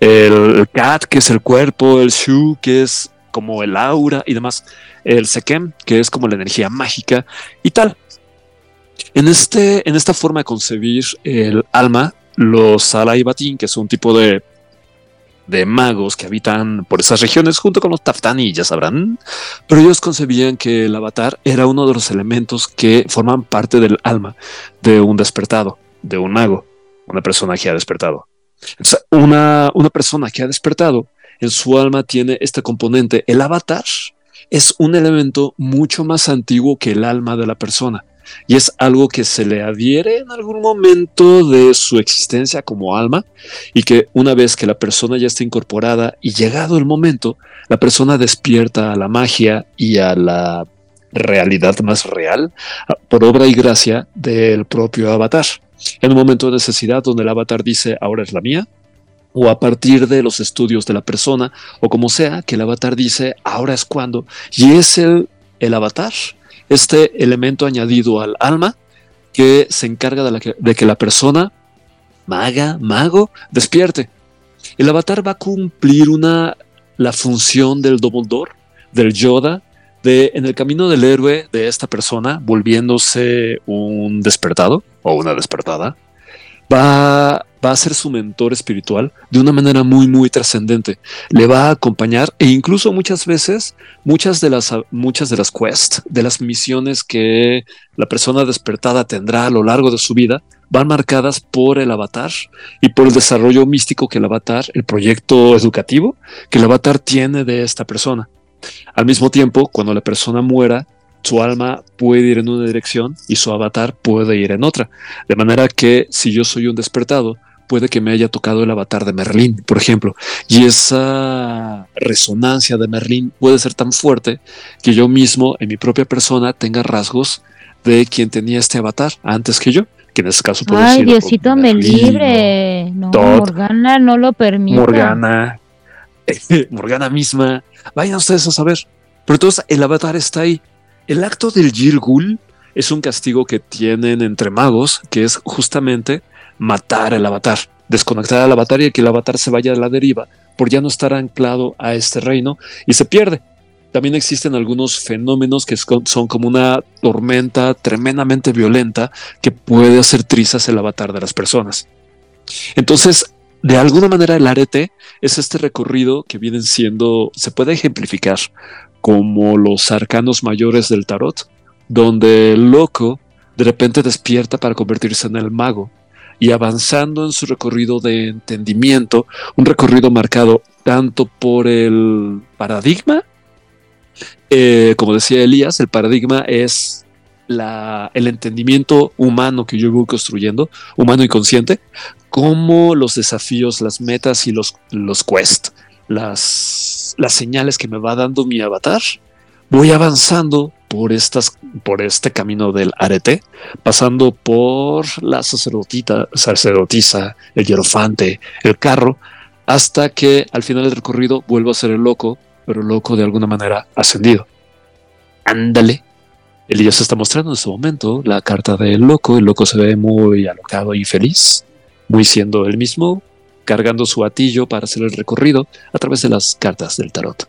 El cat, que es el cuerpo, el shu, que es como el aura y demás. El sekem, que es como la energía mágica y tal. En, este, en esta forma de concebir el alma, los Salaibatín, que es un tipo de, de magos que habitan por esas regiones junto con los Taftani, ya sabrán, pero ellos concebían que el avatar era uno de los elementos que forman parte del alma de un despertado, de un mago, una persona que ha despertado. Una, una persona que ha despertado en su alma tiene este componente. El avatar es un elemento mucho más antiguo que el alma de la persona y es algo que se le adhiere en algún momento de su existencia como alma y que una vez que la persona ya está incorporada y llegado el momento, la persona despierta a la magia y a la realidad más real a- por obra y gracia del propio avatar. En un momento de necesidad donde el avatar dice ahora es la mía, o a partir de los estudios de la persona, o como sea, que el avatar dice ahora es cuando, y es el, el avatar, este elemento añadido al alma que se encarga de, la que, que la persona, maga, mago, despierte. El avatar va a cumplir una, la función del Dumbledore, del Yoda, de en el camino del héroe de esta persona, volviéndose un despertado o una despertada, va, va a ser su mentor espiritual de una manera muy, muy trascendente. Le va a acompañar e incluso muchas veces, muchas de las, muchas de las quests, de las misiones que la persona despertada tendrá a lo largo de su vida, van marcadas por el avatar y por el desarrollo místico que el avatar, el proyecto educativo que el avatar tiene de esta persona. Al mismo tiempo, cuando la persona muera, su alma puede ir en una dirección y su avatar puede ir en otra. De manera que si yo soy un despertado, puede que me haya tocado el avatar de Merlín, por ejemplo. Y esa resonancia de Merlín puede ser tan fuerte que yo mismo, en mi propia persona, tenga rasgos de quien tenía este avatar antes que yo, que en este caso puede Ay, ser Diosito me libre. No, Todd, Morgana no lo permite. Morgana, Morgana misma. Vayan ustedes a saber. Pero entonces el avatar está ahí. El acto del Gil es un castigo que tienen entre magos, que es justamente matar al avatar, desconectar al avatar y que el avatar se vaya a la deriva por ya no estar anclado a este reino y se pierde. También existen algunos fenómenos que son como una tormenta tremendamente violenta que puede hacer trizas el avatar de las personas. Entonces, de alguna manera el arete es este recorrido que vienen siendo, se puede ejemplificar como los arcanos mayores del tarot, donde el loco de repente despierta para convertirse en el mago y avanzando en su recorrido de entendimiento, un recorrido marcado tanto por el paradigma, eh, como decía Elías, el paradigma es la, el entendimiento humano que yo voy construyendo, humano y consciente, como los desafíos, las metas y los, los quests, las, las señales que me va dando mi avatar, voy avanzando por, estas, por este camino del arete, pasando por la sacerdotita, sacerdotisa, el hierofante, el carro, hasta que al final del recorrido vuelvo a ser el loco, pero loco de alguna manera ascendido. Ándale. Elías se está mostrando en este momento la carta del loco. El loco se ve muy alocado y feliz, muy siendo él mismo, cargando su atillo para hacer el recorrido a través de las cartas del tarot.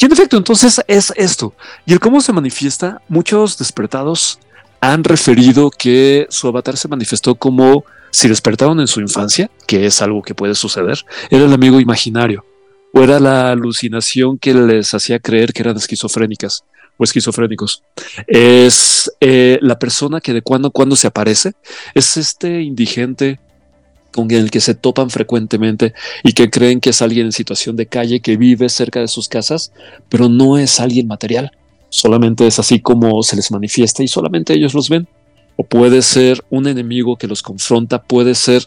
Y en efecto, entonces es esto. Y el cómo se manifiesta, muchos despertados han referido que su avatar se manifestó como si despertaron en su infancia, que es algo que puede suceder, era el amigo imaginario, o era la alucinación que les hacía creer que eran esquizofrénicas o esquizofrénicos. Es eh, la persona que de cuando en cuando se aparece, es este indigente con el que se topan frecuentemente y que creen que es alguien en situación de calle que vive cerca de sus casas, pero no es alguien material. Solamente es así como se les manifiesta y solamente ellos los ven. O puede ser un enemigo que los confronta, puede ser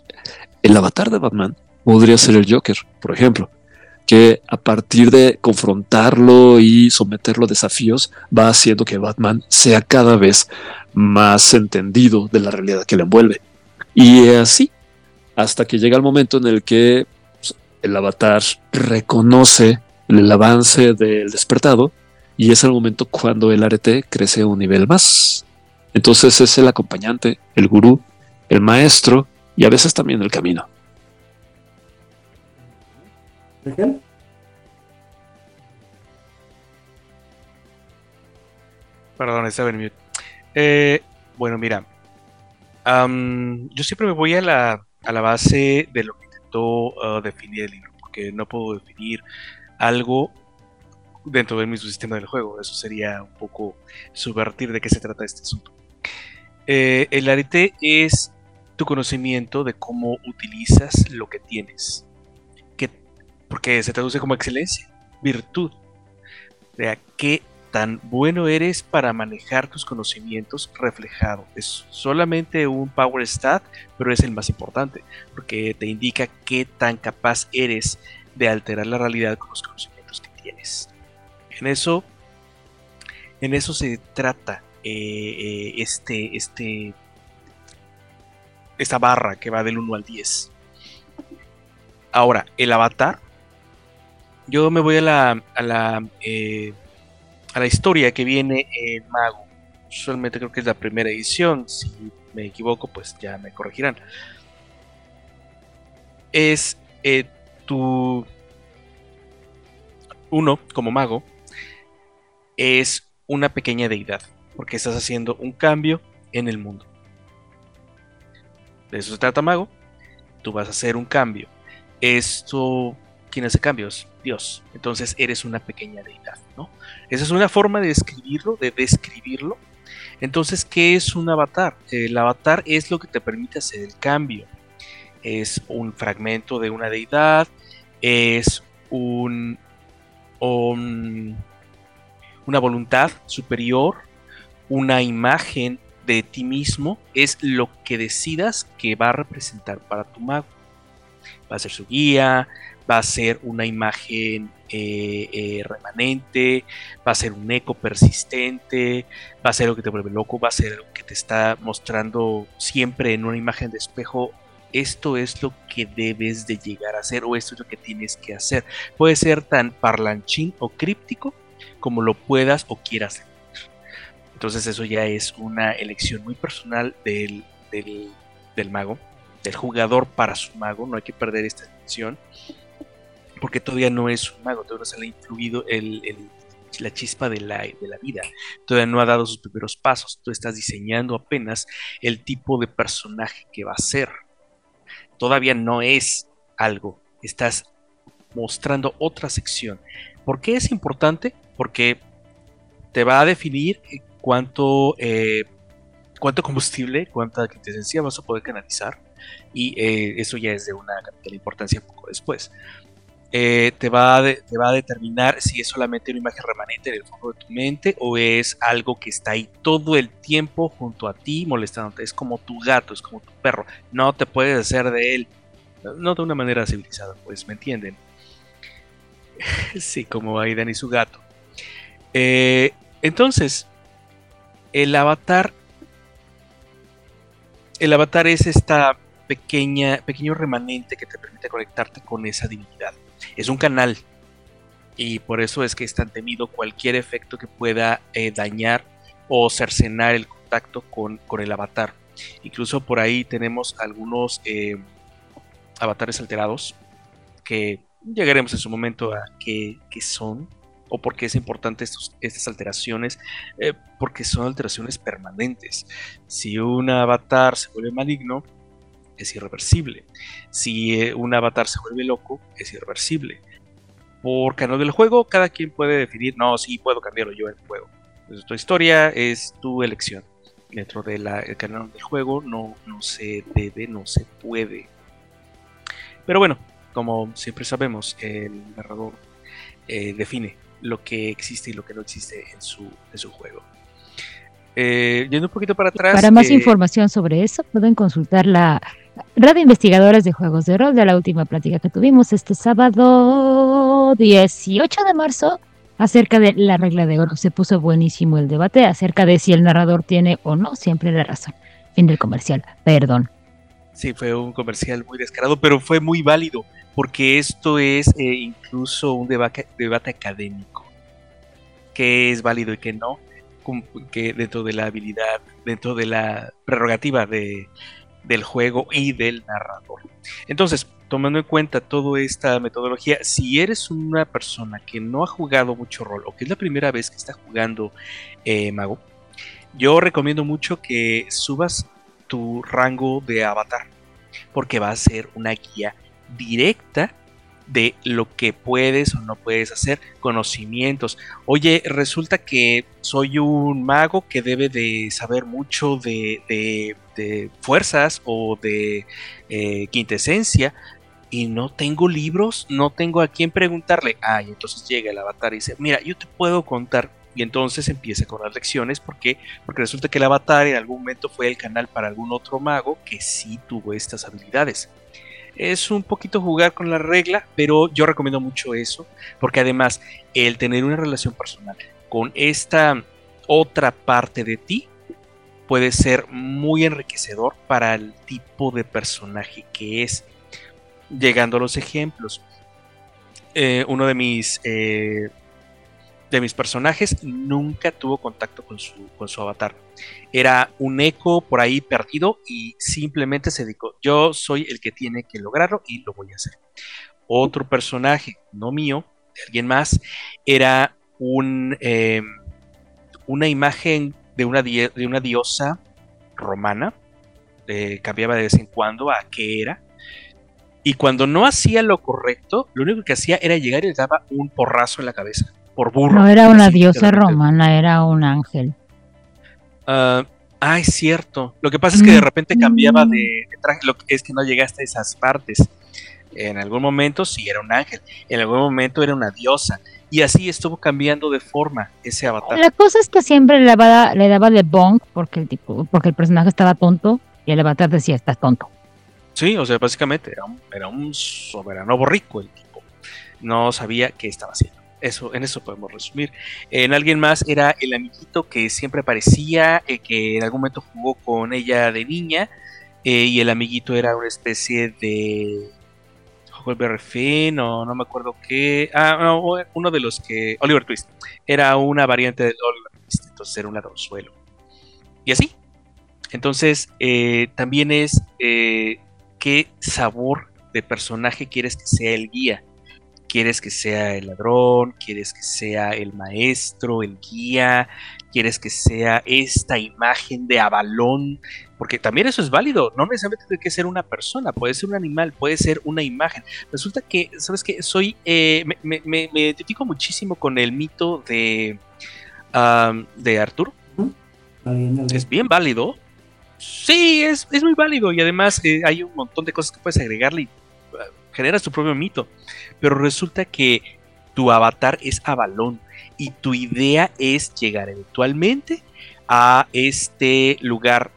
el avatar de Batman, podría ser el Joker, por ejemplo, que a partir de confrontarlo y someterlo a desafíos va haciendo que Batman sea cada vez más entendido de la realidad que le envuelve. Y así, hasta que llega el momento en el que pues, el avatar reconoce el avance del despertado y es el momento cuando el arete crece un nivel más. Entonces es el acompañante, el gurú, el maestro y a veces también el camino. Perdón, estaba en mute. Eh, bueno, mira. yo siempre me voy a la, a la base de lo que intentó uh, definir el libro, porque no puedo definir algo dentro del mismo sistema del juego. Eso sería un poco subvertir de qué se trata este asunto. Eh, el arete es tu conocimiento de cómo utilizas lo que tienes, que, porque se traduce como excelencia, virtud, de a qué tan bueno eres para manejar tus conocimientos reflejado. Es solamente un power stat, pero es el más importante, porque te indica qué tan capaz eres de alterar la realidad con los conocimientos que tienes. En eso, en eso se trata eh, eh, este, este, esta barra que va del 1 al 10. Ahora, el avatar. Yo me voy a la, a la eh, a la historia que viene en Mago. Usualmente creo que es la primera edición. Si me equivoco, pues ya me corregirán. Es eh, tu. Uno, como mago, es una pequeña deidad. Porque estás haciendo un cambio en el mundo. De eso se trata, mago. Tú vas a hacer un cambio. Esto. ¿Quién hace cambios? Dios. Entonces eres una pequeña deidad, ¿no? Esa es una forma de describirlo, de describirlo. Entonces, ¿qué es un avatar? El avatar es lo que te permite hacer el cambio. Es un fragmento de una deidad, es un, una voluntad superior, una imagen de ti mismo, es lo que decidas que va a representar para tu mago. Va a ser su guía, va a ser una imagen eh, eh, remanente, va a ser un eco persistente, va a ser algo que te vuelve loco, va a ser algo que te está mostrando siempre en una imagen de espejo. Esto es lo que debes de llegar a hacer o esto es lo que tienes que hacer. Puede ser tan parlanchín o críptico como lo puedas o quieras. Entonces eso ya es una elección muy personal del, del, del mago, del jugador para su mago. No hay que perder esta elección porque todavía no es un mago, todavía no se le ha influido la chispa de la, de la vida, todavía no ha dado sus primeros pasos, tú estás diseñando apenas el tipo de personaje que va a ser. Todavía no es algo, estás mostrando otra sección. ¿Por qué es importante? Porque te va a definir cuánto, eh, cuánto combustible, cuánta quintesencia vas a poder canalizar. Y eh, eso ya es de una de importancia poco después. Eh, te, va a determinar si es solamente una imagen remanente en el fondo de tu mente o es algo que está ahí todo el tiempo junto a ti molestándote. Es como tu gato, es como tu perro. No te puedes hacer de él, no de una manera civilizada, pues, ¿me entienden? sí, como Aidan y su gato. Eh, entonces, el avatar. El avatar es esta pequeña, pequeño remanente que te permite conectarte con esa divinidad es un canal y por eso es que es tan temido cualquier efecto que pueda eh, dañar o cercenar el contacto con, el avatar. Incluso por ahí tenemos algunos eh, avatares alterados que llegaremos en su momento a qué, son o por qué es importante estas alteraciones, eh, porque son alteraciones permanentes. Si un avatar se vuelve maligno, es irreversible. Si eh, un avatar se vuelve loco, es irreversible. Por canal del juego, cada quien puede definir, no, sí puedo cambiarlo yo en el juego. Pues, tu historia es tu elección. Dentro del canal del juego no, no se debe, no se puede Pero bueno, como siempre sabemos, el narrador eh, define lo que existe y lo que no existe en su, en su juego. Eh, yendo un poquito para atrás. Para más eh, información sobre eso, pueden consultar la de investigadores de juegos de rol de la última plática que tuvimos este sábado 18 de marzo acerca de la regla de oro. Se puso buenísimo el debate acerca de si el narrador tiene o no siempre la razón. Fin del comercial, perdón. Sí, fue un comercial muy descarado, pero fue muy válido, porque esto es eh, incluso un debate, debate académico. ¿Qué es válido y qué no? Que dentro de la habilidad, dentro de la prerrogativa de, del juego y del narrador. Entonces, tomando en cuenta toda esta metodología, si eres una persona que no ha jugado mucho rol o que es la primera vez que está jugando eh, mago, yo recomiendo mucho que subas tu rango de avatar, porque va a ser una guía directa de lo que puedes o no puedes hacer, conocimientos. Oye, resulta que soy un mago que debe de saber mucho de, de- fuerzas o de eh, quintesencia y no tengo libros, no tengo a quién preguntarle. Ah, y entonces llega el avatar y dice, mira, yo te puedo contar. Y entonces empieza con las lecciones, ¿por qué? Porque resulta que el avatar en algún momento fue el canal para algún otro mago que sí tuvo estas habilidades. Es un poquito jugar con la regla, pero yo recomiendo mucho eso, porque además el tener una relación personal con esta otra parte de ti puede ser muy enriquecedor para el tipo de personaje que es. Llegando a los ejemplos, eh, uno de mis eh, de mis personajes nunca tuvo contacto con su, con su avatar. Era un eco por ahí perdido y simplemente se dedicó. Yo soy el que tiene que lograrlo y lo voy a hacer. Otro personaje, no mío, de alguien más, era un, eh, una imagen de una, de una diosa romana. eh, cambiaba de vez en cuando a qué era. Y cuando no hacía lo correcto, lo único que hacía era llegar y le daba un porrazo en la cabeza. Por burro. No era una diosa romana, era un ángel. Ah, ah, es cierto. Lo que pasa es que de repente cambiaba de, de traje. Lo que es que no llegaste a esas partes. En algún momento sí era un ángel. En algún momento era una diosa. Y así estuvo cambiando de forma ese avatar. La cosa es que siempre le daba, le daba de bonk porque el tipo, porque el personaje estaba tonto y el avatar decía estás tonto. Sí, o sea, básicamente era un, era un soberano borrico el tipo. No sabía qué estaba haciendo. Eso, en eso podemos resumir. En alguien más era el amiguito que siempre aparecía, eh, que en algún momento jugó con ella de niña, eh, y el amiguito era una especie de Huckleberry Finn, o no me acuerdo qué. Ah, no, uno de los que. Oliver Twist. Era una variante del Oliver Twist, entonces era un ladronzuelo. Y así. Entonces, eh, también es eh, qué sabor de personaje quieres que sea el guía. ¿Quieres que sea el ladrón? ¿Quieres que sea el maestro, el guía? ¿Quieres que sea esta imagen de Avalón? Porque también eso es válido. No necesariamente tiene que ser una persona, puede ser un animal, puede ser una imagen. Resulta que, ¿sabes qué? Soy. eh, me, me- me- me identifico muchísimo con el mito de. de del Es bien válido. Sí, es, es muy válido. Y además eh, hay un montón de cosas que puedes agregarle y generas tu propio mito. Pero resulta que tu avatar es Avalón. Y tu idea es llegar eventualmente a este lugar.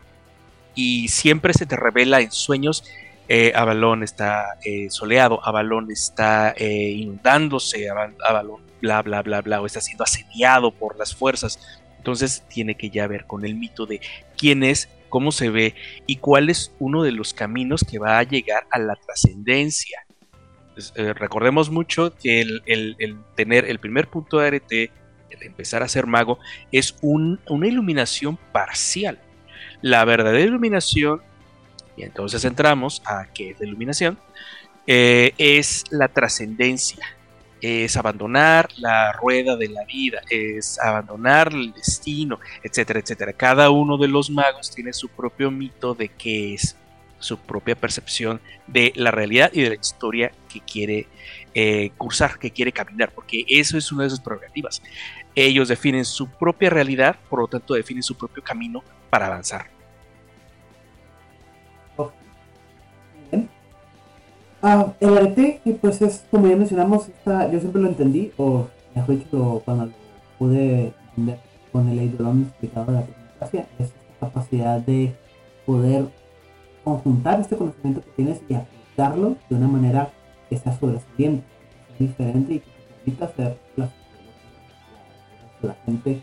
Y siempre se te revela en sueños. eh, Avalón está eh, soleado, Avalón está eh, inundándose, Aval- Avalón bla bla bla bla, o está siendo asediado por las fuerzas. Entonces tiene que ya ver con el mito de quién es, cómo se ve y cuál es uno de los caminos que va a llegar a la trascendencia. Eh, recordemos mucho que el, tener el primer punto de arete, el empezar a ser mago, es un- una iluminación parcial. La verdadera iluminación, y entonces entramos a qué es la iluminación, eh, es la trascendencia, es abandonar la rueda de la vida, es abandonar el destino, etcétera, etcétera. Cada uno de los magos tiene su propio mito de qué es, su propia percepción de la realidad y de la historia que quiere eh, cursar, que quiere caminar, porque eso es una de sus prerrogativas. Ellos definen su propia realidad, por lo tanto definen su propio camino para avanzar. Ah, el arete, que pues es, como ya mencionamos, esta, yo siempre lo entendí, o mejor dicho, cuando pude entender con el eidolon explicado de la tecnocracia, es esta capacidad de poder conjuntar este conocimiento que tienes y aplicarlo de una manera que sea sobresaliente, diferente y que te hacer las cosas que la gente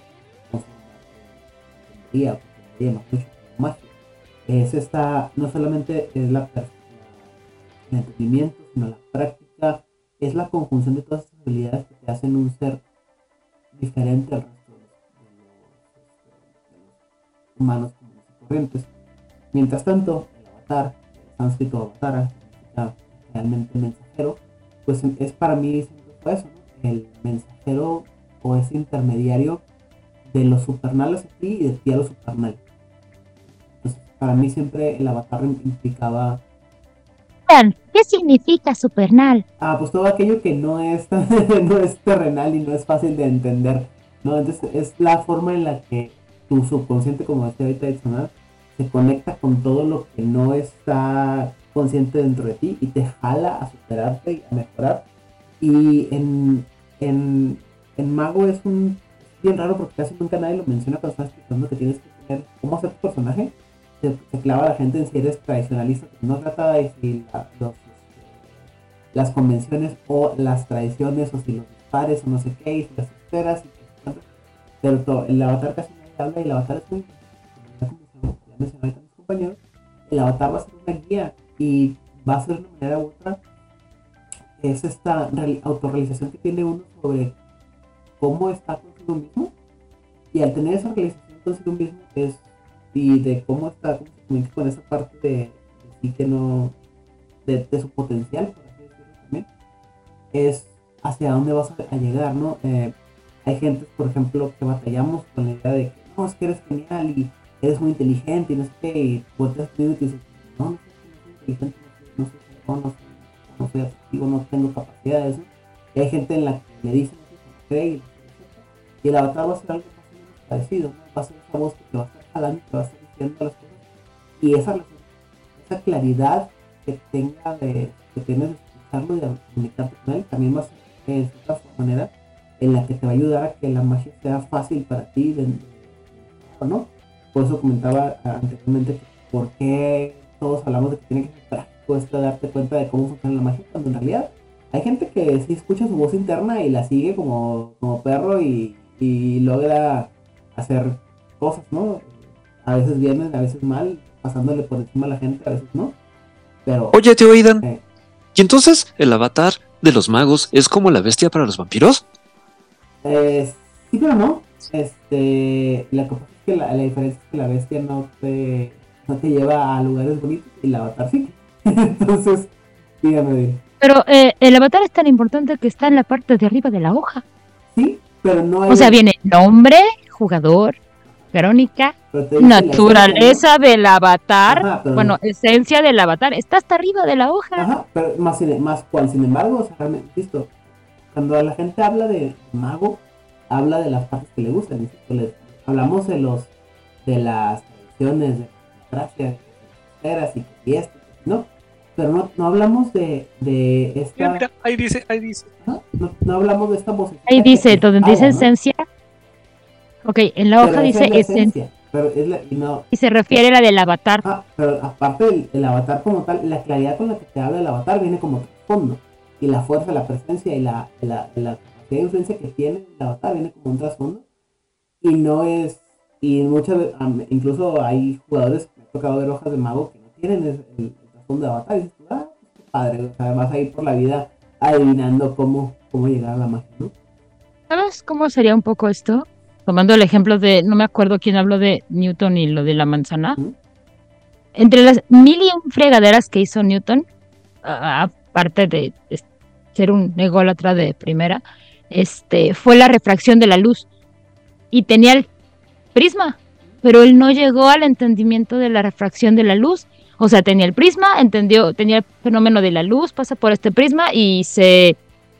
conforme entendería, o comprendería, mejor dicho, como magia. Es esta, no solamente es la per- entendimiento, sino la práctica, es la conjunción de todas estas habilidades que te hacen un ser diferente al resto de los, los, los humanos comunes y corrientes. Mientras tanto, el avatar, el sánscrito significa realmente mensajero, pues es para mí siempre eso, ¿no? el mensajero o ese intermediario de lo supernal hacia ti y de ti a lo supernal. Entonces, para mí siempre el avatar implicaba ¿qué significa supernal? Ah, pues todo aquello que no es, no es terrenal y no es fácil de entender, ¿no? Entonces es la forma en la que tu subconsciente, como decía ahorita Itzanar, se conecta con todo lo que no está consciente dentro de ti y te jala a superarte y a mejorar. Y en, en, en Mago es un bien raro porque casi nunca nadie lo menciona cuando estás explicando que tienes que tener cómo hacer tu personaje. Se, clava la gente en si eres tradicionalista, no trata de si la- los, las convenciones o las tradiciones o si los dispares o no sé qué, y las esperas y pero el avatar casi nadie habla y el avatar es muy como ya mencionó ahorita mis compañeros, el avatar va a ser una guía y va a ser de una manera u otra es esta real- autorrealización que tiene uno sobre cómo está consigo mismo. Y al tener esa realización consigo mismo es y de cómo está con esa parte de, sí que no de su potencial es hacia dónde vas a, llegar no Eh, hay gente por ejemplo que batallamos con la idea de que no es que eres genial y eres muy inteligente y no sé qué y volteas conmigo y te dices no no soy inteligente no soy, no no no soy atractivo no tengo capacidades ¿no? y hay gente en la que le dicen cree y, el avatar va a ser algo más o menos parecido ¿no? va a ser esa voz que te va a estar jalando y te va a estar diciendo las cosas y esa esa claridad que tenga de que tienes escucharlo y con él también ser en cierta manera en la que te va a ayudar a que la magia sea fácil para ti de, ¿no? por eso comentaba anteriormente por qué todos hablamos de que tiene que ser práctico esto de darte cuenta de cómo funciona la magia cuando en realidad hay gente que sí escucha su voz interna y la sigue como, como perro y, y logra hacer cosas, ¿no? A veces bien, a veces mal, pasándole por encima a la gente, a veces no. Pero Oye, tío Aidan, eh, ¿y entonces el avatar de los magos es como la bestia para los vampiros? eh, sí, pero no. Este, la cosa es que la, la diferencia es que la bestia no te, no te lleva a lugares bonitos y el avatar sí. Entonces, dígame, bien. Pero eh, el avatar es tan importante que está en la parte de arriba de la hoja. sí, pero no hay. O sea, viene nombre, jugador, Verónica, naturaleza del avatar, Ajá, pero- bueno, esencia del avatar, está hasta arriba de la hoja. Ajá, pero más, cual, sin embargo, o sea, cuando la gente habla de mago, habla de las partes que le gustan. hablamos de los de las tradiciones, de las esferas y si no, pero no, no hablamos de, de esta, mira, ahí dice, ahí dice. no, no hablamos de esta voz. Ahí dice, donde dice esencia. Ok, en la hoja dice esencia Pero es la, y no, y se refiere a la del avatar. Ah, pero aparte del el avatar como tal, la claridad con la que te habla el avatar viene como trasfondo. Y la fuerza, la presencia y la, la, la de influencia que tiene el avatar viene como un trasfondo. Y no es. Y muchas incluso hay jugadores que me ha tocado ver hojas de mago que no tienen el, trasfondo de avatar. Y dices, ah, qué padre. O sea, vas a ir por la vida adivinando cómo, cómo llegar a la magia, ¿no? ¿Sabes cómo sería un poco esto? Tomando el ejemplo de, no me acuerdo quién habló de Newton y lo de la manzana. Entre las mil y un fregaderas que hizo Newton, aparte de, ser un ególatra de primera, este, fue la refracción de la luz. Y tenía el prisma, pero él no llegó al entendimiento de la refracción de la luz. O sea, tenía el prisma, entendió, tenía el fenómeno de la luz, pasa por este prisma y se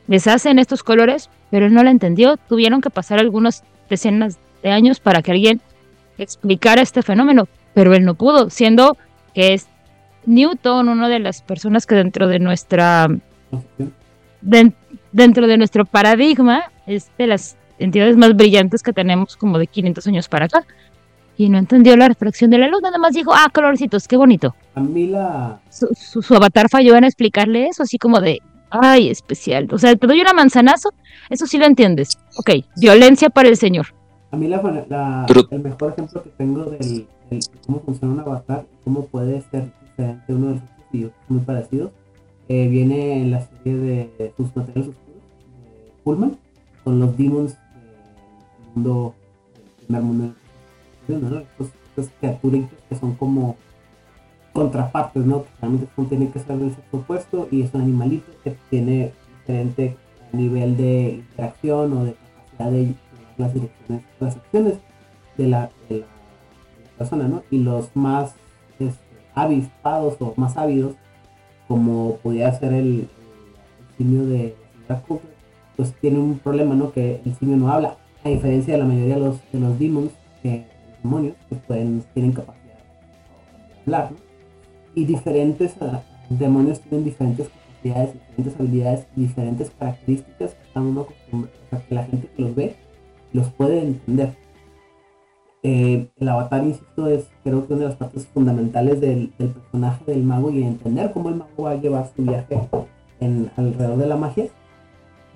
deshace en estos colores, pero él no la entendió. Tuvieron que pasar algunas decenas de años para que alguien explicara este fenómeno, pero él no pudo, siendo que es Newton, una de las personas que dentro de nuestra dentro de nuestro paradigma es de las entidades más brillantes que tenemos como de 500 años para acá. Y no entendió la reflexión de la luz, nada más dijo, ah, colorcitos, qué bonito. A mí la... Su, su, avatar falló en explicarle eso, así como de, ay, especial. O sea, te doy una manzanazo, eso sí lo entiendes. Ok, violencia para el señor. A mí la, el mejor ejemplo que tengo del, cómo funciona un avatar, cómo puede ser diferente uno de los otros muy parecidos, eh, viene en la serie de sus materiales oscuros de Pullman, con los demons del mundo, del primer mundo, ¿no? Estos, criaturas que son como contrapartes, ¿no? Que realmente tienen que ser del sexo opuesto y es un animalito que tiene diferente nivel de interacción o de capacidad de las direcciones, las acciones de la, persona, ¿no? Y los más este, avispados o más ávidos, como podría ser el, el, simio de la pues tiene un problema, ¿no? Que el simio no habla, a diferencia de la mayoría de los, de los demons, que, los demonios, que pueden, tienen capacidad de hablar, ¿no? Y diferentes uh, demonios tienen diferentes capacidades, diferentes habilidades, diferentes características que que la gente que los ve los puede entender. Eh, el avatar, insisto, es creo que una de las partes fundamentales del, personaje del mago y entender cómo el mago va a llevar su viaje en, alrededor de la magia,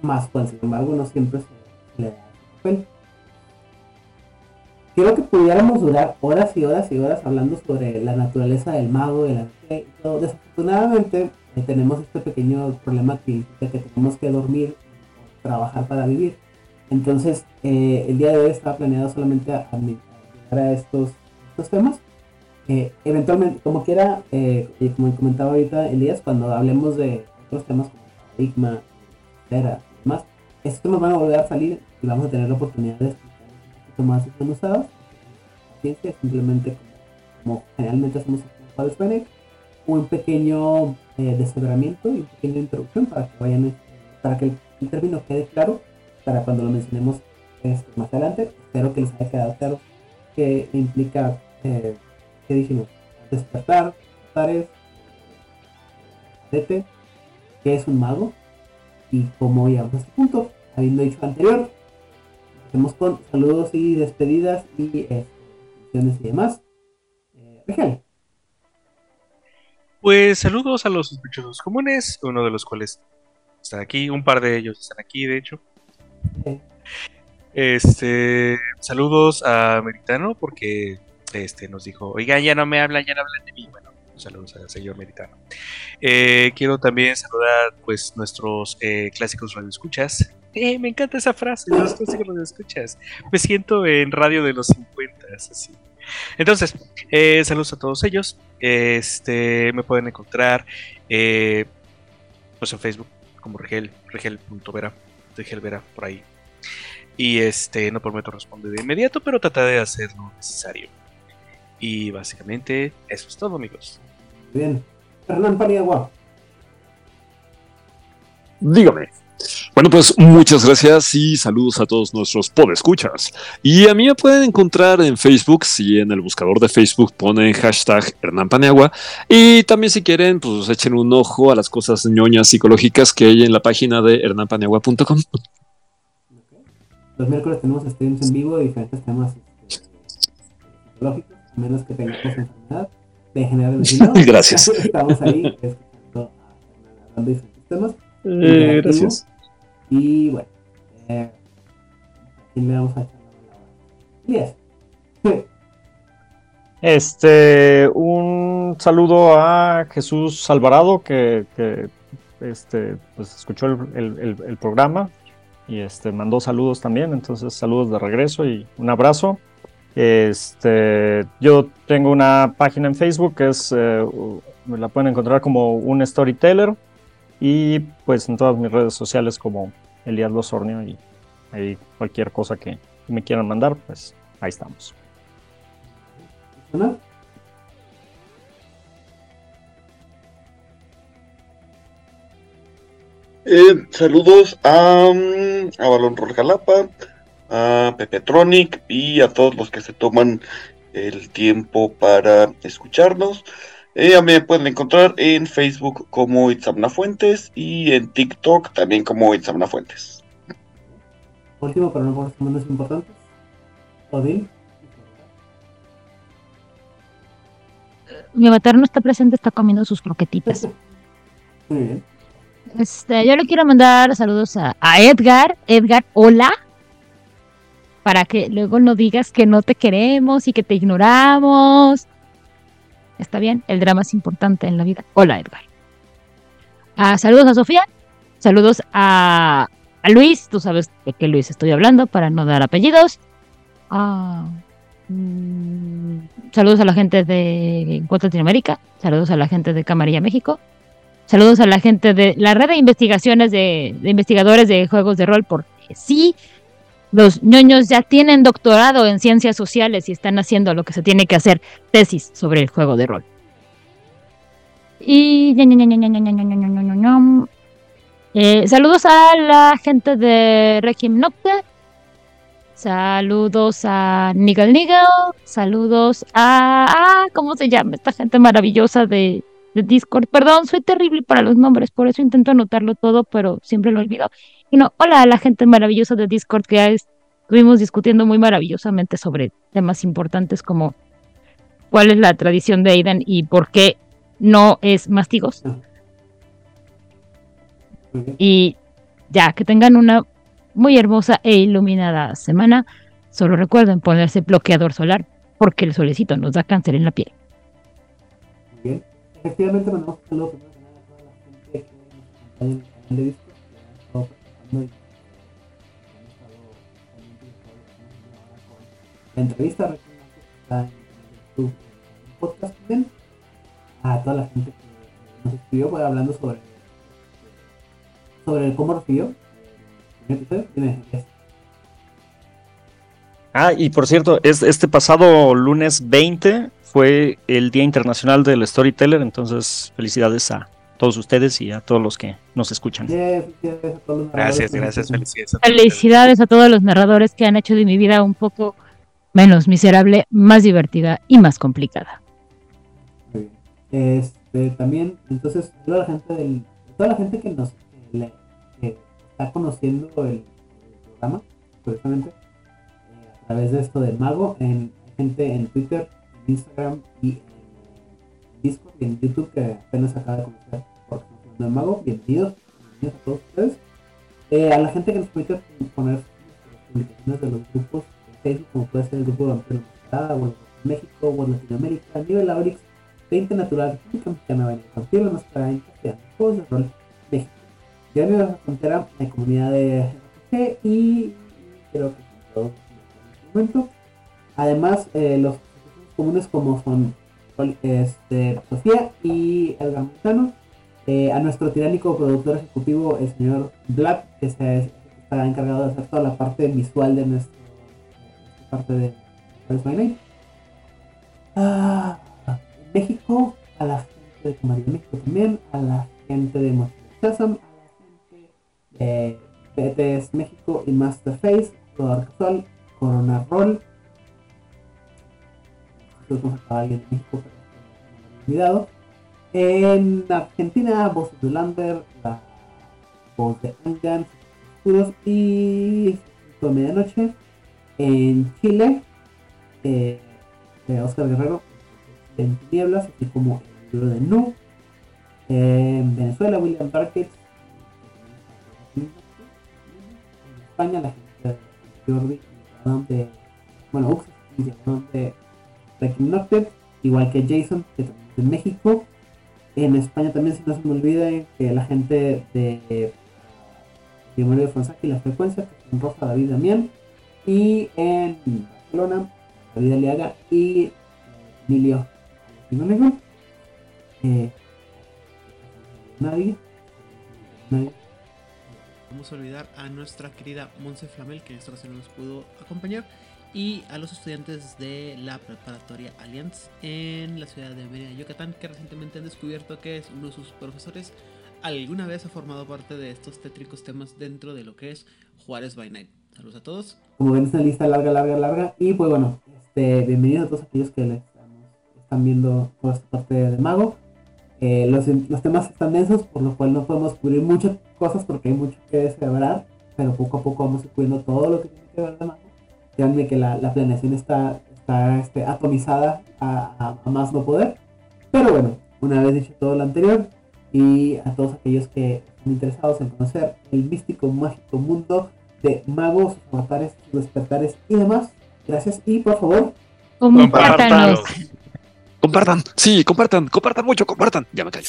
más pues sin embargo no siempre se, le da papel. Creo que pudiéramos durar horas y horas y horas hablando sobre la naturaleza del mago, de la y todo. Desafortunadamente eh, tenemos este pequeño problema que, que tenemos que dormir trabajar para vivir entonces, eh, el día de hoy estaba planeado solamente a, a estos, estos temas. Eh, eventualmente, como quiera, eh, como comentaba ahorita Elías, cuando hablemos de otros temas como paradigma, etcétera, y demás, estos temas van a volver a salir y vamos a tener la oportunidad de más desmenuzados. Ciencia, simplemente como, generalmente hacemos en Spanish, un pequeño eh, y una pequeña introducción para que vayan, para que el término quede claro para cuando lo mencionemos este, más adelante. Espero que les haya quedado claro qué implica, eh, qué dijimos, despertar, tares, qué es un mago y cómo llegamos a este punto. Habiendo dicho anterior, empecemos con saludos y despedidas y eh, y demás. Eh, Pues saludos a los sospechosos comunes, uno de los cuales está aquí, un par de ellos están aquí, de hecho. Este, saludos a Meritano porque este nos dijo, oigan, ya no me hablan, ya no hablan de mí. Bueno, saludos al señor Meritano. Eh, quiero también saludar pues nuestros eh, clásicos radioescuchas. Eh, me encanta esa frase, los clásicos radioescuchas. Me siento en radio de los 50, así. Entonces, eh, saludos a todos ellos. Este, me pueden encontrar pues en Facebook como Regel, regel.vera de Helvera por ahí. Y este, no prometo responder de inmediato, pero trataré de hacer lo necesario. Y básicamente eso es todo, amigos. Bien. Hernán Paniagua. Dígame. Bueno, pues muchas gracias y saludos a todos nuestros podescuchas. Y a mí me pueden encontrar en Facebook, si en el buscador de Facebook ponen hashtag Hernán Paneagua. Y también si quieren, pues echen un ojo a las cosas ñoñas psicológicas que hay en la página de hernanpaneagua.com. Los miércoles tenemos streams en vivo de diferentes temas este, psicológicos, a menos que tengamos enfermedad de general Gracias. Estamos ahí escuchando a hablando de diferentes temas. Eh, gracias. Y bueno, eh, le vamos a echar la Este, un saludo a Jesús Alvarado que, que este, pues escuchó el, el, el, programa y este, mandó saludos también, entonces saludos de regreso y un abrazo. Este, yo tengo una página en Facebook que es, eh, me la pueden encontrar como un storyteller y pues en todas mis redes sociales como Elías Losornio y ahí cualquier cosa que me quieran mandar, pues ahí estamos. Eh, saludos a, mm, a Balón Jalapa, a Pepetronic y a todos los que se toman el tiempo para escucharnos. Eh, a mí me pueden encontrar en Facebook como Itzamna Fuentes y en TikTok también como Itzamna Fuentes. Último, pero no por los menos importantes. Odín. Mi avatar no está presente, está comiendo sus croquetitas. Muy bien. Este, yo le quiero mandar saludos a, a Edgar. Edgar, hola. Para que luego no digas que no te queremos y que te ignoramos. Está bien, el drama es importante en la vida. Hola, Edgar. Ah, saludos a Sofía. Saludos a, Luis. Tú sabes de qué Luis estoy hablando para no dar apellidos. Ah, mm, saludos a la gente de Cuota Latinoamérica. Saludos a la gente de Camarilla México. Saludos a la gente de la red de investigaciones de, de investigadores de juegos de rol, porque sí, los ñoños ya tienen doctorado en ciencias sociales y están haciendo lo que se tiene que hacer, tesis sobre el juego de rol. Y eh, saludos a la gente de Requiem Nocte. Saludos a Nigel Nigel. Saludos a, ¿Cómo se llama? Esta gente maravillosa de Discord. Perdón, soy terrible para los nombres, por eso intento anotarlo todo, pero siempre lo olvido. Y no, hola a la gente maravillosa de Discord que ya estuvimos discutiendo muy maravillosamente sobre temas importantes como cuál es la tradición de Aiden y por qué no es mastigos. Y ya, que tengan una muy hermosa e iluminada semana. Solo recuerden ponerse bloqueador solar porque el solecito nos da cáncer en la piel. Bien. Efectivamente, mandamos un saludo primero que nada a toda la gente que nos acompaña en el canal de Discord, la entrevista. En podcast. A toda la gente que nos escribió, hablando sobre, sobre cómo recibió el episodio. Dime, yes. Ah, y por cierto, es, este pasado lunes 20 fue el Día Internacional del Storyteller, entonces felicidades a todos ustedes y a todos los que nos escuchan. Yeah, felicidades a todos los Gracias, narradores que nos gracias, felicidades. a todos Felicidades a todos los narradores que han hecho de mi vida un poco menos miserable, más divertida y más complicada. Muy bien. Este, también, entonces, toda la gente del, toda la gente que nos que le- que está conociendo el, el programa, curiosamente, eh, a través de esto del mago, en gente en Twitter, en Instagram y en YouTube que apenas acaba de conocer por el mago. Bienvenidos, bienvenidos a todos ustedes. Eh, a la gente que nos permite poner nuestras publicaciones de los grupos de Facebook, como puede ser el grupo de Vampiro Mascarada, of México, World Latinoamérica, Nivel Aurix, 20 Natural, República Mexicana, Vampiro la Mascarada en castellano, Juegos de Rol, México. Ya de la frontera, la comunidad de RPG y creo que en este momento. Además, eh, los comunes como son este, Sofía y el Gamitano. Eh, a nuestro tiránico productor ejecutivo, el señor Vlad, que está encargado de hacer toda la parte visual de nuestro, esta parte de by Night. Ah, México, a la gente de Camarilla México también, a la gente de Chasm, a la gente de BTS México y Masterface, Casual, Corona Roll. Nos acaba alguien de México, pero olvidado. En Argentina, voz de Lander, la voz de Angan, Oscuros y de Medianoche. En Chile, eh, de Oscar Guerrero, en Tinieblas, así como el libro de Nu. En Venezuela, William Barkett. En España, la gente de Jordi, el de, bueno, Ux, y el de Igual que Jason, que también es de México. En España también, se me olvida, que la gente de Timorio de y la frecuencia, que son Rosa, David Damián. Y en Barcelona, David Aliaga y Emilio Alejandro eh, Nadie. Nadie. Vamos a olvidar a nuestra querida Monse Flamel, que en esta ocasión no nos pudo acompañar, y a los estudiantes de la preparatoria Allianz en la ciudad de Mérida, Yucatán, que recientemente han descubierto que es uno de sus profesores alguna vez ha formado parte de estos tétricos temas dentro de lo que es Juárez by Night. Saludos a todos. Como ven, es una lista larga, larga, larga. Y pues bueno, este, bienvenidos a todos aquellos que les están viendo toda esta parte de Mago. Eh, los, los temas están densos, por lo cual no podemos cubrir muchas cosas porque hay mucho que descubrir, pero poco a poco vamos cubriendo todo lo que tiene que ver de Mago. Créanme que la, la planeación está, está este, atomizada a, a, a más no poder. Pero bueno, una vez dicho todo lo anterior, y a todos aquellos que están interesados en conocer el místico, mágico mundo de magos, avatares, despertares y demás. Gracias y por favor, Compártanos. Compartan, sí, compartan, compartan mucho, compartan. Ya me callo.